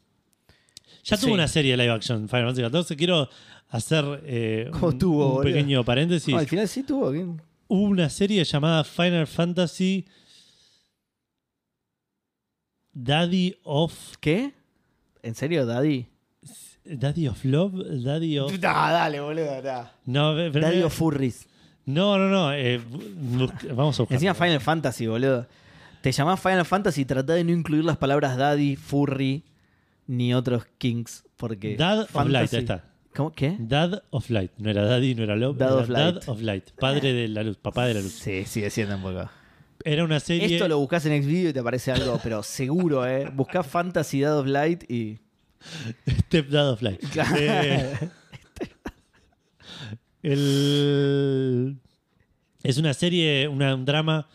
Ya tuvo Sí. una serie de live action Final Fantasy XIV. Quiero hacer eh, ¿Cómo un, tuvo, un boludo? pequeño paréntesis. Al final sí tuvo. ¿qué? Hubo una serie llamada Final Fantasy Daddy of ¿Qué? ¿En serio, Daddy? Daddy of Love, Daddy of (laughs) No, dale, boludo. no. Daddy of Furries. no, no, no, eh, vamos a buscar. Encima Final Fantasy, boludo. Te llamás Final Fantasy y tratá de no incluir las palabras Daddy, Furry, ni otros Kings. Porque. Dad of Light, ahí está. ¿Cómo? ¿Qué? Dad of Light, no era Daddy, no era Love, Dad era of Light. Dad of Light, padre de la luz, papá de la luz. Sí, sigue siendo un poco. Era una serie Esto lo buscas en Xvideo y te aparece algo, (laughs) pero seguro, ¿eh? Buscás Fantasy Dad of Light y. Step Dad of Light. Eh, el- es una serie, una- un drama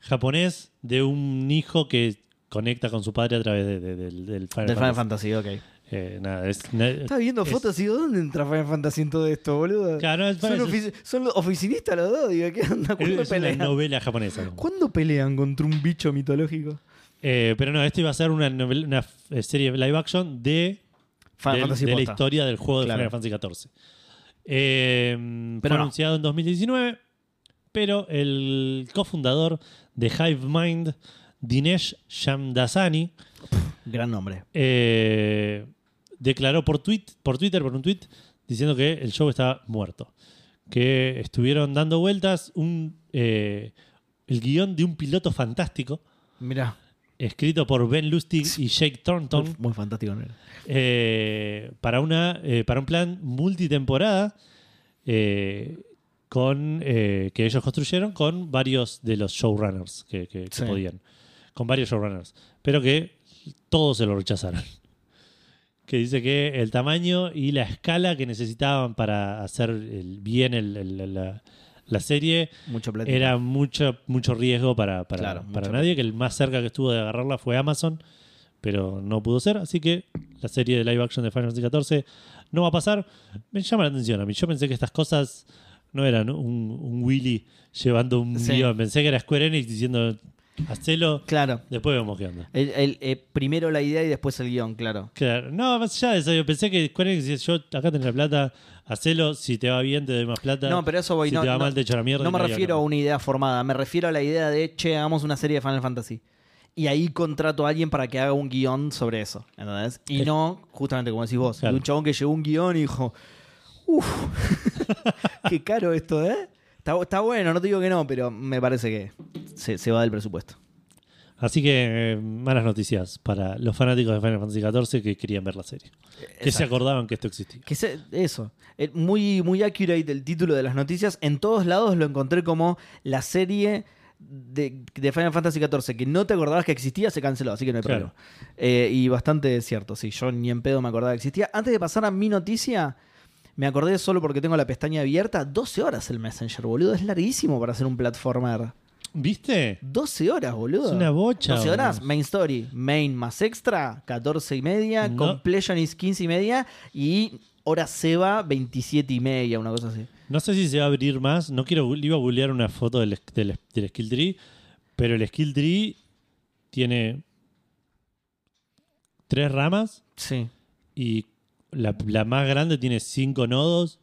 japonés de un hijo que conecta con su padre a través de- de- del, del Final Final Fantasy. Fantasy, ok. Eh, nada, es, Estaba viendo es- fotos y digo, ¿dónde entra Final Fantasy en todo esto, boludo? Claro, es, son, ofici- son oficinistas los dos, digo, ¿qué onda? ¿Cuándo es una pelean? novela japonesa. ¿no? ¿Cuándo pelean contra un bicho mitológico? Eh, pero no, esto iba a ser una, novela- una serie live action de, Final del- Fantasy de la historia del juego de. Final Fantasy XIV. Eh, Pero fue no. anunciado en 2019, pero el cofundador de Hive Mind, Dinesh Shamdasani, Gran nombre. eh, declaró por, tweet, por Twitter, por un tweet, diciendo que el show estaba muerto. Que estuvieron dando vueltas un, eh, el guion de un piloto fantástico, Mira, escrito por Ben Lustig y Jake Thornton, muy, muy fantástico. ¿no? eh, para, una, eh, para un plan multitemporada con, eh, que ellos construyeron con varios de los showrunners que, que- que Sí. podían. Con varios showrunners. Pero que todos se lo rechazaron. Que dice que el tamaño y la escala que necesitaban para hacer el- bien el- el- la, la serie Mucho era mucho, mucho riesgo para, para, Claro, para nadie, que el más cerca que estuvo de agarrarla fue Amazon, pero no pudo ser, así que la serie de live action de Final Fantasy XIV no va a pasar. Me llama la atención a mí, yo pensé que estas cosas no eran un, un Willy llevando un Sí. guion, pensé que era Square Enix diciendo, hacelo, Claro. después vemos qué onda. El- el- eh, primero la idea y después el guion, claro. Claro, no, más allá de eso, yo pensé que Square Enix decía, yo acá tenés la plata, hacelo, si te va bien te doy más plata. No, pero eso voy. si no, te va no- mal te echo la mierda. no me refiero a una idea formada, me refiero a la idea de, che, hagamos una serie de Final Fantasy. Y ahí contrato a alguien para que haga un guion sobre eso, ¿entendés? Y Es- no, justamente como decís vos, Claro. de un chabón que llevó un guion y dijo, uff, (laughs) qué caro esto, ¿eh? Está, está bueno, no te digo que no, pero me parece que se, se va del presupuesto. Así que eh, malas noticias para los fanáticos de Final Fantasy XIV que querían ver la serie. Que se acordaban que esto existía. Que se- eso. Eh, Muy, muy accurate el título de las noticias. En todos lados lo encontré como la serie de, de Final Fantasy XIV que no te acordabas que existía, se canceló, así que no hay Claro. problema. Eh, y bastante cierto, sí. Yo ni en pedo me acordaba que existía. Antes de pasar a mi noticia, me acordé solo porque tengo la pestaña abierta. 12 horas el Messenger, boludo. Es larguísimo para hacer un platformer. ¿Viste? 12 horas, boludo. Es una bocha. 12 horas, boludo. main story, main más extra, 14 y media, No. completion is 15 y media y hora Seba 27 y media, una cosa así. No sé si se va a abrir más. No quiero. Iba a googlear una foto del, del, del skill tree. Pero el skill tree tiene tres ramas. Sí. Y la, la más grande tiene cinco nodos.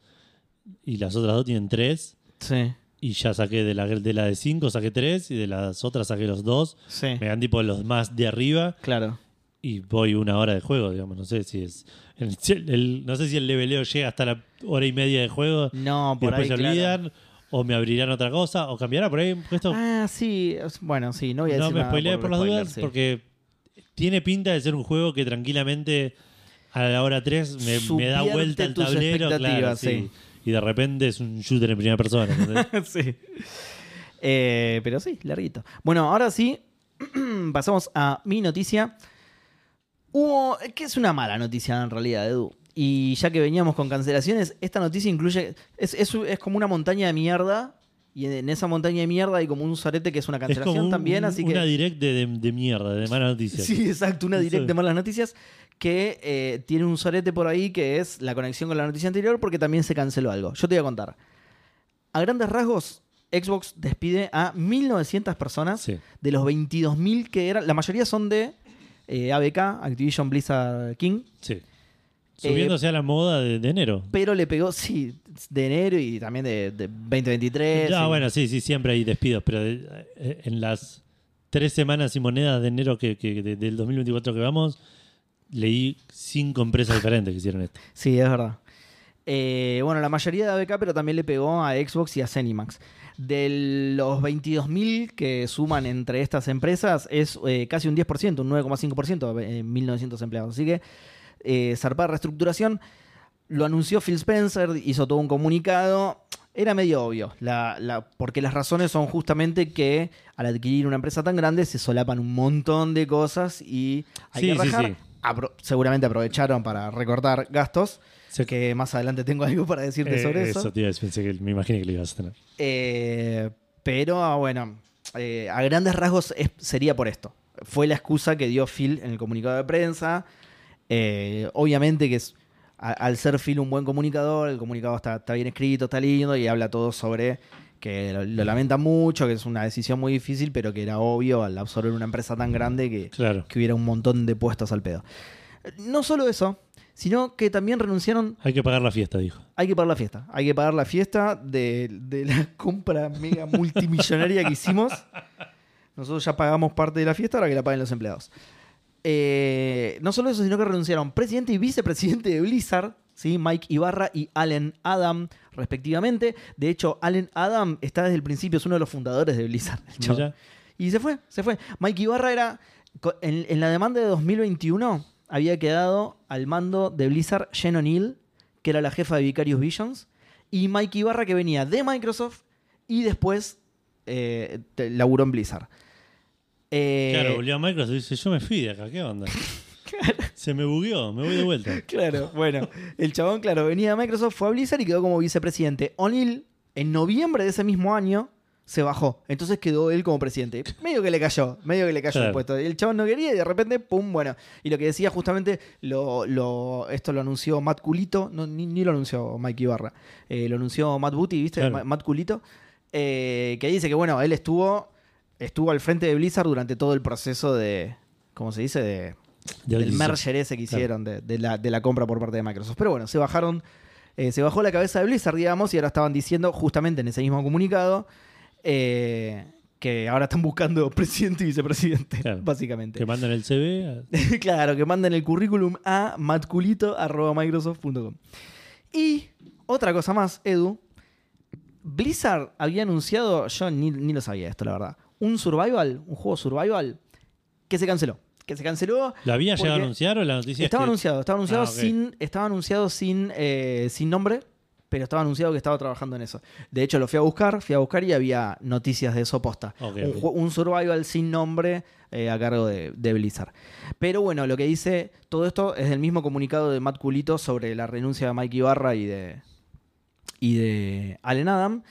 Y las otras dos tienen tres. Sí. Y ya saqué de la de, la de cinco, saqué tres. Y de las otras saqué los dos. Sí. Me dan tipo los más de arriba. Claro. y voy una hora de juego, digamos. No sé si es. el- el- no sé si el leveleo llega hasta la hora y media de juego No, y por después ahí. se claro. olvidan. O me abrirán otra cosa. O cambiará por ahí. Esto Ah, sí. Bueno, sí, no voy a no decir me nada spoileé por, las spoiler, dudas. sí. Porque tiene pinta de ser un juego que tranquilamente a la hora 3 me, me da vuelta el tus tablero. Claro, expectativas, sí. sí. Y de repente es un shooter en primera persona. ¿entendés? (laughs) sí. Eh, pero sí, larguito. Bueno, ahora sí, (clears throat) pasamos a mi noticia. Hubo, que es una mala noticia en realidad, Edu. Y ya que veníamos con cancelaciones, esta noticia incluye. Es, es, es como una montaña de mierda. Y en esa montaña de mierda hay como un sorete que es una es cancelación como un- también. un- Así que. una direct de, de- de mierda, de malas noticias. Sí, exacto, una es. de malas noticias que eh, tiene un sorete por ahí que es la conexión con la noticia anterior porque también se canceló algo. Yo te voy a contar. A grandes rasgos, Xbox despide a 1.900 personas Sí. de los 22.000 que eran. La mayoría son de eh, ABK, Activision Blizzard King, sí. Subiéndose a la moda de, de enero. pero le pegó, sí, de enero y también de, de 2023. No, y- bueno, sí, sí, siempre hay despidos, pero de- eh, en las tres semanas y monedas de enero que, que- de- del 2024 que vamos, leí cinco empresas diferentes que hicieron esto. Sí, es verdad. Eh, bueno, la mayoría de ABK, pero también le pegó a Xbox y a Zenimax. De los 22.000 que suman entre estas empresas, es eh, casi un 10%, un 9,5%, eh, 1.900 empleados. Así que, eh, zarpada reestructuración. Lo anunció Phil Spencer, hizo todo un comunicado. Era medio obvio, la- la- porque las razones son justamente que al adquirir una empresa tan grande se solapan un montón de cosas y hay Sí, que sí, rajar. sí. Apro- seguramente aprovecharon para recortar gastos que más adelante tengo algo para decirte Eh, sobre eso. a decir, pensé que me imaginé que lo ibas a tener. Eh, pero ah, bueno, eh, a grandes rasgos es- sería por esto. fue la excusa que dio Phil en el comunicado de prensa. Obviamente que es, a- al ser Phil un buen comunicador, el comunicado está, está bien escrito, está lindo y habla todo sobre que lo, lo lamenta mucho, que es una decisión muy difícil, pero que era obvio al absorber una empresa tan grande que, Claro. que hubiera un montón de puestos al pedo. No solo eso, sino que también renunciaron Hay que pagar la fiesta, dijo. hay que pagar la fiesta. Hay que pagar la fiesta de, de la (laughs) compra mega multimillonaria que hicimos. Nosotros ya pagamos parte de la fiesta, ahora que la paguen los empleados. Eh, no solo eso, sino que renunciaron presidente y vicepresidente de Blizzard, ¿sí? Mike Ibarra y Allen Adam, respectivamente. De hecho, Allen Adam está desde el principio, es uno de los fundadores de Blizzard. el. Y se fue, se fue. Mike Ibarra era. En, en la demanda de 2021 había quedado al mando de Blizzard Jen O'Neill, que era la jefa de Vicarious Visions, y Mike Ibarra, que venía de Microsoft y después eh, laburó en Blizzard. Eh, Claro, volvió a Microsoft y dice, yo me fui de acá, ¿qué onda? (laughs) Se me bugueó, me voy de vuelta. (laughs) Claro, bueno, el chabón, claro, venía de Microsoft, fue a Blizzard y quedó como vicepresidente. O'Neill, en noviembre de ese mismo año, se bajó. Entonces quedó él como presidente. Medio que le cayó, medio que le cayó el puesto. El chabón no quería y de repente, pum, bueno. Y lo que decía justamente, lo, lo- esto lo anunció Matt Culito, no, ni, ni lo anunció Mike Ibarra, eh, lo anunció Matt Booty, ¿viste? Claro. Matt Culito, eh, que dice que, bueno, él estuvo, estuvo al frente de Blizzard durante todo el proceso de, ¿cómo se dice? De, Adquisición. merger ese que Claro. hicieron de, de la, de la compra por parte de Microsoft. Pero bueno, se bajaron, eh, se bajó la cabeza de Blizzard, digamos, y ahora estaban diciendo, justamente en ese mismo comunicado, eh, que ahora están buscando (laughs) presidente y vicepresidente, Claro. básicamente. Que mandan el CV. a- (laughs) claro, que manden el currículum a matculito.microsoft.com. Y otra cosa más, Edu. Blizzard había anunciado, yo ni, ni lo sabía esto, la verdad, un survival, un juego survival, que se canceló. Que se canceló. ¿Lo había llegado a anunciar o la noticia es Estaba que- anunciado, estaba anunciado Ah, sin, estaba anunciado sin, eh, sin nombre, pero estaba anunciado que estaba trabajando en eso. De hecho, lo fui a buscar, fui a buscar y había noticias de eso posta. Un, survival sin nombre eh, a cargo de, de Blizzard. Pero bueno, lo que dice todo esto es el mismo comunicado de Matt Culito sobre la renuncia de Mike Ibarra y de, y de Allen Adam,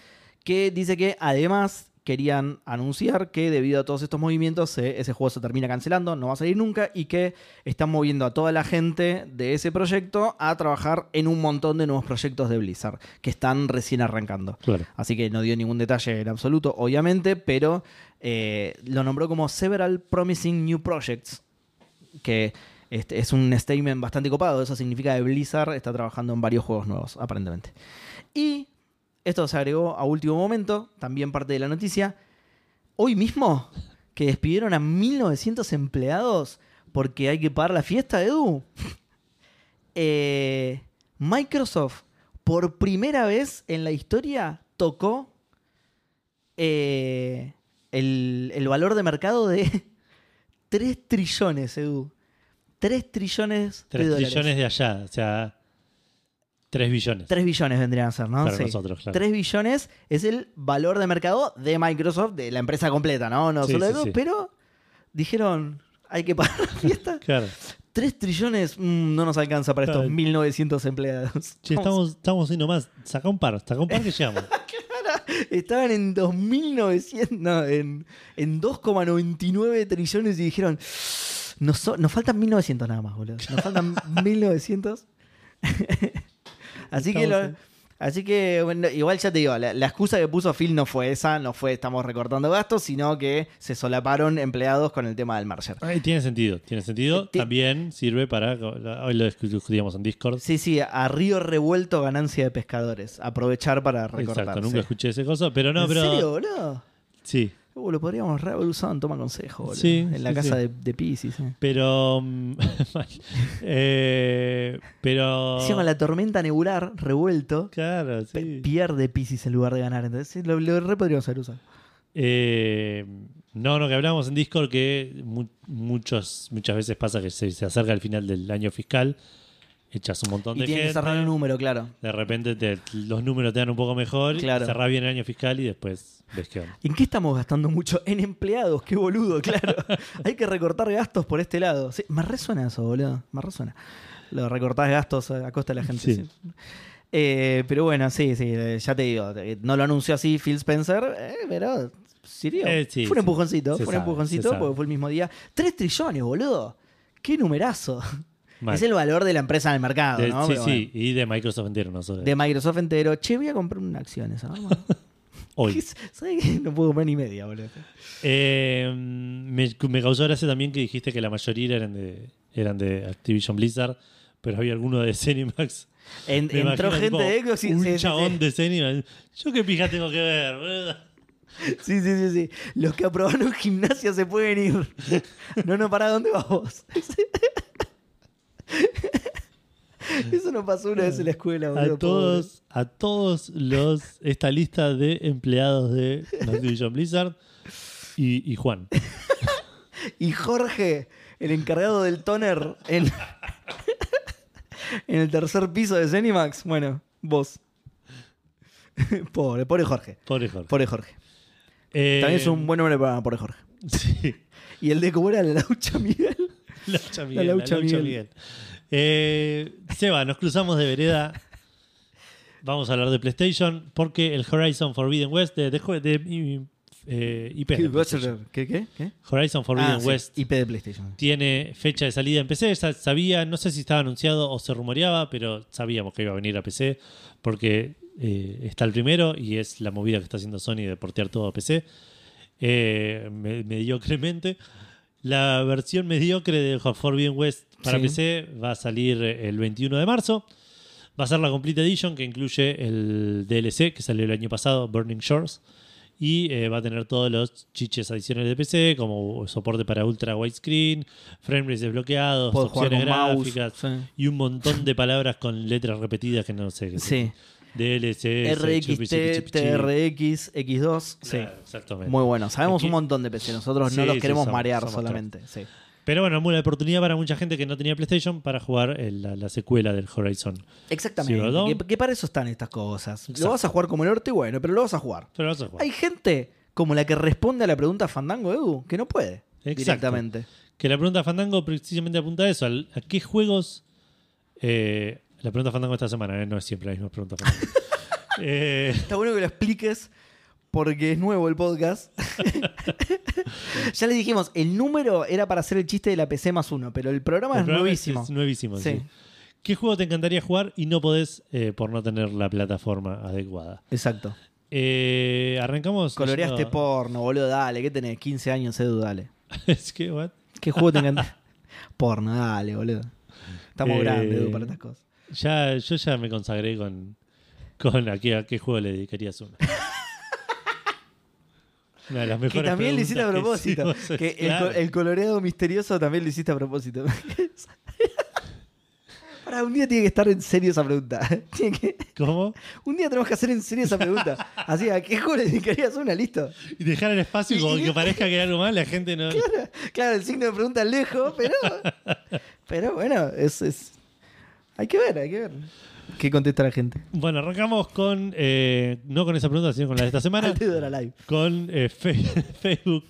que dice que además querían anunciar que debido a todos estos movimientos eh, ese juego se termina cancelando, no va a salir nunca y que están moviendo a toda la gente de ese proyecto a trabajar en un montón de nuevos proyectos de Blizzard que están recién arrancando. Claro. Así que no dio ningún detalle en absoluto, obviamente, pero eh, lo nombró como Several Promising New Projects, que este, es un statement bastante copado. Eso significa que Blizzard está trabajando en varios juegos nuevos, aparentemente. Y esto se agregó a último momento, también parte de la noticia. Hoy mismo, que despidieron a 1900 empleados porque hay que pagar la fiesta, Edu. (laughs) Eh, Microsoft, por primera vez en la historia, tocó eh, el, el valor de mercado de (laughs) 3 trillones, Edu. 3 trillones de 3 dólares. trillones de allá, o sea, 3 billones. 3 billones vendrían a ser, ¿no? Para Sí. nosotros, claro. 3 billones es el valor de mercado de Microsoft, de la empresa completa, ¿no? No Sí, solo de sí, sí. pero dijeron, hay que pagar la fiesta. (laughs) Claro. 3 trillones mm, no nos alcanza para estos Claro. 1900 empleados. Che, estamos, estamos haciendo más. Saca un par, saca un par que llegamos. (laughs) Estaban en 2900, no, en, en 2,99 trillones y dijeron, nos, so- nos faltan 1900 nada más, boludo. Nos faltan (laughs) 1900. Así que, lo- así que bueno, igual ya te digo, la, la excusa que puso Phil no fue esa, no fue estamos recortando gastos, sino que se solaparon empleados con el tema del merger. Ay, tiene sentido, tiene sentido. Eh, También sirve para. Hoy lo discutíamos en Discord. Sí, sí, a río revuelto ganancia de pescadores. Aprovechar para recortar. Exacto, nunca escuché ese cosa, pero no, ¿En pero. serio, boludo? Sí, Uh, lo podríamos haber usado en Toma Consejo, boludo. Sí, En la sí, casa sí. de, de Pisces. eh. pero. mm. (laughs) Eh, pero. Encima la tormenta nebular, revuelto, Claro, sí. pierde Pisces en lugar de ganar. Entonces lo, lo re podríamos haber usado. Eh, no, no, que hablábamos en Discord que mu- muchos, muchas veces pasa que se, se acerca el final del año fiscal, echas un montón Y de tiene que gente, cerrar el número, claro. de repente te- los números te dan un poco mejor, Claro. cerrás bien el año fiscal y después ves qué onda. ¿En qué estamos gastando mucho? En empleados, qué boludo, (laughs) claro. Hay que recortar gastos por este lado. Sí, me resuena eso, boludo. Me resuena. Lo de recortar gastos a a costa de la gente. Sí. sí. Eh, pero bueno, sí, sí, eh, ya te digo. eh, No lo anunció así Phil Spencer, eh, pero ¿Sirvió? Eh, sí, fue un sí. empujoncito, Se fue un sabe, empujoncito sabe. porque fue el mismo día. 3 trillones, boludo. Qué numerazo. Mal. Es el valor de la empresa en el mercado, De- ¿no? sí, Pero sí, y de Microsoft entero, no solo. De Microsoft entero. Che, voy a comprar una acción esa. vamos. (laughs) hoy. (laughs) ¿Sabes qué? No puedo comprar ni media, boludo. Eh, me, me causó gracia también que dijiste que la mayoría eran de, eran de Activision Blizzard, pero había alguno de Zenimax. En- entró gente tipo, de Xbox un sí, chabón sí. de Zenimax. Yo qué pija tengo que ver, boludo? Sí, sí, sí, sí. Los que aprobaron gimnasia se pueden ir. No, no, para dónde vas vos. (laughs) Eso no pasó una vez en la escuela, boludo. A todos, a todos los esta lista de empleados de Activision Blizzard y, y Juan. (laughs) Y Jorge, el encargado del toner en, en el tercer piso de Zenimax. Bueno, vos. (laughs) Pobre, pobre Jorge. Pobre Jorge. Pobre Jorge. Eh, También es un buen nombre para pobre Jorge. Sí. Y el de cómo era la laucha Miguel. Laucha Miguel. La La Miguel. Miguel. Eh, Seba, nos cruzamos de vereda. Vamos a hablar de PlayStation porque el Horizon Forbidden West de, de, de, y- eh, IP de PlayStation. ¿Qué, qué, qué? Horizon Forbidden Ah, sí, West IP de PlayStation. tiene fecha de salida en PC. Sabía, no sé si estaba anunciado o se rumoreaba, pero sabíamos que iba a venir a PC porque eh, está el primero y es la movida que está haciendo Sony de portear todo a PC. Eh, me- mediocremente. La versión mediocre de Forbidden West para Sí. PC va a salir el 21 de marzo. Va a ser la Complete Edition que incluye el DLC que salió el año pasado, Burning Shores. Y eh, va a tener todos los chiches adicionales de PC, como soporte para ultra widescreen, frame rates desbloqueados, Puedo opciones mouse. gráficas Sí. y un montón de palabras con letras repetidas que no sé qué. Sí. DLC, RXT, TRX, X2. Sí. exactamente. Muy bueno. Sabemos un montón de PC. Nosotros no los queremos marear solamente. Sí. Pero bueno, una oportunidad para mucha gente que no tenía PlayStation para jugar el- la, la secuela del Horizon. Exactamente. Que, que para eso están estas cosas. Lo vas a jugar como el norte, bueno, pero lo vas a jugar. Pero vas a jugar. Hay gente como la que responde a la pregunta Fandango Edu, que no puede Exacto. directamente. Que la pregunta Fandango precisamente apunta a eso, a qué juegos... eh, la pregunta Fandango esta semana, eh, no es siempre la misma pregunta Fandango. (laughs) Eh, Está bueno que lo expliques porque es nuevo el podcast. (laughs) ya le dijimos, el número era para hacer el chiste de la PC más uno, pero el programa el es programa nuevísimo. Es nuevísimo, Sí. sí. ¿Qué juego te encantaría jugar y no podés eh, por no tener la plataforma adecuada? Exacto. Eh, arrancamos. Coloreaste porno, boludo, dale. ¿Qué tenés? 15 años, Edu, dale. (laughs) es que, what? ¿Qué juego te encanta? porno, dale, boludo. Estamos Eh, grandes, Edu, para estas cosas. Ya, yo ya me consagré con, con a, qué, a qué juego le dedicarías uno. (laughs) Una de las Que mejores también lo hiciste a que propósito. Que el, claro. co- el coloreado misterioso también lo hiciste a propósito. (laughs) Para un día tiene que estar en serio esa pregunta. (laughs) Tiene que- ¿Cómo? un día tenemos que hacer en serio esa pregunta. Así, ¿a qué juego le dedicarías una? Listo. Y dejar el espacio y como que parezca que hay algo más, la gente no. Claro, el signo de pregunta lejos, pero. Pero bueno, es, es- Hay que ver, hay que ver. ¿Qué contesta la gente? Bueno, arrancamos con. eh, no con esa pregunta, sino con la de esta semana. (laughs) Dedo de la live. con eh, (laughs) Facebook.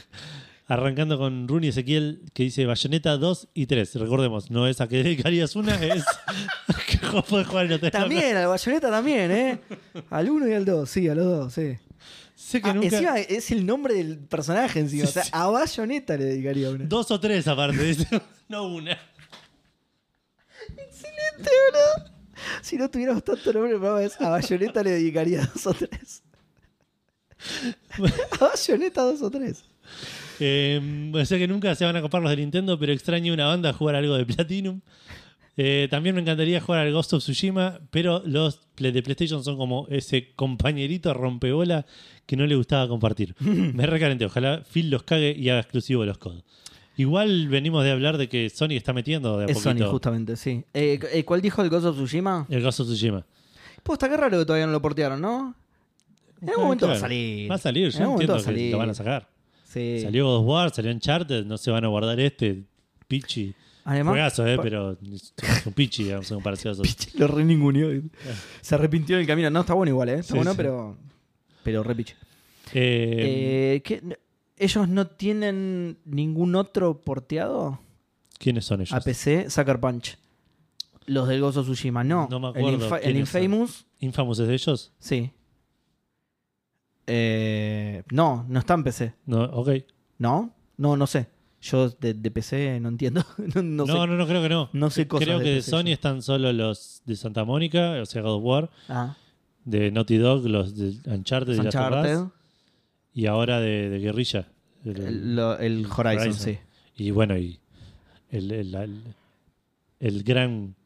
Arrancando con Runi Ezequiel que dice Bayonetta 2 y 3. Recordemos, no es a que dedicarías una, (laughs) es que puedes jugar y no te También, al bayoneta también, ¿eh? Al uno y al dos, sí, a los dos, sí. Sé que Ah, nunca. Encima es el nombre del personaje encima. Sí, o sea, sí. a Bayonetta le dedicaría una. Dos o tres aparte, no una. Si no tuviéramos tanto nombre, a Bayonetta le dedicaría dos o tres. A Bayonetta dos o tres. Eh, o sea que nunca se van a copar los de Nintendo, pero extraño una banda jugar algo de Platinum. Eh, también me encantaría jugar al Ghost of Tsushima, pero los de PlayStation son como ese compañerito rompebola que no le gustaba compartir. (laughs) me recalenté, ojalá Phil los cague y haga exclusivo los codos. Igual venimos de hablar de que Sony está metiendo de a Es Sony, poquito justamente, sí. Eh, eh, ¿Cuál dijo el Ghost of Tsushima? el Ghost of Tsushima. Posta, qué raro que todavía no lo portearon, ¿no? En algún momento va a salir. Va a salir, En yo momento entiendo que salir. lo van a sacar. Sí. Salió God of War, salió Uncharted, no se van a guardar este pichi. Además, Juegazo, eh, pero es un pichi, digamos, en comparación a esos. lo re ninguneó. (laughs) Se arrepintió en el camino. No, está bueno igual, ¿eh? Está Sí, bueno, sí. pero. Pero re piche. Eh, Eh, ¿qué- ¿Ellos no tienen ningún otro porteado ¿Quiénes son ellos? a PC? Sucker Punch. Los del of Tsushima, no. No me el, acuerdo Infa- el quiénes son. Infamous, ¿Infamous es de ellos? sí. Eh, no, no está en PC. No, ok. ¿No? No, no sé. Yo de, de PC no entiendo. (laughs) no, no No, sé. no, no, creo que no. No sé cosas Creo de que de PC Sony yo. están solo los de Santa Mónica, o sea, God of War. Ah, De Naughty Dog, los de Uncharted, y Last of Us, Uncharted. Y ahora de, de Guerrilla. El- El, lo- el Horizon, Horizon. sí. Y bueno, y el, el, el- gran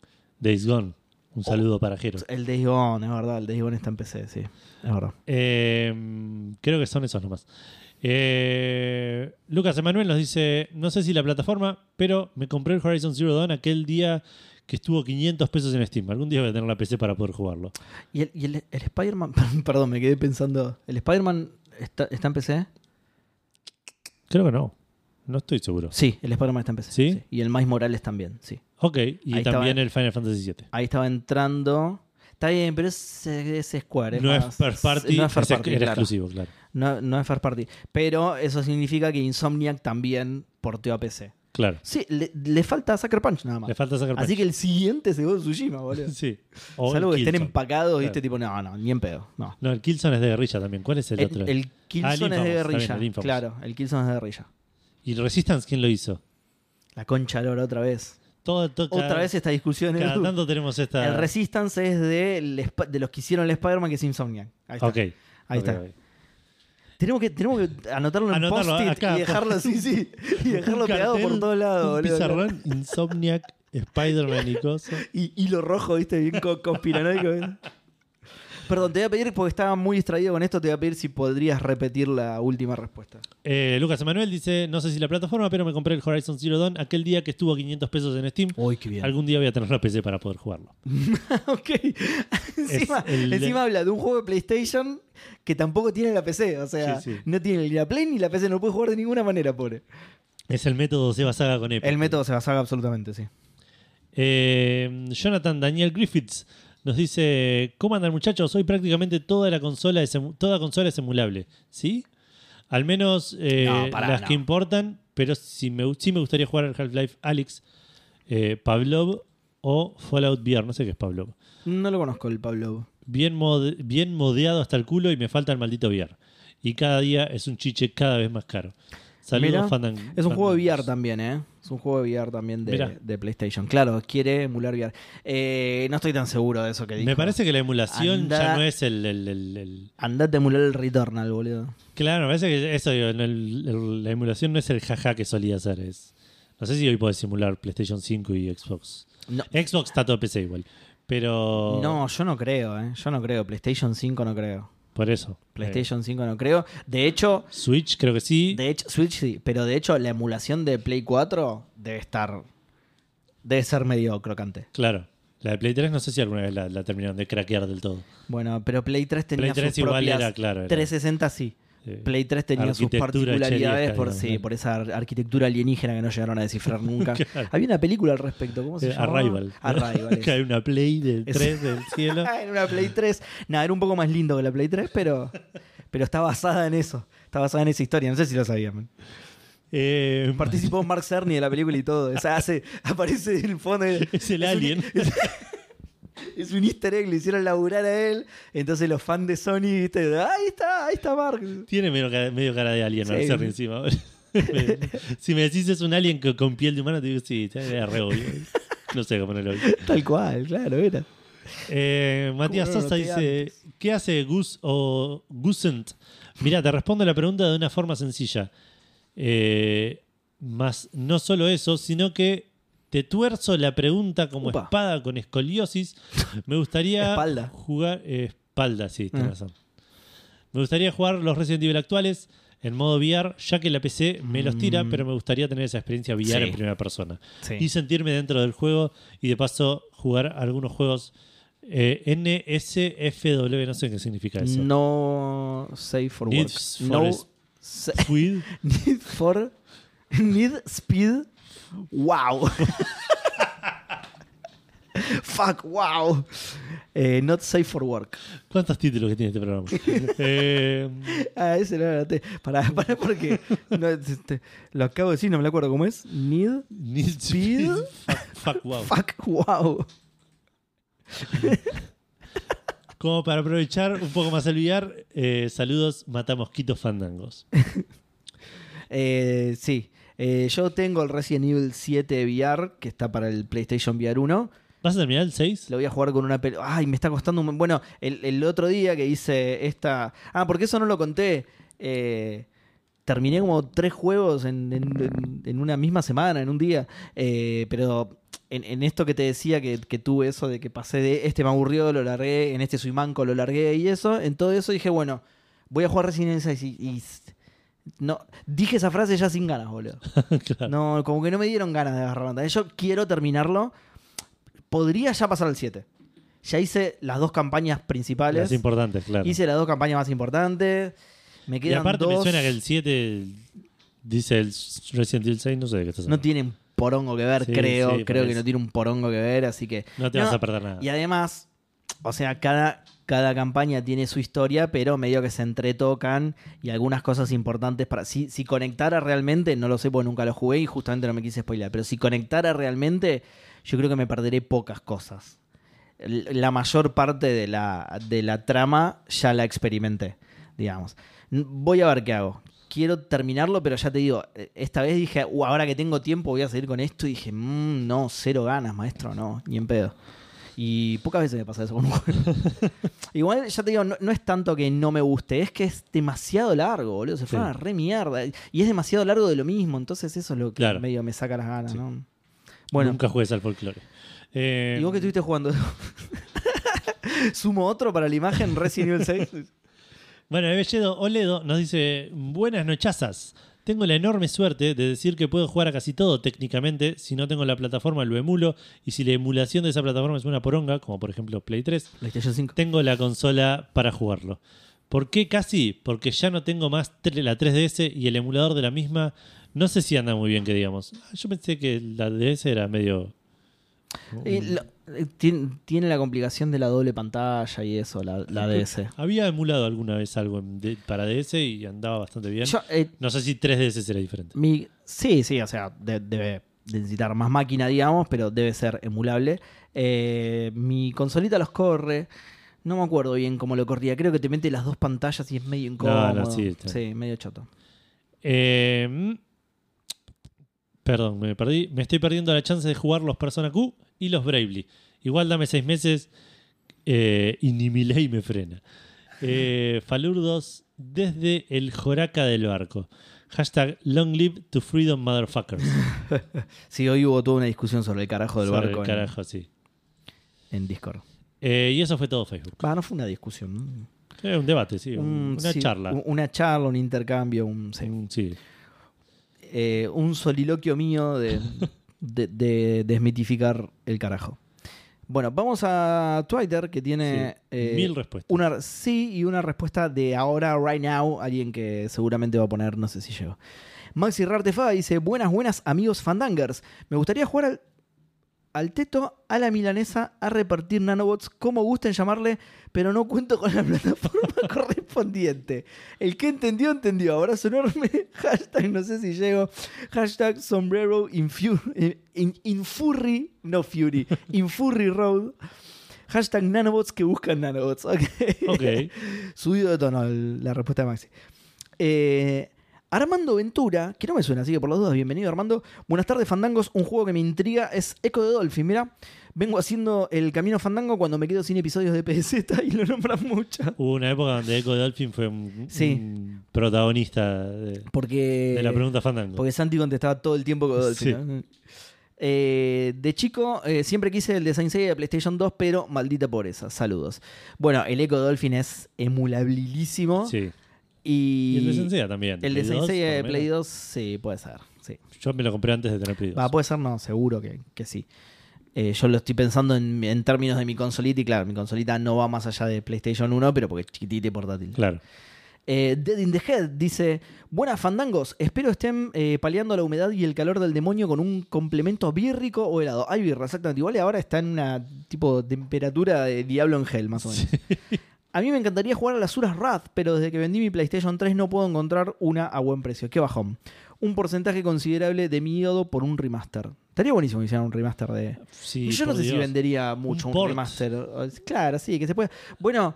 Days Gone. Un saludo para Jero. El Days Gone, es verdad. El Days Gone está en PC, sí. Es verdad. Eh, creo que son esos nomás. Eh, Lucas Emanuel nos dice: No sé si la plataforma, pero me compré el Horizon Zero Dawn aquel día que estuvo 500 pesos en Steam. Algún día voy a tener la PC para poder jugarlo. ¿Y el, y el, el Spider-Man? (laughs) Perdón, me quedé pensando. ¿El Spider-Man está, está en PC? Creo que no. No estoy seguro. Sí, el Spider-Man está en PC. ¿Sí? Y el Miles Morales también, sí. Ok, y Ahí también estaba. el Final Fantasy VII. Ahí estaba entrando. Está bien, pero es, es Square. no más- es first party, No es first es- party, era claro. exclusivo, claro. No, no es first party. Pero eso significa que Insomniac también porteó a PC. Claro. Sí, le, le falta Sucker Punch nada más. Le falta sacar Así que el siguiente se va Tsushima, boludo. (laughs) Sí. O Salvo el que estén empacados, Claro. viste, tipo, no, no, ni en pedo. No. No, el Killzone es de guerrilla también. ¿Cuál es el, otro? El, el Killzone Ah, el es de guerrilla. el claro, el Killzone es de guerrilla. ¿Y Resistance quién lo hizo? La concha oro otra vez. Todo, todo- Otra cada- vez esta discusión. Cada Edu. tanto tenemos esta. El Resistance es de, el los que hicieron el Spider-Man, que es Insomniac. Ahí está. Ahí está. Tenemos, que, tenemos que anotarlo en Anotarlo post-it acá, y dejarlo, sí, sí. Y dejarlo pegado por todos lados, Un boludo. pizarrón, Insomniac, Spider-Man y (laughs) cosas. Y hilo rojo, viste, bien co- conspiranoico. ¿viste? Perdón, te voy a pedir, porque estaba muy distraído con esto, te voy a pedir si podrías repetir la última respuesta. Eh, Lucas Emanuel dice: No sé si la plataforma, pero me compré el Horizon Zero Dawn aquel día que estuvo a 500 pesos en Steam. Uy, qué bien. Algún día voy a tener la PC para poder jugarlo. (laughs) ok. encima, el- encima habla de un juego de PlayStation que tampoco tiene la PC. O sea, Sí, sí. no tiene ni la Play ni la PC, no puede jugar de ninguna manera, pobre. Es el método Seba Saga con Epic. El método se basaba absolutamente, sí. Eh, Jonathan Daniel Griffiths nos dice: ¿Cómo andan, muchachos? Hoy prácticamente toda la consola es, toda consola es emulable. ¿Sí? Al menos eh, No, pará, las no. que importan, pero sí me, sí me gustaría jugar al Half-Life Alyx, eh, Pavlov o Fallout VR. No sé qué es Pavlov. No lo conozco el Pablo. Bien, mod- bien modeado hasta el culo y me falta el maldito VR. Y cada día es un chiche cada vez más caro. Saludos, Mira, Fandan- Es un juego de VR también, ¿eh? Es un juego de VR también de, de PlayStation. Claro, quiere emular VR. Eh, no estoy tan seguro de eso que dijo. Me parece que la emulación ya no es el- el- el- el, Andate a emular el Returnal, boludo. Claro, me parece que eso, digo, la emulación no es el jaja que solía. Es, no sé si hoy podés simular PlayStation 5 y Xbox. No, Xbox está todo PC igual. Pero. no, yo no creo, ¿eh? Yo no creo. PlayStation 5 no creo. Por eso. PlayStation 5 no creo. De hecho, Switch creo que sí. de hecho, Switch sí. Pero de hecho, la emulación de Play 4 debe estar. Debe ser medio crocante. Claro. La de Play 3 no sé si alguna vez la, la terminaron de craquear del todo. Bueno, pero Play 3 tenía Play 3 sus igual propias. era, claro. era, 360 sí. Play 3 tenía sus particularidades por, sí, por esa ar- arquitectura alienígena que no llegaron a descifrar (laughs) nunca. Claro. Había una película al respecto, ¿cómo se eh, llama? Arrival. Arrival. (laughs) que hay una Play del Es- 3 del cielo. (laughs) en una Play 3. Nada, era un poco más lindo que la Play 3, pero, pero está basada en eso. Está basada en esa historia. No sé si lo sabían. Eh, Participó Mark Cerny de la película y todo. O sea, hace, aparece en el fondo. es el un- alien. Es un easter egg, le hicieron laburar a él. Entonces los fans de Sony, ¿viste? Ahí está, ahí está Mark. Tiene medio cara, medio cara de alien, Sí. Encima. (laughs) si me decís es un alien co- con piel de humano, te digo, sí, era re obvio. No sé cómo no lo vi. Tal cual, claro, era. Eh, Matías ¿Cómo no lo Sosa dice: antes? ¿Qué hace Gus o Gusent? Mira, te respondo la pregunta de una forma sencilla. Eh, más no solo eso, sino que te tuerzo la pregunta como espada con escoliosis. (laughs) Me gustaría Espalda. jugar. eh, espalda, sí, tienes Ah. razón. Me gustaría jugar los Resident Evil actuales en modo VR, ya que la PC me los tira, Mm. pero me gustaría tener esa experiencia VR Sí. en primera persona Sí. y sentirme dentro del juego y de paso jugar algunos juegos eh, NSFW, no sé qué significa eso. No safe for work. for no (laughs) need for need speed. Wow. Fuck, wow. Eh, not safe for work. ¿Cuántos títulos que tiene este programa? (laughs) Eh, Ah, ese no lo anoté. Para, para, porque no, este, lo acabo de decir, no me acuerdo cómo es. Need Need Speed. Speed. Fuck, fuck, wow. fuck, wow. Como para aprovechar un poco más el VR, eh, saludos, mata mosquitos fandangos. (laughs) Eh, sí. Eh, yo tengo el Resident Evil 7 VR, que está para el PlayStation VR 1. ¿Vas a terminar el 6? Lo voy a jugar con una pel- Ay, me está costando un... Bueno, el, el otro día que hice esta... Ah, porque eso no lo conté. Eh, terminé como tres juegos en, en- en- en una misma semana, en un día. Eh, pero en, en esto que te decía que, que tuve eso de que pasé de este me aburrió, lo largué, en este soy manco, lo largué y eso. En todo eso dije, bueno, voy a jugar Resident Evil 6 y... y- no, dije esa frase ya sin ganas, boludo. (laughs) claro. No, como que no me dieron ganas de agarrar banda. Yo quiero terminarlo. Podría ya pasar al 7. Ya hice las dos campañas principales. Las importantes, claro. Hice las dos campañas más importantes. Me y quedan aparte dos. me suena que el 7 dice el Resident Evil 6, no sé de qué estás No hablando. tiene un porongo que ver, Sí, creo. sí, creo que parece. no tiene un porongo que ver, así que. No te No, vas a perder nada. Y además, o sea, cada, cada campaña tiene su historia, pero medio que se entretocan y algunas cosas importantes para. Si, si conectara realmente, no lo sé porque nunca lo jugué y justamente no me quise spoiler, pero si conectara realmente, yo creo que me perderé pocas cosas. La mayor parte de la, de la trama ya la experimenté, digamos. Voy a ver qué hago. Quiero terminarlo, pero ya te digo, eh, esta vez dije, "Uh, ahora que tengo tiempo voy a seguir con esto. Y dije, "Mm, no, cero ganas, maestro, no, ni en pedo. Y pocas veces me pasa eso con un juego. (laughs) Igual, ya te digo, no, no es tanto que no me guste, es que es demasiado largo, boludo. Se fue Sí. a re mierda. Y es demasiado largo de lo mismo, entonces eso es lo que Claro. medio me saca las ganas, Sí. ¿no? Bueno, Nunca juegues al folclore. Eh, ¿y vos que estuviste jugando? (laughs) Sumo otro para la imagen Resident Evil 6. (laughs) Bueno, Belledo Oledo nos dice: Buenas nochazas. Tengo la enorme suerte de decir que puedo jugar a casi todo técnicamente. Si no tengo la plataforma, lo emulo. Y si la emulación de esa plataforma es una poronga, como por ejemplo Play 3, PlayStation 5. tengo la consola para jugarlo. ¿Por qué casi? Porque ya no tengo más la 3DS y el emulador de la misma. No sé si anda muy bien, que digamos. Ah, Yo pensé que la DS era medio. Lo- eh, tien- tiene la complicación de la doble pantalla y eso, la, la DS. Había emulado alguna vez algo en para DS y andaba bastante bien. Yo, eh, No sé si 3DS será diferente. mi, sí, sí, o sea, de- debe necesitar más máquina, digamos, pero debe ser emulable. Eh, mi consolita los corre. No me acuerdo bien cómo lo corría. Creo que te mete las dos pantallas y es medio incómodo. sí, está. sí, medio choto. Eh, mm, perdón, me perdí. Me estoy perdiendo la chance de jugar los Persona Q y los Bravely. Igual dame seis meses eh, y ni mi ley me frena. Eh, Falurdos desde el Joraca del barco. Hashtag long live to freedom motherfuckers. (laughs) Sí, hoy hubo toda una discusión sobre el carajo del Sobre el barco en- carajo, sí. En, Discord. Eh, y eso fue todo Facebook. No fue una discusión. un debate, sí. un- Un- una sí, charla. un- Una charla, un intercambio, un, sí. Un- sí. Eh, un soliloquio mío de, (laughs) de- de desmitificar el carajo. Bueno, vamos a Twitter que tiene Sí, eh, Mil respuestas. una sí y una respuesta de ahora, right now, alguien que seguramente va a poner, no sé si llego. Maxi Rartefa dice, buenas, buenas amigos fandangers. Me gustaría jugar al, al teto, a la milanesa, a repartir nanobots, como gusten llamarle, pero no cuento con la (laughs) plataforma (laughs) correspondiente. El que entendió, entendió. Abrazo enorme. (laughs) Hashtag, no sé si llego. Hashtag sombrero in, fu- in- in furry, no fury, in furry road. Hashtag nanobots que buscan nanobots. Ok. Ok. Subido de tono la respuesta de Maxi. Eh, Armando Ventura, que no me suena, así que por las dudas, bienvenido Armando. Buenas tardes, Fandangos. Un juego que me intriga es Echo de Dolphin. Mira, vengo haciendo el camino Fandango cuando me quedo sin episodios de PZ (laughs) y lo nombran mucho. Hubo una época donde Echo Dolphin fue un, Sí. un protagonista de, Porque, de la pregunta Fandango. porque Santi contestaba todo el tiempo con Dolphin. Sí. ¿no? Eh, de chico, eh, siempre quise el de Saint Seiya de PlayStation 2, pero maldita pobreza. Saludos. Bueno, el Echo Dolphin es emulabilísimo. Sí. Y, Y el de Senseiya también. el de Play Saint 2, Seiya por de Play menos. 2, sí, puede ser. Sí. Yo me lo compré antes de tener Play 2. Va, puede ser, no, seguro que, que sí. Eh, yo lo estoy pensando en, en términos de mi consolita y claro, mi consolita no va más allá de PlayStation 1, pero porque es chiquitita y portátil. Claro. Eh, Dead in the Head dice: Buenas fandangos, espero estén eh, paliando la humedad y el calor del demonio con un complemento bírrico o helado. Hay birra, exactamente. Igual ahora está en una tipo temperatura de diablo en gel, más o menos. A mí me encantaría jugar a las Uras Wrath, pero desde que vendí mi PlayStation 3 no puedo encontrar una a buen precio. Qué bajón. Un porcentaje considerable de mi por un remaster. Estaría buenísimo que hicieran un remaster de. Sí, Yo no sé si vendería mucho un, port. remaster. Claro, sí, que se puede. Bueno,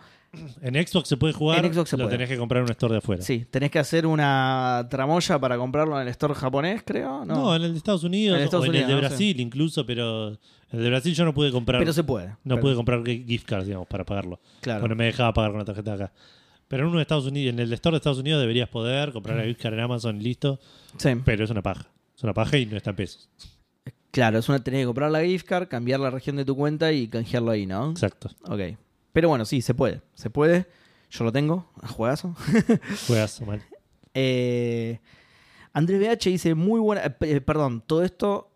En Xbox se puede jugar, En Xbox se lo puede. tenés que comprar en un store de afuera. sí, tenés que hacer una tramoya para comprarlo en el store japonés, creo. No, No, en el de Estados Unidos En Estados o en el de no sé. Brasil incluso, pero el de Brasil yo no pude comprar. pero se puede. no Pero- pude comprar gift cards, digamos, para pagarlo. Claro. Bueno, me dejaba pagar con la tarjeta acá. Pero en uno de Estados Unidos, en el store de Estados Unidos deberías poder comprar el gift card en Amazon y listo. Sí. Pero es una paja. Es una paja y no está en pesos. Claro, es una tenés que comprar la gift card, cambiar la región de tu cuenta y canjearlo ahí, ¿no? Exacto. Ok. Pero bueno, sí, se puede. Se puede. Yo lo tengo. A juegazo. (laughs) Juegas, man. Eh, Andrés BH dice muy buena. eh, eh, perdón, todo esto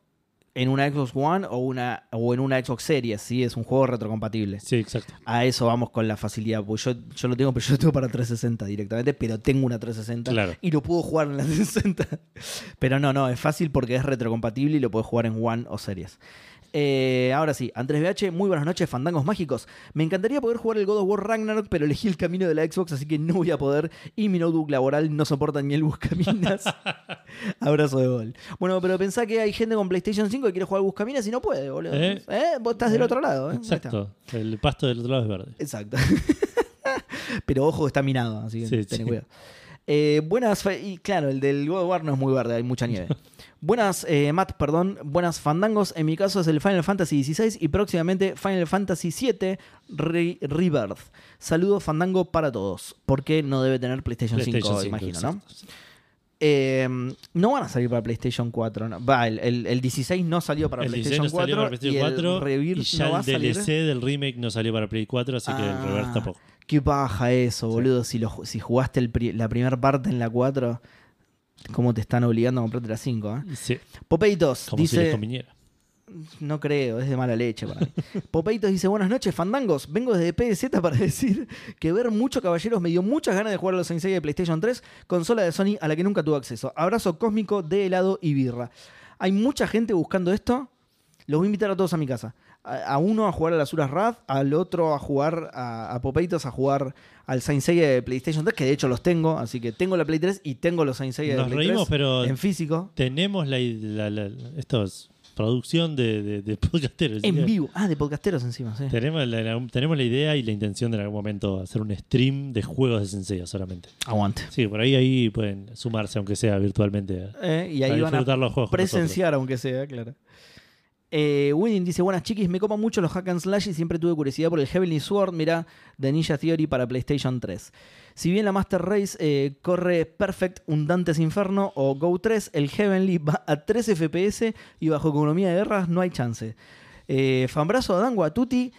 en una Xbox One o, una, o en una Xbox Series, ¿sí? Es un juego retrocompatible. Sí, exacto. A eso vamos con la facilidad. Porque yo, yo lo tengo, pero yo lo tengo para 360 directamente, pero tengo una 360 Claro. y lo puedo jugar en la 360. (laughs) Pero no, no, es fácil porque es retrocompatible y lo puedes jugar en One o Series. Eh, ahora sí, Andrés BH, muy buenas noches, fandangos mágicos. Me encantaría poder jugar el God of War Ragnarok, pero elegí el camino de la Xbox, así que no voy a poder. Y mi notebook laboral no soporta ni el buscaminas. (laughs) Abrazo de gol. Bueno, pero pensá que hay gente con PlayStation 5 que quiere jugar buscaminas y no puede, boludo. ¿Eh? ¿Eh? Vos estás del Eh, otro lado, ¿eh? Exacto. El pasto del otro lado es verde. Exacto. (laughs) Pero ojo, está minado, así que Sí, ten sí. cuidado. Eh, buenas, y claro, el del God of War no es muy verde, hay mucha nieve. (laughs) buenas, eh, Matt, perdón, buenas fandangos. En mi caso es el Final Fantasy XVI y próximamente Final Fantasy VII Re- Rebirth. Saludos, fandango para todos. Porque no debe tener PlayStation, 5, PlayStation 5, imagino, ¿no? Eh, no van a salir para PlayStation 4. ¿no? Va, el, el- el 16 no salió para el PlayStation 16 no 4. salió para PlayStation 4 y el Rebirth y ya no va a el salir. DLC del remake no salió para Play 4, así que el Ah. reverse tampoco. Qué paja eso, boludo. Si, lo, si jugaste el pri- la primera parte en la 4, ¿cómo te están obligando a comprarte la 5? eh? Sí, Popeitos como si les dice. conviniera. no creo, es de mala leche para mí. (laughs) Popeitos dice: Buenas noches, fandangos. Vengo desde PZ (laughs) para decir que ver mucho Caballeros me dio muchas ganas de jugar a los Sensei de PlayStation 3, consola de Sony a la que nunca tuve acceso. Abrazo cósmico de helado y birra. Hay mucha gente buscando esto. Los voy a invitar a todos a mi casa. A, uno a jugar a las Uras Rad, al otro a jugar a, a Popeitos a jugar al Saint Seiya de PlayStation 3, que de hecho los tengo, así que tengo la Play 3 y tengo los Saint Seiya de Nos Play reímos, 3 pero en físico, tenemos la, la, la- esto es producción de, de, de podcasteros. en vivo. Ah, de podcasteros encima, sí. Tenemos la, tenemos la idea y la intención de en algún momento hacer un stream de juegos de Sensei solamente. Aguante. Sí, por ahí ahí pueden sumarse, aunque sea virtualmente, Eh, y a ahí van a los juegos. presenciar, aunque sea, claro. Eh, Winning dice, buenas chiquis, me como mucho los hack and slash y siempre tuve curiosidad por el Heavenly Sword, mira, de Ninja Theory para PlayStation 3. Si bien la Master Race eh, corre Perfect, un Dante's Inferno o Go 3, el Heavenly va a 3 FPS y bajo economía de guerras no hay chance. Eh, Fambrazo Adán Guatuti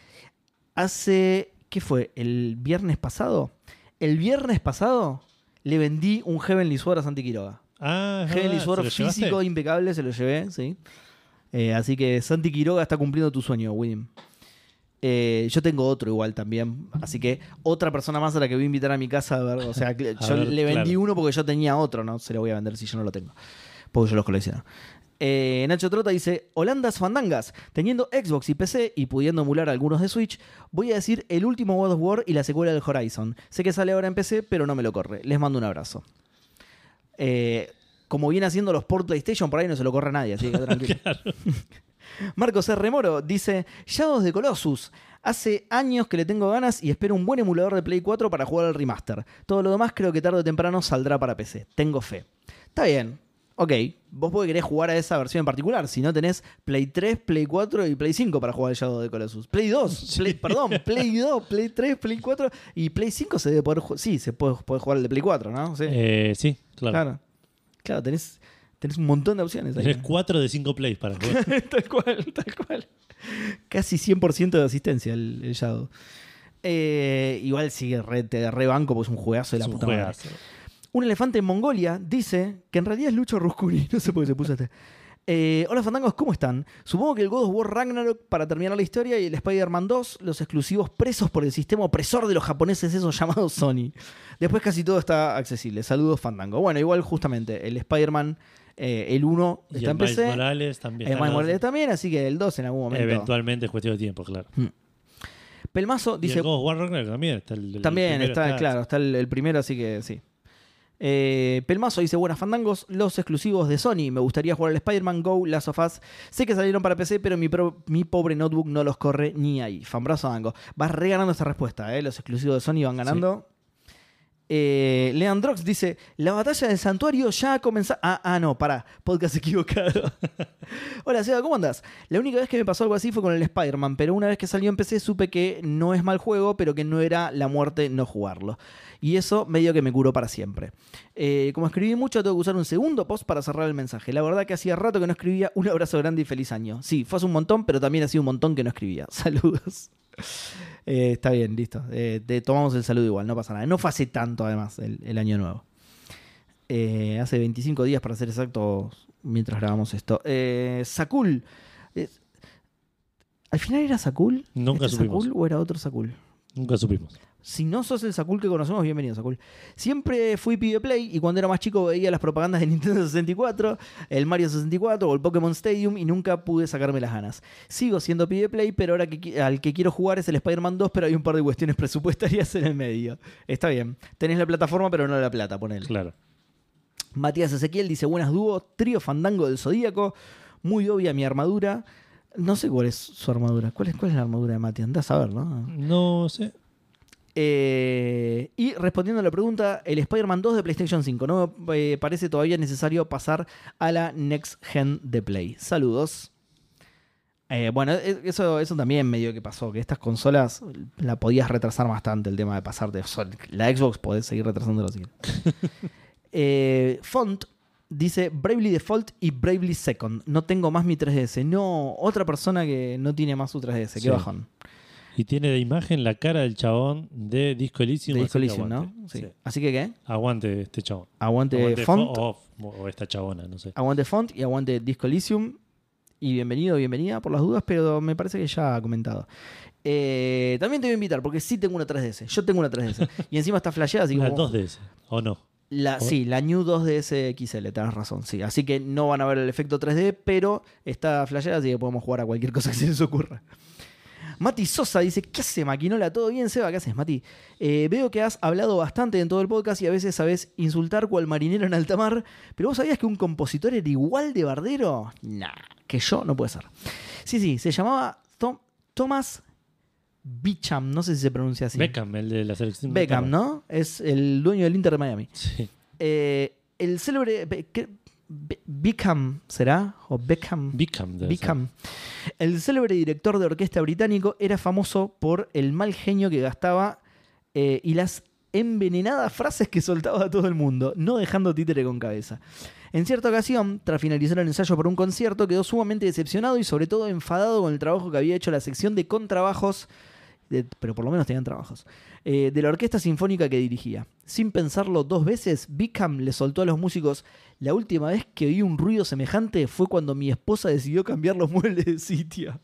hace, ¿qué fue? ¿El viernes pasado? El viernes pasado le vendí un Heavenly Sword a Santi Quiroga. Ah, Heavenly Sword físico impecable, se lo llevé, sí. Eh, así que Santi Quiroga está cumpliendo tu sueño, William. Eh, yo tengo otro igual también, así que otra persona más a la que voy a invitar a mi casa a ver, o sea, (laughs) yo ver, le vendí claro. uno porque yo tenía otro, no se lo voy a vender si yo no lo tengo, porque yo los colecciono. Eh, Nacho Trota dice, Holandas Fandangas, teniendo Xbox y PC y pudiendo emular algunos de Switch, voy a decir el último God of War y la secuela del Horizon. Sé que sale ahora en PC, pero no me lo corre. Les mando un abrazo. Eh, como viene haciendo los port PlayStation, por ahí no se lo corre a nadie, así que (laughs) tranquilo. (laughs) Marcos R. Moro dice: Shadows de Colossus. Hace años que le tengo ganas y espero un buen emulador de Play 4 para jugar al remaster. Todo lo demás creo que tarde o temprano saldrá para PC. Tengo fe. Está bien. Ok, vos podés querer jugar a esa versión en particular. Si no tenés Play 3, Play 4 y Play 5 para jugar al Shadow de Colossus. Play 2, Play- perdón, Play 2, Play 3, Play 4 y Play 5 se debe poder jugar. Sí, se puede, puede jugar el de Play 4, ¿no? Sí, Eh, sí, claro. claro. Claro, tenés, tenés un montón de opciones ahí. Tenés 4 de 5 plays para jugar. (laughs) tal cual, tal cual. Casi 100% de asistencia el, el Shadow. Eh, igual sigue re, te re banco porque es un juegazo de la Es un puta madre. Un elefante en Mongolia dice que en realidad es Lucho Ruscuni. (laughs) No sé por qué se puso este. Eh, hola fandangos, ¿cómo están? Supongo que el God of War Ragnarok para terminar la historia y el Spider-Man 2, los exclusivos presos por el sistema opresor de los japoneses, esos llamados Sony. Después casi todo está accesible. Saludos fandango. Bueno, igual justamente el Spider-Man, eh, el 1 Y está el en Miles. Morales también. El Miles Morales también, así que el 2 en algún momento. Eventualmente es cuestión de tiempo, claro. Pelmazo y dice. el God of War Ragnarok también está. El, el También está, claro, está el, el primero, así que sí. Eh, Pelmazo dice, buenas fandangos, los exclusivos de Sony. Me gustaría jugar al Spider-Man Go, Last of Us. Sé que salieron para PC, pero mi, pro- mi pobre notebook no los corre ni ahí. Fanbrazo Dango. Vas reganando esta respuesta, ¿eh? Los exclusivos de Sony van ganando. Eh, Leandrox dice, la batalla del santuario ya ha comenzado... Ah, ah, no, pará, podcast (laughs) equivocado. Hola, Seba, ¿cómo andás? La única vez que me pasó algo así fue con el Spider-Man, pero una vez que salió en PC supe que no es mal juego, pero que no era la muerte no jugarlo. Y eso medio que me curó para siempre. Eh, como escribí mucho, tengo que usar un segundo post para cerrar el mensaje. La verdad que hacía rato que no escribía. Un abrazo grande y feliz año. Sí, fue hace un montón, pero también hacía un montón que no escribía. (laughs) Saludos. Eh, está bien, listo. Eh, te tomamos el saludo igual, no pasa nada. No fue hace tanto, además, el, el año nuevo. Hace 25 días, para ser exactos, mientras grabamos esto. Sakul. ¿Al final era Sakul? Nunca ¿Este supimos. Sakul o era otro Sakul? Nunca supimos. Si no sos el Sakul que conocemos, bienvenido Sakul. Siempre fui pibe Play y cuando era más chico veía las propagandas de Nintendo 64, el Mario 64 o el Pokémon Stadium y nunca pude sacarme las ganas. Sigo siendo pibe Play, pero ahora que, al que quiero jugar es el Spider-Man 2, pero hay un par de cuestiones (laughs) presupuestarias en el medio. Está bien. Tenés la plataforma, pero no la plata, ponele. Claro. Matías Ezequiel dice: Buenas dúo, trío fandango del Zodíaco. Muy obvia mi armadura. No sé cuál es su armadura. ¿Cuál es, cuál es la armadura de Mati? Andás a ver, ¿no? No sé. Eh, y respondiendo a la pregunta, el Spider-Man 2 de PlayStation 5. No me eh, parece todavía necesario pasar a la Next Gen de Play. Saludos. Eh, bueno, eh, eso, eso también medio que pasó, que estas consolas la podías retrasar bastante el tema de pasar de La Xbox podés seguir retrasándolo si querés. (laughs) Eh, Font dice Bravely Default y Bravely Second. No tengo más mi 3DS. No, otra persona que no tiene más su 3DS. Qué bajón. Y tiene de imagen la cara del chabón de Disco Elysium. De Disco Elysium, ¿no? Sí. Sí. Así que, ¿qué? Aguante este chabón. Aguante, Aguante Font. Fo- o, o esta chabona, no sé. Aguante Font y aguante Disco Elysium. Y bienvenido, bienvenida por las dudas, pero me parece que ya ha comentado. Eh, también te voy a invitar, porque sí tengo una 3DS. Yo tengo una 3DS. y encima está flasheada, así (laughs) La como. 2DS, ¿o no? La, ¿O? sí, la New 2DS XL, tenés razón, sí. Así que no van a ver el efecto 3D, pero está flasheada, así que podemos jugar a cualquier cosa que se les ocurra. Mati Sosa dice, ¿qué hace Maquinola? ¿Todo bien, Seba? ¿Qué haces, Mati? Eh, veo que has hablado bastante en todo el podcast y a veces sabes insultar cual marinero en alta mar, pero ¿vos sabías que un compositor era igual de bardero? Nah, que yo no puede ser. Sí, sí, se llamaba Tom- Thomas Beecham, no sé si se pronuncia así. Beckham, el de la selección. Beckham, ¿no? Es el dueño del Inter de Miami. Sí. Eh, el célebre. Beckham, ¿será? ¿O Beckham? Beckham. Beckham. El célebre director de orquesta británico era famoso por el mal genio que gastaba eh, y las envenenadas frases que soltaba a todo el mundo, no dejando títere con cabeza. En cierta ocasión, tras finalizar el ensayo por un concierto, quedó sumamente decepcionado y sobre todo enfadado con el trabajo que había hecho la sección de contrabajos, de- pero por lo menos tenían trabajos, eh, de la orquesta sinfónica que dirigía. Sin pensarlo dos veces, Beckham le soltó a los músicos, la última vez que oí un ruido semejante fue cuando mi esposa decidió cambiar los (laughs) muebles de sitio.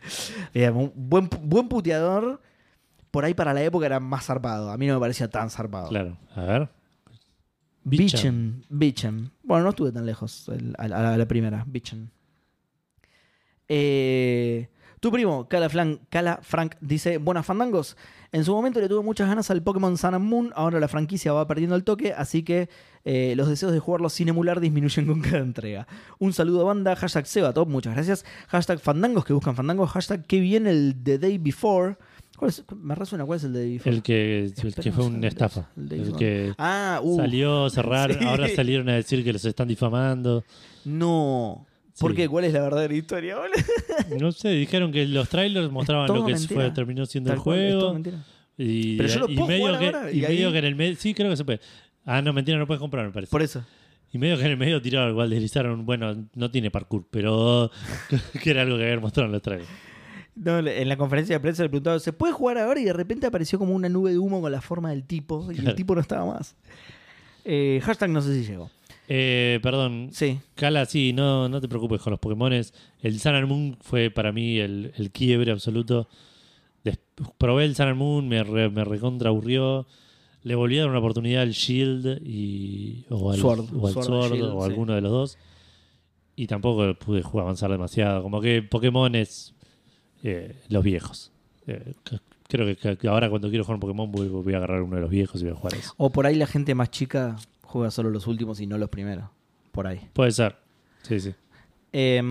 (laughs) Bien, buen, buen puteador, por ahí para la época era más zarpado, a mí no me parecía tan zarpado. Claro. A ver. Beecham. Beecham. Bueno, no estuve tan lejos el- a, la- a la primera. Beecham. Eh, tu primo, Cala, Flan- Cala Frank, dice: Buenas fandangos. En su momento le tuve muchas ganas al Pokémon Sun and Moon. Ahora la franquicia va perdiendo el toque, así que eh, los deseos de jugarlo sin emular disminuyen (laughs) con cada entrega. Un saludo a banda. Hashtag Sebatop, muchas gracias. Hashtag fandangos que buscan fandangos. Hashtag que viene el The Day Before. ¿Cuál es? Me resuena, ¿cuál es el The Day Before? El que, el que Esperemos fue una estafa. el de que Ah, uh, salió a cerrar. (laughs) Sí. Ahora salieron a decir que los están difamando. No. ¿Por Sí. qué? ¿Cuál es la verdadera historia? (laughs) No sé, dijeron que los trailers mostraban lo que mentira. fue, terminó siendo Tal el juego. Y, Pero yo lo y puedo medio jugar que, ahora, y y medio que en el medio. Sí, creo que se puede. Ah, no, mentira, no puedes comprar, me parece. Por eso. Y medio que en el medio tiraron, igual deslizaron. Bueno, no tiene parkour, pero (laughs) que era algo que habían mostrado en los trailers. No, en la conferencia de prensa le preguntaron, ¿se puede jugar ahora? Y de repente apareció como una nube de humo con la forma del tipo. Y el tipo no estaba más. Eh, hashtag no sé si llegó. Eh, perdón, Sí. Cala, sí, no, no te preocupes con los Pokémones. El Sun and Moon fue para mí el, el quiebre absoluto. Des- probé el Sun and Moon, me, re- me recontra aburrió. Le volví a dar una oportunidad al Shield y, o al Sword. o, al Sword Sword, and Shield, o sí. alguno de los dos. Y tampoco pude jugar avanzar demasiado. Como que Pokémon es eh, los viejos. Eh, creo que, que ahora cuando quiero jugar un Pokémon voy, voy a agarrar uno de los viejos y voy a jugar eso. O por ahí la gente más chica juega solo los últimos y no los primeros. Por ahí. Puede ser. Sí, sí. Eh,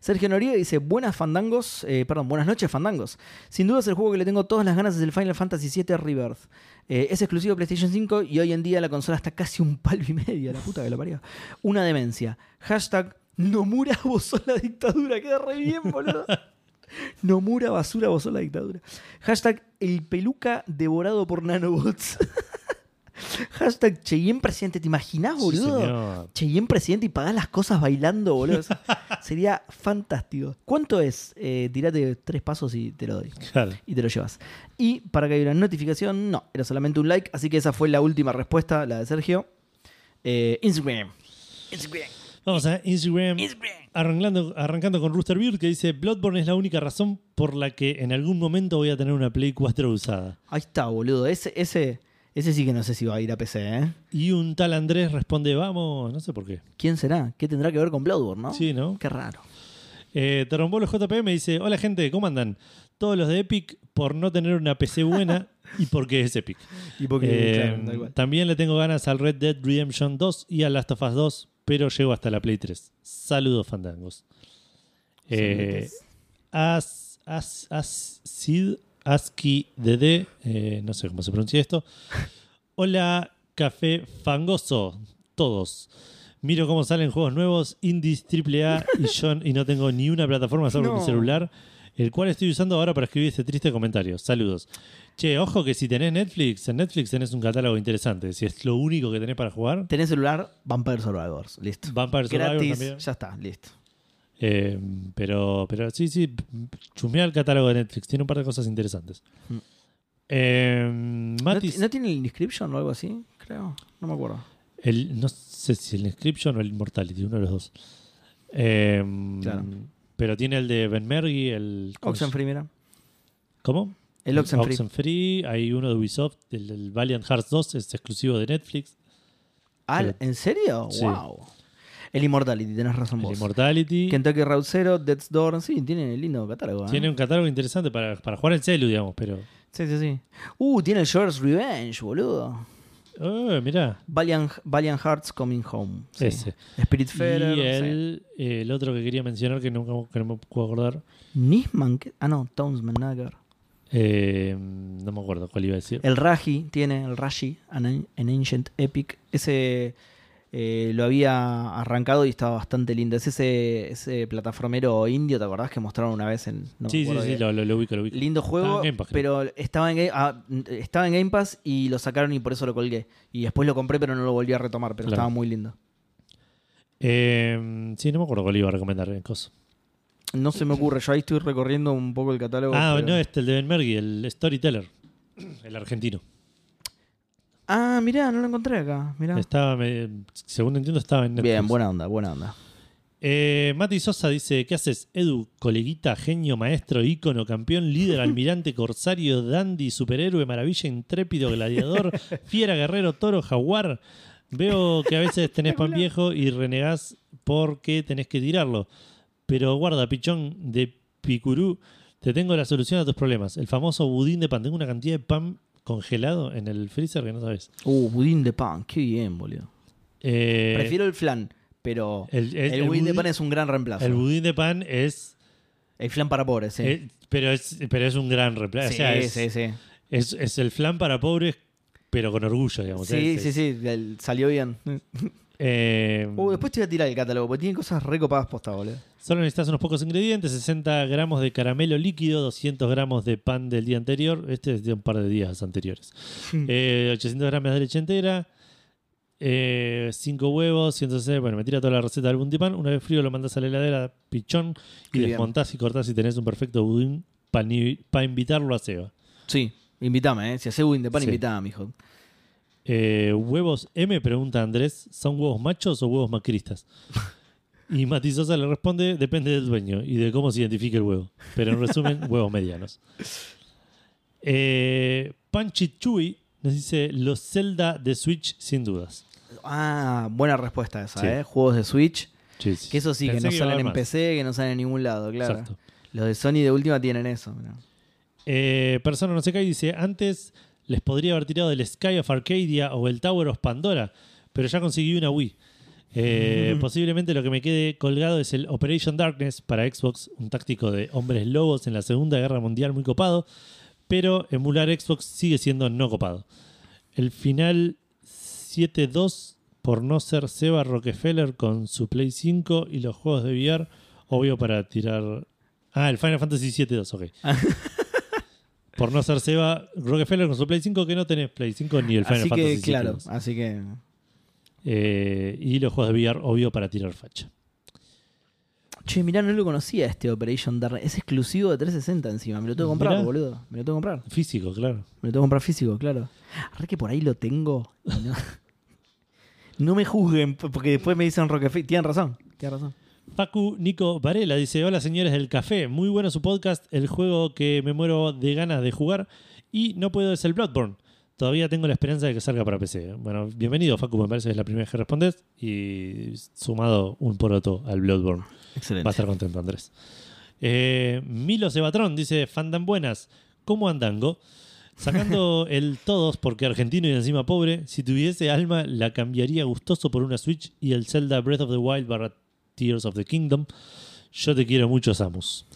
Sergio Noriega dice, buenas fandangos, eh, perdón, buenas noches fandangos. Sin duda es el juego que le tengo todas las ganas es el Final Fantasy VII Rebirth. Eh, es exclusivo de PlayStation 5 y hoy en día la consola está casi un palo y medio, la puta que lo parió. Una demencia. Hashtag Nomura (laughs) vos la dictadura, queda re bien, boludo. Nomura basura vos la dictadura. Hashtag el peluca devorado por nanobots. (laughs) (laughs) Hashtag Cheyenne presidente, ¿te imaginás, Sí, boludo? señor. Cheyenne presidente y pagás las cosas bailando, boludo. (laughs) Sería fantástico. ¿Cuánto es? Eh, tirate tres pasos y te lo doy. Claro. Y te lo llevas. Y para que haya una notificación, no, era solamente un like. Así que esa fue la última respuesta, la de Sergio. Eh, Instagram. Instagram. Vamos a Instagram. Instagram. Arrancando, arrancando con Rooster Beard que dice: Bloodborne es la única razón por la que en algún momento voy a tener una Play 4 usada. Ahí está, boludo. Ese, ese, ese sí que no sé si va a ir a PC, ¿eh? Y un tal Andrés responde: Vamos, no sé por qué. ¿Quién será? ¿Qué tendrá que ver con Bloodborne, no? Sí, ¿no? Qué raro. Eh, Terombolo JP me dice: Hola gente, ¿cómo andan? Todos los de Epic por no tener una PC buena (laughs) y porque es Epic. Y porque, Eh, claro, da igual. también le tengo ganas al Red Dead Redemption 2 y al Last of Us 2, pero llego hasta la Play 3. Saludos, fandangos. Eh, as, as, as, Sid, Aski DD, eh, no sé cómo se pronuncia esto. (laughs) Hola, café fangoso, todos. Miro cómo salen juegos nuevos, indies, AAA y (laughs) yo y no tengo ni una plataforma salvo No. mi celular, el cual estoy usando ahora para escribir este triste comentario. Saludos. Che, ojo que si tenés Netflix, en Netflix tenés un catálogo interesante. Si es lo único que tenés para jugar, Tenés celular, Vampire Survivors. Listo. Vampire Survivor Gratis, también. ya está, listo. Eh, pero, pero sí, sí, chumea el catálogo de Netflix. Tiene un par de cosas interesantes. Mm. Eh, ¿No, Matis, ti- ¿No tiene el Inscription o algo así? Creo. No me acuerdo. el, no sé si el Inscription o el Immortality, uno de los dos. Eh, Claro. Pero tiene el de Ben Mergy, el. ¿cómo se- Oxenfree, mira. ¿Cómo? El Oxenfree. Oxenfree. Hay uno de Ubisoft, el, el Valiant Hearts 2, es exclusivo de Netflix. Ah, Pero- ¿En serio? Sí. Wow. El Immortality, tenés razón El vos. Immortality. Kentucky Route Zero, Death's Door. Sí, tiene lindo catálogo. ¿eh? Tiene un catálogo interesante para, para jugar en celu, digamos, pero. Sí, sí, sí. Uh, tiene el Shores Revenge, boludo. Oh, mirá. Valiant, Valiant Hearts Coming Home. Sí. Ese. Spirit Y Fair. el, el otro que quería mencionar que no, que no me puedo acordar. Nisman. ¿qué? Ah, no, Townsman Nagger. eh, no me acuerdo cuál iba a decir. El Raji tiene, el Raji, an, an Ancient Epic. Ese eh, lo había arrancado y estaba bastante lindo. Es ese, ese plataformero indio, ¿te acordás que mostraron una vez en. no sí, sí, lo, lo, lo ubico, lo ubico. Lindo juego, Estaba en Pass, pero estaba en, Game, ah, estaba en Game Pass y lo sacaron y por eso lo colgué. Y después lo compré, pero no lo volví a retomar, pero Claro. estaba muy lindo. Eh, sí, no me acuerdo cuál iba a recomendar. eh, cosa. No se me ocurre, yo ahí estoy recorriendo un poco el catálogo. Ah, pero- no, este, el de Ben Mergy, el Storyteller. El argentino. Ah, mirá, no lo encontré acá. Mirá. Estaba, me- según entiendo, estaba en Netflix. Bien, buena onda, buena onda. Eh, Mati Sosa dice: ¿Qué haces, Edu? Coleguita, genio, maestro, ícono, campeón, líder, almirante, corsario, dandy, superhéroe, maravilla, intrépido, gladiador, (laughs) fiera, guerrero, toro, jaguar. Veo que a veces tenés pan viejo y renegás porque tenés que tirarlo. Pero guarda, pichón de picurú, te tengo la solución a tus problemas. El famoso budín de pan. Tengo una cantidad de pan congelado en el freezer que no sabes. Uh, budín de pan, qué bien, boludo. Eh, Prefiero el flan, pero el, el, el- el budín de pan es un gran reemplazo. el El, budín de pan es flan para pobres, sí. Eh, pero, es, pero es un gran reemplazo. sí, o sea, es, sí, sí. es, es el flan para pobres, pero con orgullo, digamos. Sí, Es- sí, sí, el- salió bien. (laughs) eh, Uh, después te voy a tirar el catálogo, porque tiene cosas recopadas posta, boludo. Solo necesitas unos pocos ingredientes: 60 gramos de caramelo líquido, 200 gramos de pan del día anterior. Este es de un par de días anteriores. Eh, 800 gramos de leche entera. 5 huevos, 160. Bueno, me tira toda la receta del bundy pan. Una vez frío lo mandas a la heladera, pichón, y bien. desmontás y cortás y tenés un perfecto budín para invitarlo a Seba. Sí, invítame, ¿eh? Si hace budín de pan, Sí. invítame, hijo. Eh, huevos M, pregunta Andrés, ¿son huevos machos o huevos macristas? Y Mati Sosa le responde, depende del dueño y de cómo se identifique el huevo. Pero en resumen, (laughs) huevos medianos. Eh, Panchi Chui nos dice, los Zelda de Switch sin dudas. Ah, buena respuesta esa, Sí. ¿eh? Juegos de Switch. Sí, Que eso sí, Pensé que no salen en más. PC, que no salen en ningún lado, claro. Exacto. Los de Sony de última tienen eso. mirá. Eh, persona no se cae dice, antes les podría haber tirado el Sky of Arcadia o el Tower of Pandora, pero ya conseguí una Wii. Eh, (laughs) posiblemente lo que me quede colgado es el Operation Darkness para Xbox, un táctico de hombres lobos en la Segunda Guerra Mundial muy copado, pero emular Xbox sigue siendo no copado. El final 7-2 por no ser Seba Rockefeller con su Play 5 y los juegos de VR, obvio para tirar... Ah, el Final Fantasy 7-2, ok. (laughs) por no ser Seba Rockefeller con su Play 5 que no tenés Play 5 ni el Final Así Fantasy que, claro, 7-2. así que. Eh, y los juegos de VR, obvio, para tirar facha. Che, mirá, no lo conocía este Operation Dark. Es exclusivo de 360 encima. Me lo tengo que comprar, Mirá. boludo. Me lo tengo que comprar. Físico, claro. Me lo tengo que comprar físico, claro. Ahora que por ahí lo tengo. No, (laughs) no me juzguen, porque después me dicen Rockefeller. Tienen razón, tienen razón. Facu Nico Varela dice: Hola señores del café, muy bueno su podcast, el juego que me muero de ganas de jugar y no puedo es el Bloodborne. Todavía tengo la esperanza de que salga para PC. Bueno, bienvenido Facu, me parece que es la primera vez que respondes y sumado un poroto al Bloodborne. Excelente. Va a estar contento Andrés. Eh, Milo Sebatrón dice: Fandan buenas, ¿cómo andango? Sacando (laughs) el todos porque argentino y encima pobre, si tuviese alma la cambiaría gustoso por una Switch y el Zelda Breath of the Wild barra Tears of the Kingdom. Yo te quiero mucho, Samus.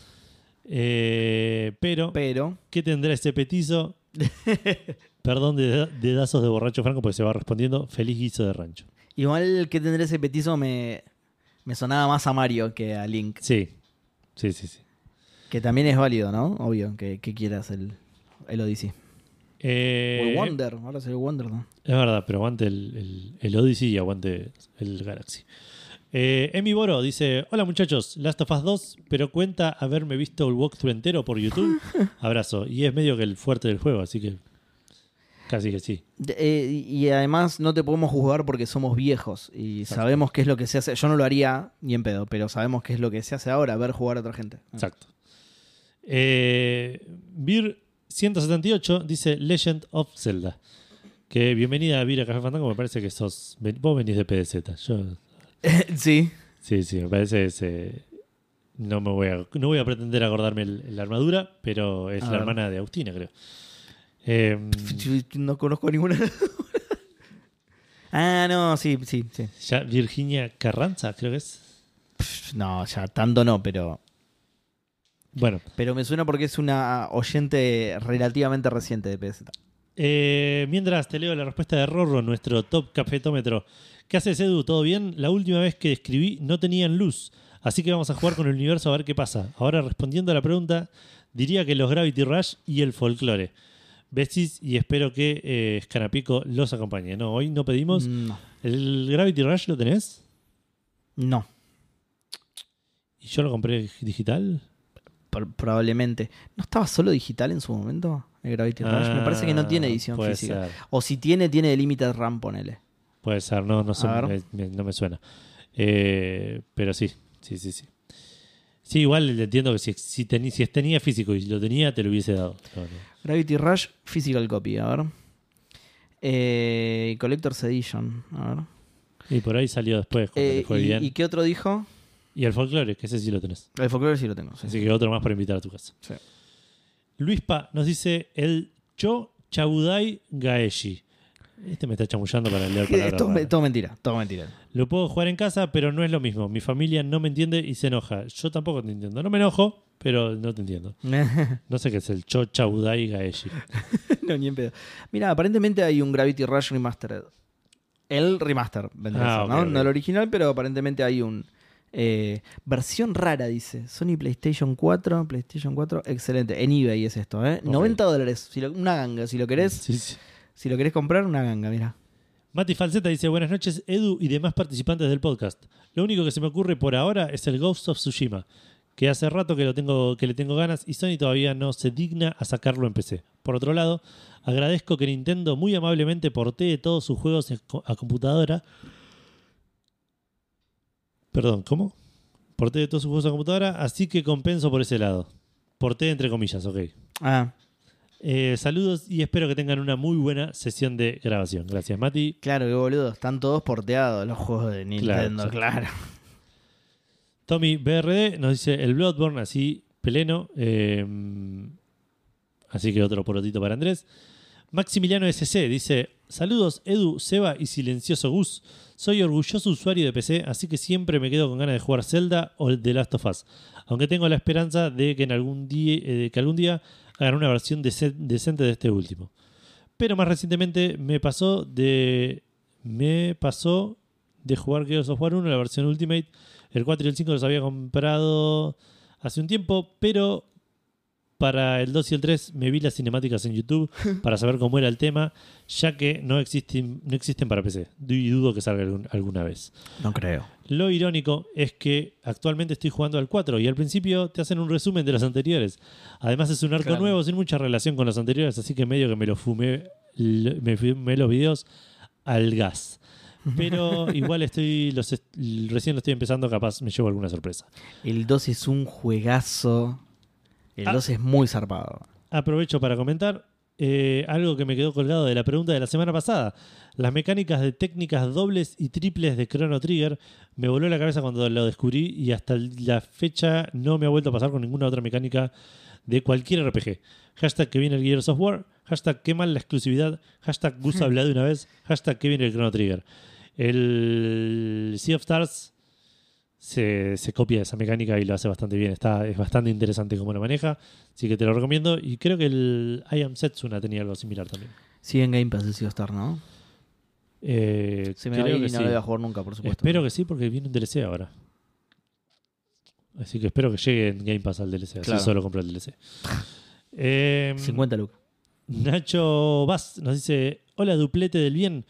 Eh, pero, Pero, ¿qué tendrá ese petizo? (laughs) Perdón de dedazos de borracho Franco porque se va respondiendo. Feliz guiso de rancho. igual que tendré ese petizo me, me sonaba más a Mario que a Link. Sí, sí, sí, sí. Que también es válido, ¿no? Obvio, que, que quieras el, el Odyssey. Eh, o el Wonder, ahora es el Wonder, ¿no? Es verdad, pero aguante el, el- el Odyssey y aguante el Galaxy. Eh, Emi Boro dice: Hola muchachos, Last of Us 2, pero cuenta haberme visto el walkthrough entero por YouTube. (laughs) Abrazo. Y es medio que el fuerte del juego, así que casi que sí. Eh, y además no te podemos juzgar porque somos viejos y Exacto. sabemos qué es lo que se hace. Yo no lo haría ni en pedo, pero sabemos qué es lo que se hace ahora, ver jugar a otra gente. Exacto. Eh, Vir 178 dice Legend of Zelda. Que bienvenida a Vir a Café Fandango, me parece que sos. Vos venís de PDZ. Yo (laughs) sí. Sí, sí, me parece ese- no me voy a no voy a pretender acordarme la armadura, pero es A la ver. hermana de Agustina, creo. Eh, (laughs) Yo No conozco ninguna. (laughs) ah, no, sí, sí, sí. ya Virginia Carranza, creo que es. No, ya tanto no, pero. Bueno, Pero me suena porque es una oyente relativamente reciente de PZ. Eh, mientras te leo la respuesta de Rorro, nuestro top cafetómetro. ¿Qué haces, Edu? ¿Todo bien? La última vez que escribí no tenían luz, así que vamos a jugar con el universo a ver qué pasa. Ahora, respondiendo a la pregunta, diría que los Gravity Rush y el folclore. Besis y espero que eh, los acompañe. No, hoy no pedimos. No. ¿El Gravity Rush lo tenés? No, ¿Y yo lo compré digital? por- probablemente. ¿No estaba solo digital en su momento? El Gravity Rush. Me parece que no tiene Ah, edición puede física. Ser, O si tiene, tiene de Limited RAM, ponele. puede ser, no, no, sé, me- no me suena. Eh, pero sí, sí, sí, sí. Sí, igual entiendo que si, si, teni- si tenía físico y lo tenía, te lo hubiese dado. No, no. Gravity Rush Physical Copy, a ver. Eh, Collector's Edition, a ver. Y por ahí salió después, Eh, y, bien. ¿Y qué otro dijo? Y el folclore, que ese sí lo tenés. El folclore sí lo tengo. sí. Así que otro más para invitar a tu casa. Sí. Luispa nos dice el Cho Chabudai Gaeshi. Este me está chamullando para leer (laughs) palabras Todo, raras. todo mentira, todo mentira. Lo puedo jugar en casa, pero no es lo mismo. Mi familia no me entiende y se enoja. Yo tampoco te entiendo. No me enojo, pero no te entiendo. (laughs) No sé qué es el Cho Chaudai Gaeshi. (laughs) no, ni en pedo. Mira, aparentemente hay un Gravity Rush Remastered. El remaster, vendría Ah, a ser, ¿no? No el original, pero aparentemente hay un. Eh, versión rara, dice. Sony PlayStation 4, PlayStation 4, excelente. En eBay es esto, ¿eh? Ok. 90 dólares. Si lo- una ganga. Si lo querés, Sí, sí. si lo querés comprar, una ganga, mira. Mati Falseta dice: Buenas noches, Edu y demás participantes del podcast. Lo único que se me ocurre por ahora es el Ghost of Tsushima, que hace rato que, lo tengo, que le tengo ganas y Sony todavía no se digna a sacarlo en PC. Por otro lado, agradezco que Nintendo muy amablemente portee todos sus juegos a computadora. Perdón, ¿cómo? Portee todos sus juegos a computadora, así que compenso por ese lado. Porté entre comillas, ok. Ah, Eh, saludos y espero que tengan una muy buena sesión de grabación. Gracias, Mati. claro, qué boludo. Están todos porteados los juegos de Nintendo, Claro, claro. Tommy BRD nos dice el Bloodborne así, peleno. eh, así que otro porotito para Andrés. Maximiliano SC dice: Saludos, Edu, Seba y Silencioso Gus. Soy orgulloso usuario de PC, así que siempre me quedo con ganas de jugar Zelda o The Last of Us. Aunque tengo la esperanza de que, en algún, día, eh, que algún día hagan una versión dece- decente de este último. Pero más recientemente me pasó de. Me pasó de jugar Gears of War 1, la versión Ultimate. El 4 y el 5 los había comprado hace un tiempo, pero para el 2 y el 3 me vi las cinemáticas en YouTube (laughs) para saber cómo era el tema, ya que no existen, no existen para PC. Y dudo que salga algún- alguna vez. No creo. Lo irónico es que actualmente estoy jugando al 4 y al principio te hacen un resumen de los anteriores. Además es un arco Claro. nuevo sin mucha relación con los anteriores, así que medio que me lo fumé, me fumé los videos al gas. (laughs) Pero igual estoy los recién lo estoy empezando, capaz me llevo alguna sorpresa. El 2 es un juegazo. El Ah. 2 es muy zarpado. Aprovecho para comentar eh, algo que me quedó colgado de la pregunta de la semana pasada. Las mecánicas de técnicas dobles y triples de Chrono Trigger me voló la cabeza cuando lo descubrí y hasta la fecha no me ha vuelto a pasar con ninguna otra mecánica de cualquier RPG. Hashtag que viene el Gears of War, hashtag que mal la exclusividad, hashtag Gus habla de una vez, hashtag que viene el Chrono Trigger. El Sea of Stars se, se copia esa mecánica y lo hace bastante bien. Está, es bastante interesante cómo lo maneja. Así que te lo recomiendo. Y creo que el I Am Setsuna tenía algo similar también. Sigue en Game Pass el Star, ¿no? Eh, Se me creo y no sí. lo voy a jugar nunca, por supuesto. Espero que sí, porque viene un DLC ahora. Así que espero que llegue en Game Pass al DLC. Así solo compro el DLC. Eh, 50 lucas. Nacho Vaz nos dice: Hola, duplete del bien.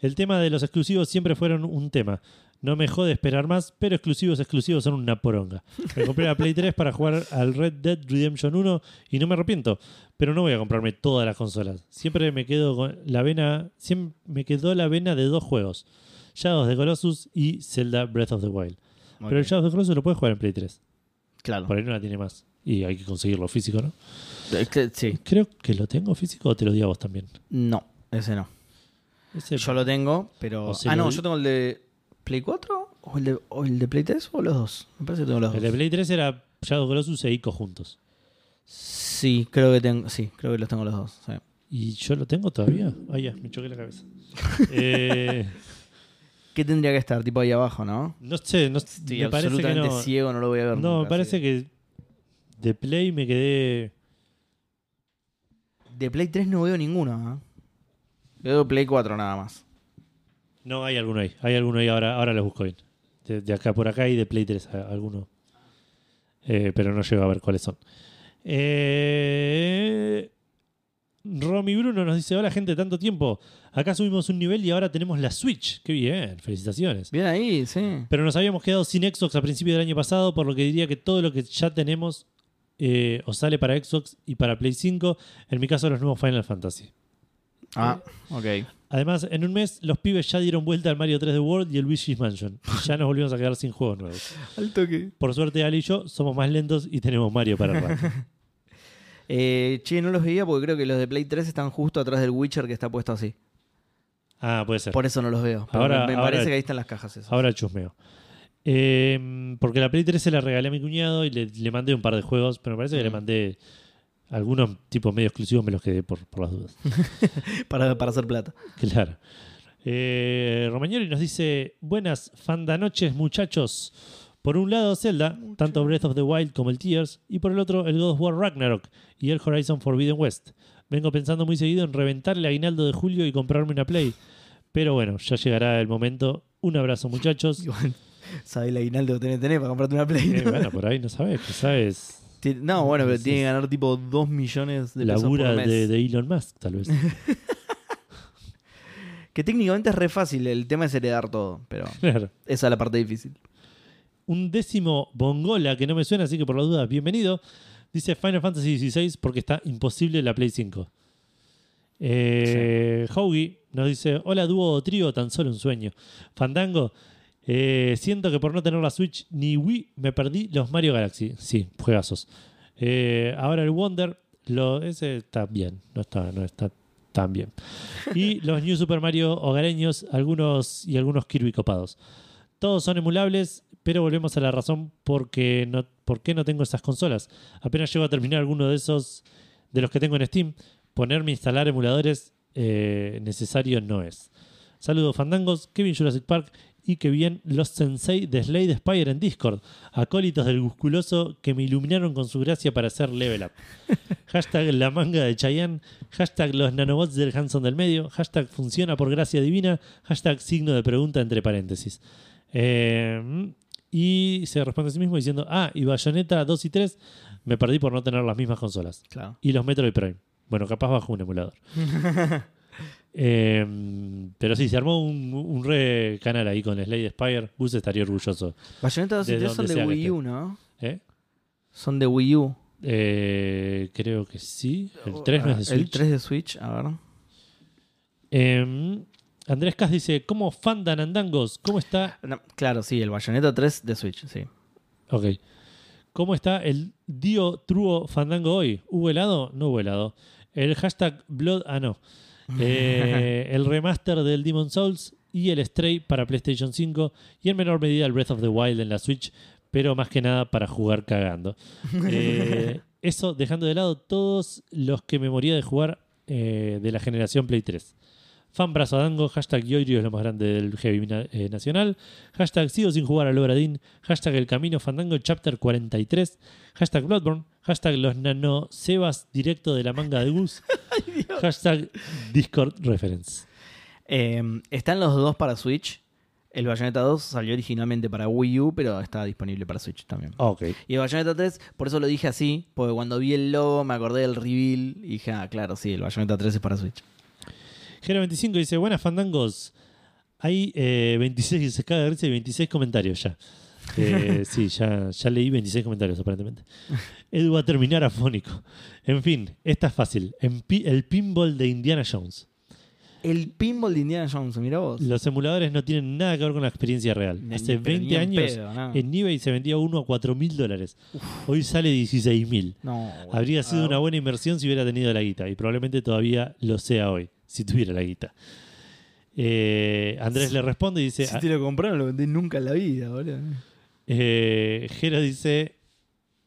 El tema de los exclusivos siempre fueron un tema. No me jode esperar más, pero exclusivos exclusivos son una poronga. Me compré la Play 3 para jugar al Red Dead Redemption 1 y no me arrepiento, pero no voy a comprarme todas las consolas. Siempre me quedo con la vena, siempre me quedó la vena de dos juegos, Shadows de Colossus y Zelda Breath of the Wild. Pero el. Shadows de Colossus lo puedes jugar en Play 3. Claro. Por ahí no la tiene más. Y hay que conseguirlo físico, ¿no? Sí. Creo que lo tengo físico o te lo di a vos también. No, ese no. Ese- Yo lo tengo, pero. Ah, no, yo tengo el de Play 4 o el de, o el de Play 3 o los dos. Me parece que tengo los El dos. de Play 3 era Shadow Colossus e Ico juntos. Sí, creo que tengo. Sí, creo que los tengo los dos. sí. ¿Y yo lo tengo todavía? Ah, ya, me choqué la cabeza. (laughs) Eh, ¿Qué tendría que estar? Tipo ahí abajo, ¿no? no sé, no, Estoy me parece que absolutamente no. ciego, no lo voy a ver. No, nunca, me parece así que de Play me quedé. De Play 3 no veo ninguno, ¿eh? Veo Play 4 nada más. No, hay alguno ahí. Hay alguno ahí, ahora, ahora los busco bien. De, de acá por acá y de Play 3 a- alguno. Eh, pero no llego a ver cuáles son. Eh, Romy Bruno nos dice: Hola, gente, tanto tiempo. Acá subimos un nivel y ahora tenemos la Switch. Qué bien, felicitaciones. Bien ahí, sí. Pero nos habíamos quedado sin Xbox a principios del año pasado, por lo que diría que todo lo que ya tenemos eh, o sale para Xbox y para Play 5, en mi caso los nuevos Final Fantasy. Ah, ok. Además, en un mes los pibes ya dieron vuelta al Mario 3D World y el Luigi's Mansion. Y ya nos volvimos a quedar sin juegos nuevos. (laughs) Al toque. Por suerte, Ali y yo somos más lentos y tenemos Mario para rato. (laughs) Eh, che, no los veía porque creo que los de Play 3 están justo atrás del Witcher que está puesto así. Ah, puede ser. Por eso no los veo. Pero Ahora- me, me ahora- parece que ahí están las cajas esas. Ahora chusmeo. Eh, porque la Play 3 se la regalé a mi cuñado y le, le mandé un par de juegos, pero me parece que le mandé algunos tipos medio exclusivos, me los quedé por, por las dudas. (laughs) para, para hacer plata. Claro. Eh, Romagnoli nos dice: Buenas fandanoches, muchachos. Por un lado, Zelda, tanto Breath of the Wild como el Tears, y por el otro, el God of War Ragnarok y el Horizon Forbidden West. Vengo pensando muy seguido en reventar el aguinaldo de julio y comprarme una Play. Pero bueno, ya llegará el momento. Un abrazo, muchachos. (laughs) Igual, ¿sabes el aguinaldo que tenés, tenés para comprarte una Play? Eh, bueno, por ahí no sabes, quizás Ti- No, bueno, pero tiene que ganar tipo 2 millones de pesos labura por mes. de, de Elon Musk, tal vez. (laughs) Que técnicamente es re fácil, el tema es heredar todo, pero (laughs) claro. esa es la parte difícil. un décimo bongola que no me suena, así que por las dudas, bienvenido. Dice Final Fantasy XVI porque está imposible la Play 5. Eh, nos dice: Hola, dúo o trío, tan solo un sueño. Fandango, eh, siento que por no tener la Switch ni Wii me perdí los Mario Galaxy. Sí, juegazos. Eh, ahora el Wonder, lo, ese está bien, no está, no está tan bien. Y (laughs) los New Super Mario hogareños, algunos y algunos Kirby copados. Todos son emulables, pero volvemos a la razón porque no, por qué no tengo esas consolas. Apenas llego a terminar alguno de esos de los que tengo en Steam, ponerme a instalar emuladores eh, necesario no es. Saludos fandangos, Kevin Jurassic Park y que bien los sensei de Slade Spire en Discord, acólitos del musculoso que me iluminaron con su gracia para hacer level up. (laughs) hashtag la manga de Chayanne, hashtag los nanobots del Hanson del medio, hashtag funciona por gracia divina, hashtag signo de pregunta entre paréntesis. Eh, y se responde a sí mismo diciendo, ah, y Bayonetta 2 y 3 me perdí por no tener las mismas consolas. Claro. Y los Metroid Prime. Bueno, capaz bajo un emulador. (laughs) Eh, pero sí, se armó un, un re canal ahí con Slade Spire. Gus estaría orgulloso. Bayonetta 2 y De 3 son de Wii. U, ¿no? ¿Eh? Son de Wii U. Eh, creo que sí. El 3 no es de Switch. El 3 de Switch, a ver. Eh, Andrés Cas dice: ¿Cómo fandan andangos? ¿Cómo está? No, claro, sí, el Bayonetta 3 de Switch, sí. Ok. ¿Cómo está el Dio Truo Fandango hoy? ¿Hubo helado? No hubo helado. El hashtag Blood. Ah, no. Eh, el remaster del Demon Souls y el Stray para PlayStation 5 y en menor medida el Breath of the Wild en la Switch, pero más que nada para jugar cagando. (laughs) Eh, eso dejando de lado todos los que me moría de jugar eh, de la generación Play 3. Fan brazo dango, hashtag Yoirio es lo más grande del heavy na- eh, nacional, hashtag sigo sin jugar al Obradín, hashtag el camino fandango chapter 43, hashtag Bloodborne, hashtag los nano sebas directo de la manga de Gus, (laughs) hashtag Discord reference. Eh, están los dos para Switch. El Bayonetta 2 salió originalmente para Wii U, pero está disponible para Switch también. Ok. Y el Bayonetta 3, por eso lo dije así, porque cuando vi el logo me acordé del reveal y dije, ah, claro, sí, el Bayonetta 3 es para Switch. Gero25 dice, buenas fandangos. Hay eh, 26, se caga de risa y 26 comentarios ya. Eh, (laughs) sí, ya, ya leí 26 comentarios aparentemente. Edu va a terminar afónico. En fin, esta es fácil. El pinball de Indiana Jones. El pinball de Indiana Jones, mira vos. Los emuladores no tienen nada que ver con la experiencia real. Ni- Hace pero ni 20 en años pedo, no. en eBay se vendía uno a 4 mil dólares. Hoy sale 16 mil. No. Habría sido una buena inversión si hubiera tenido la guita y probablemente todavía lo sea hoy, si tuviera la guita. Eh, Andrés le responde y dice, Si te lo compraron, lo vendés nunca en la vida, boludo. Eh, Jero dice,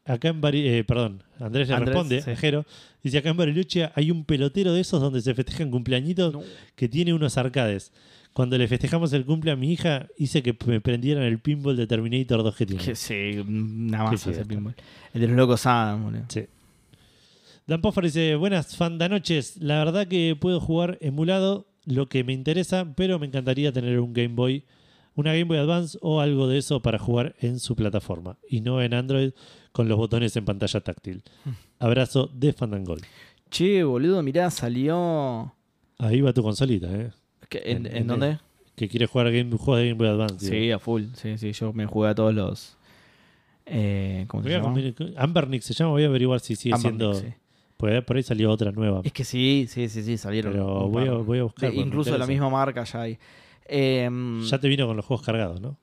acá en Bari- eh, perdón, Andrés le Andrés, responde sí. a Jero, dice, acá en Bariloche hay un pelotero de esos donde se festejan cumpleañitos No. que tiene unos arcades. Cuando le festejamos el cumple a mi hija, hice que me prendieran el pinball de Terminator 2 que tiene. Que sí, nada más ese pinball. El de los locos Adam, boludo. Sí. Dan Poffer dice, buenas fandanoches, la verdad que puedo jugar emulado lo que me interesa, pero me encantaría tener un Game Boy, una Game Boy Advance o algo de eso para jugar en su plataforma y no en Android con los botones en pantalla táctil. Abrazo de Fandangol. Che, boludo, mirá, salió. Ahí va tu consolita, ¿eh? ¿Qué- ¿En, En- en en dónde? Que quiere jugar game, juegos de Game Boy Advance. Sí, a full. Sí, sí, yo me jugué a todos los. Eh, ¿Cómo se llama? Ambernick se llama, voy a averiguar si sigue Ambernick, siendo... sí. Pues por ahí salió otra nueva. Es que sí, sí, sí, sí, salieron. Pero voy a, par. voy a buscar. De- incluso de la misma marca ya hay. Em, Ya te vino con los juegos cargados, ¿no?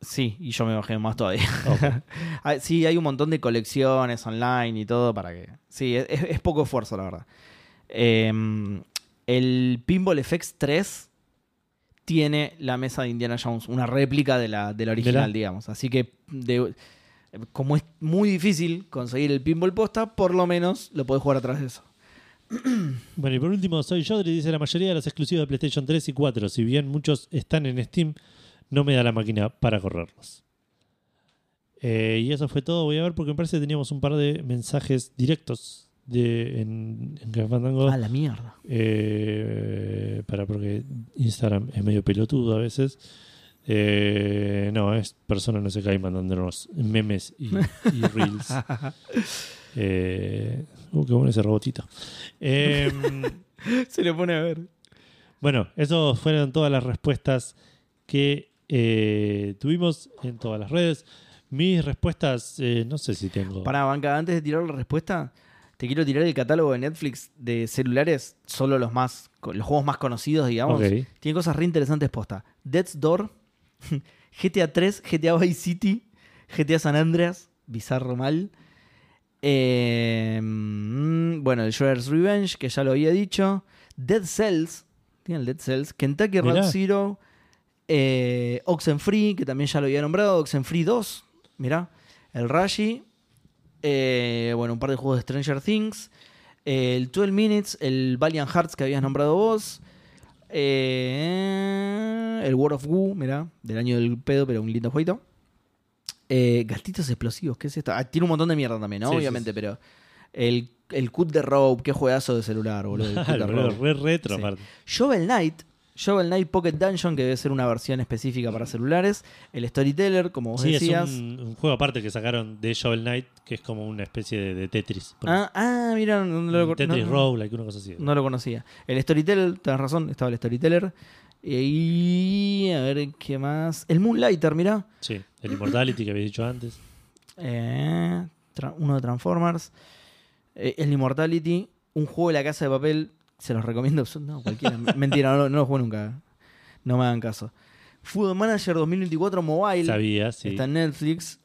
Sí, y yo me bajé más todavía. (laughs) Ah, sí, hay un montón de colecciones online y todo para que. Sí, es, es poco esfuerzo, la verdad. Em, el Pinball FX 3 tiene la mesa de Indiana Jones, una réplica de la, de la original, digamos. Así que, de- como es muy difícil conseguir el Pinball posta, por lo menos lo podés jugar a través de eso. (clears throat) Bueno, y por último, soy Jodri, dice la mayoría de los exclusivos de PlayStation 3 y 4, si bien muchos están en Steam, no me da la máquina para correrlos. Eh, y eso fue todo. Voy a ver porque me parece que teníamos un par de mensajes directos de, en, en Fandango. Ah, la mierda. Eh, para porque Instagram es medio pelotudo a veces. Eh, no, es persona no se cae mandándonos memes y, y (laughs) reels. Eh, uh, qué bueno ese robotito. Eh, (laughs) Se le pone a ver. bueno, eso fueron todas las respuestas que eh, tuvimos en todas las redes. Mis respuestas, eh, no sé si tengo. Para banca, antes de tirar la respuesta, te quiero tirar el catálogo de Netflix de celulares, solo los más los juegos más conocidos, digamos. Tiene cosas re interesantes posta. Death's Door, GTA 3, GTA Vice City, GTA San Andreas, bizarro mal. Eh, mm, bueno, el Shredder's Revenge, que ya lo había dicho. Dead Cells, tienen Dead Cells. Kentucky Road. Zero. Eh, Oxenfree, que también ya lo había nombrado. Oxenfree 2, mirá. El Rashi. Eh, bueno, un par de juegos de Stranger Things. El 12 Minutes, el Valiant Hearts que habías nombrado vos. Eh, el World of Goo, mirá, del año del pedo, pero un lindo jueguito. Eh, gatitos explosivos, ¿qué es esto? Ah, tiene un montón de mierda también, ¿no? Sí, Obviamente, sí. pero. El, el Cut de Rope, qué juegazo de celular, boludo. El (laughs) Cut de Claro, Rope. re retro, aparte. Shovel Knight. Shovel Knight Pocket Dungeon, que debe ser una versión específica para celulares. El Storyteller, como vos Sí, es decías. un, un juego aparte que sacaron de Shovel Knight, que es como una especie de, de Tetris. Ah, ah, mira, no, lo, Un Tetris no- Roguelike, una cosa así. no lo conocía. El Storyteller, tenés razón, estaba el Storyteller. Y a ver qué más. El Moonlighter, mirá. Sí, el Immortality que había dicho antes. Eh, uno de Transformers. Eh, el Immortality. Un juego de la casa de papel. Se los recomiendo. (laughs) No, cualquiera. (laughs) Mentira, no, no lo juego nunca. No me hagan caso. Football Manager 2024 Mobile. Sabía, sí. Está en Netflix.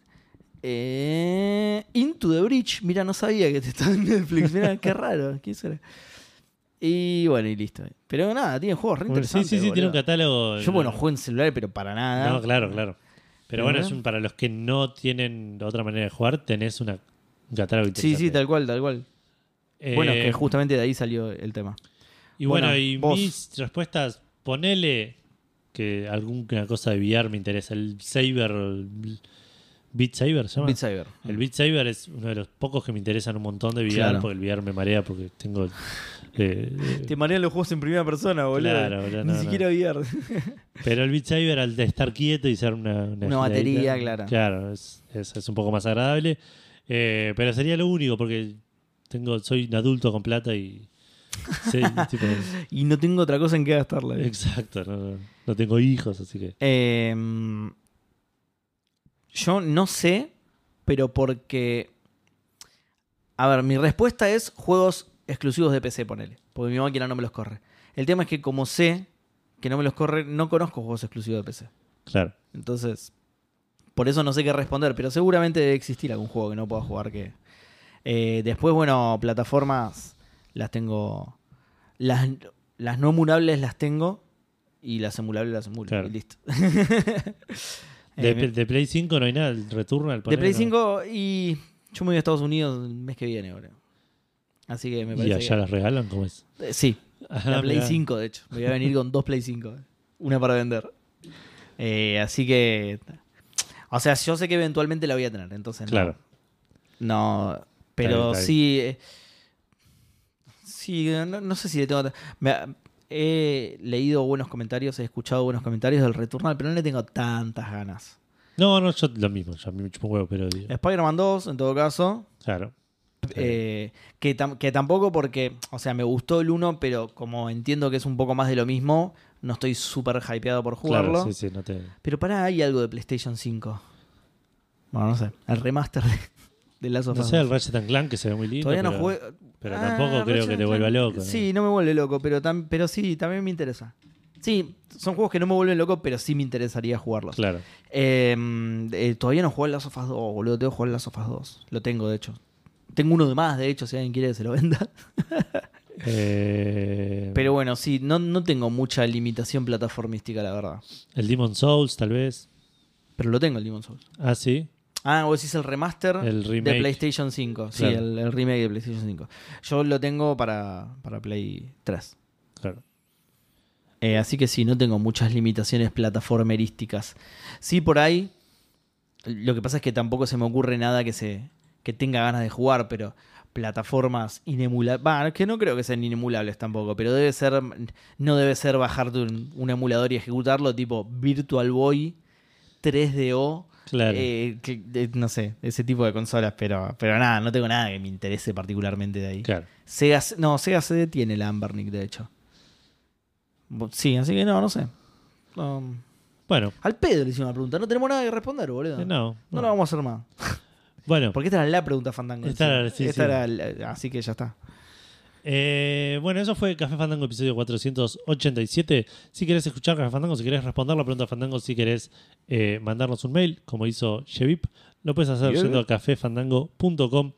Eh, Into the Bridge. Mira, no sabía que estaba en Netflix. Mira, qué raro. (laughs) ¿Qué será? Y bueno, y listo. Pero nada, tiene juegos re Bueno, sí, interesantes. sí, sí, tiene un catálogo. Yo, bueno, juego en celular, pero para nada. No, claro, claro. Pero bueno, es un- para los que no tienen otra manera de jugar, tenés una, un catálogo Sí, interesante. sí, tal cual, tal cual. Bueno, Eh, que justamente de ahí salió el tema. Y bueno, Bueno, y vos. mis respuestas, ponele que alguna cosa de VR me interesa. El Saber, el Beat Saber, ¿se llama? Beat Saber. El Beat Saber es uno de los pocos que me interesan un montón de VR, Claro. porque el VR me marea porque tengo... eh, (laughs) eh, Te marean los juegos en primera persona, boludo. Claro, boludo, Ni no, no. siquiera VR. (laughs) pero el Beat Saber al de estar quieto y ser una... Una batería, claro. Claro, es, es- es un poco más agradable. Eh, pero sería lo único porque tengo soy un adulto con plata y... (laughs) sí, tipo, y no tengo otra cosa en qué gastarla. ¿eh? exacto, no, no- no tengo hijos, así que... Eh, yo no sé, pero porque. A ver, mi respuesta es juegos exclusivos de PC, ponele. Porque mi máquina no me los corre. El tema es que, como sé que no me los corre, no conozco juegos exclusivos de PC. Claro. Entonces, por eso no sé qué responder, pero seguramente debe existir algún juego que no pueda jugar que. Eh, después, bueno, plataformas las tengo. Las, las no emulables las tengo. Y las emulables las emulo. Claro. Y listo. (laughs) De, Eh, de Play 5 no hay nada, el Returnal. de Play ¿no? 5 y yo me voy a Estados Unidos el mes que viene, boludo. Así que me ¿Y parece allá que- las regalan? ¿Cómo es? Eh, Sí, Ah, la Play mirá. 5 de hecho. Me voy a venir con dos Play 5. eh. Una para vender. Eh, así que... O sea, yo sé que eventualmente la voy a tener, entonces no. Claro. No, pero Está bien, está sí... eh, Sí, no, no sé si le tengo... me- he leído buenos comentarios, he escuchado buenos comentarios del Returnal, pero no le tengo tantas ganas. No, no, yo lo mismo, yo a mí me chupo huevo, pero digo, Spider-Man 2, en todo caso, claro. Eh, que, tam- que tampoco porque, o sea, me gustó el 1, pero como entiendo que es un poco más de lo mismo, no estoy súper hypeado por jugarlo. Claro, sí, sí, no te... Pero para, hay algo de PlayStation 5. Bueno, no sé, el remaster de, de Last of No sé, el Ratchet and Clank que se ve muy lindo. Todavía no jugué. pero Ah, tampoco creo Ratchet que te vuelva loco. Sí, no me vuelve loco, pero, tam- pero sí, también me interesa. Sí, son juegos que no me vuelven loco, pero sí me interesaría jugarlos. Claro. Eh, eh, todavía no jugué Last of Us 2, boludo. Tengo que jugar Last of Us 2. Lo tengo, de hecho. Tengo uno de más, de hecho, si alguien quiere que se lo venda. (laughs) Eh, Pero bueno, sí, no, no tengo mucha limitación plataformística, la verdad. El Demon Souls, tal vez. Pero lo tengo, el Demon Souls. Ah, sí. Ah, vos decís el remaster El de. PlayStation 5. Sí, Claro. el, el remake de PlayStation 5. Yo lo tengo para, para Play 3. Claro. Eh, así que sí, no tengo muchas limitaciones plataformerísticas. Sí, por ahí. Lo que pasa es que tampoco se me ocurre nada que se que tenga ganas de jugar, pero plataformas inemulables. Que no creo que sean inemulables tampoco, pero debe ser. No debe ser bajarte un, un emulador y ejecutarlo, tipo Virtual Boy 3DO. Claro. eh, que- de- no sé, ese tipo de consolas, pero, pero nada, no tengo nada que me interese particularmente de ahí. claro. Sega, no, Sega CD tiene la Ambernic, de hecho. Sí, así que no, no sé. No, Bueno, al pedo le hicimos una pregunta. No tenemos nada que responder, boludo. eh, no, no. no. lo vamos a hacer más. Bueno, Porque esta era la pregunta fandango. Esta sí, Esta sí. era la- así que ya está. Eh, bueno, eso fue Café Fandango, episodio 487. Si querés escuchar Café Fandango, si querés responder la pregunta Fandango, si querés eh, mandarnos un mail, como hizo Shevip, lo puedes hacer Bien. yendo a cafefandango.com.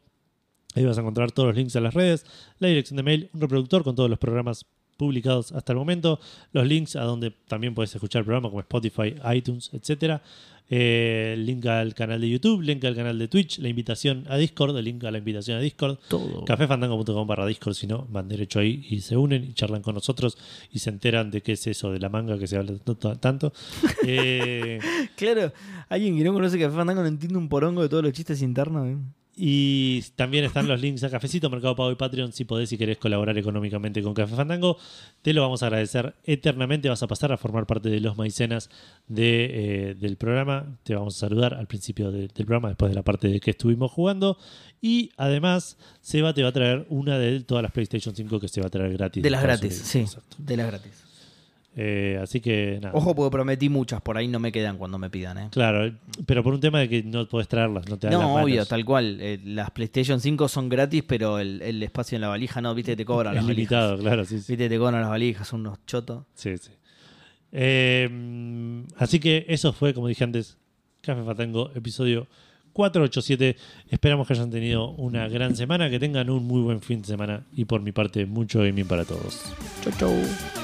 Ahí vas a encontrar todos los links a las redes, la dirección de mail, un reproductor con todos los programas publicados hasta el momento. Los links a donde también puedes escuchar el programa, como Spotify, iTunes, etcétera. Eh, el link al canal de YouTube, link al canal de Twitch, la invitación a Discord, el link a la invitación a Discord. Todo. Cafefandango.com barra Discord, si no, van derecho ahí y se unen y charlan con nosotros y se enteran de qué es eso de la manga que se habla tanto. tanto. (laughs) Eh, Claro, alguien que no conoce Café Fandango no entiende un porongo de todos los chistes internos. ¿eh? Y también están los links a Cafecito, Mercado Pago y Patreon. Si podés y querés colaborar económicamente con Café Fandango, te lo vamos a agradecer eternamente. Vas a pasar a formar parte de los maicenas de, eh, del programa. Te vamos a saludar al principio de- del programa, después de la parte de que estuvimos jugando. Y además, Seba te va a traer una de todas las PlayStation 5 que se va a traer gratis. De las gratis, sí. Exacto. De las gratis. Eh, así que nada. Ojo, porque prometí muchas, por ahí no me quedan cuando me pidan, ¿eh? Claro, pero por un tema de que no podés traerlas, no te dan las No, manos. obvio, tal cual. Eh, las PlayStation 5 son gratis, pero el, el espacio en la valija no, viste, te cobran Es las limitado, valijas. claro, sí, sí. Viste, te cobran las valijas, son unos chotos. Sí, sí. Eh, así que eso fue, como dije antes, Café Fatango, episodio 487. Esperamos que hayan tenido una gran semana, que tengan un muy buen fin de semana y por mi parte, mucho gaming para todos. Chau, chau.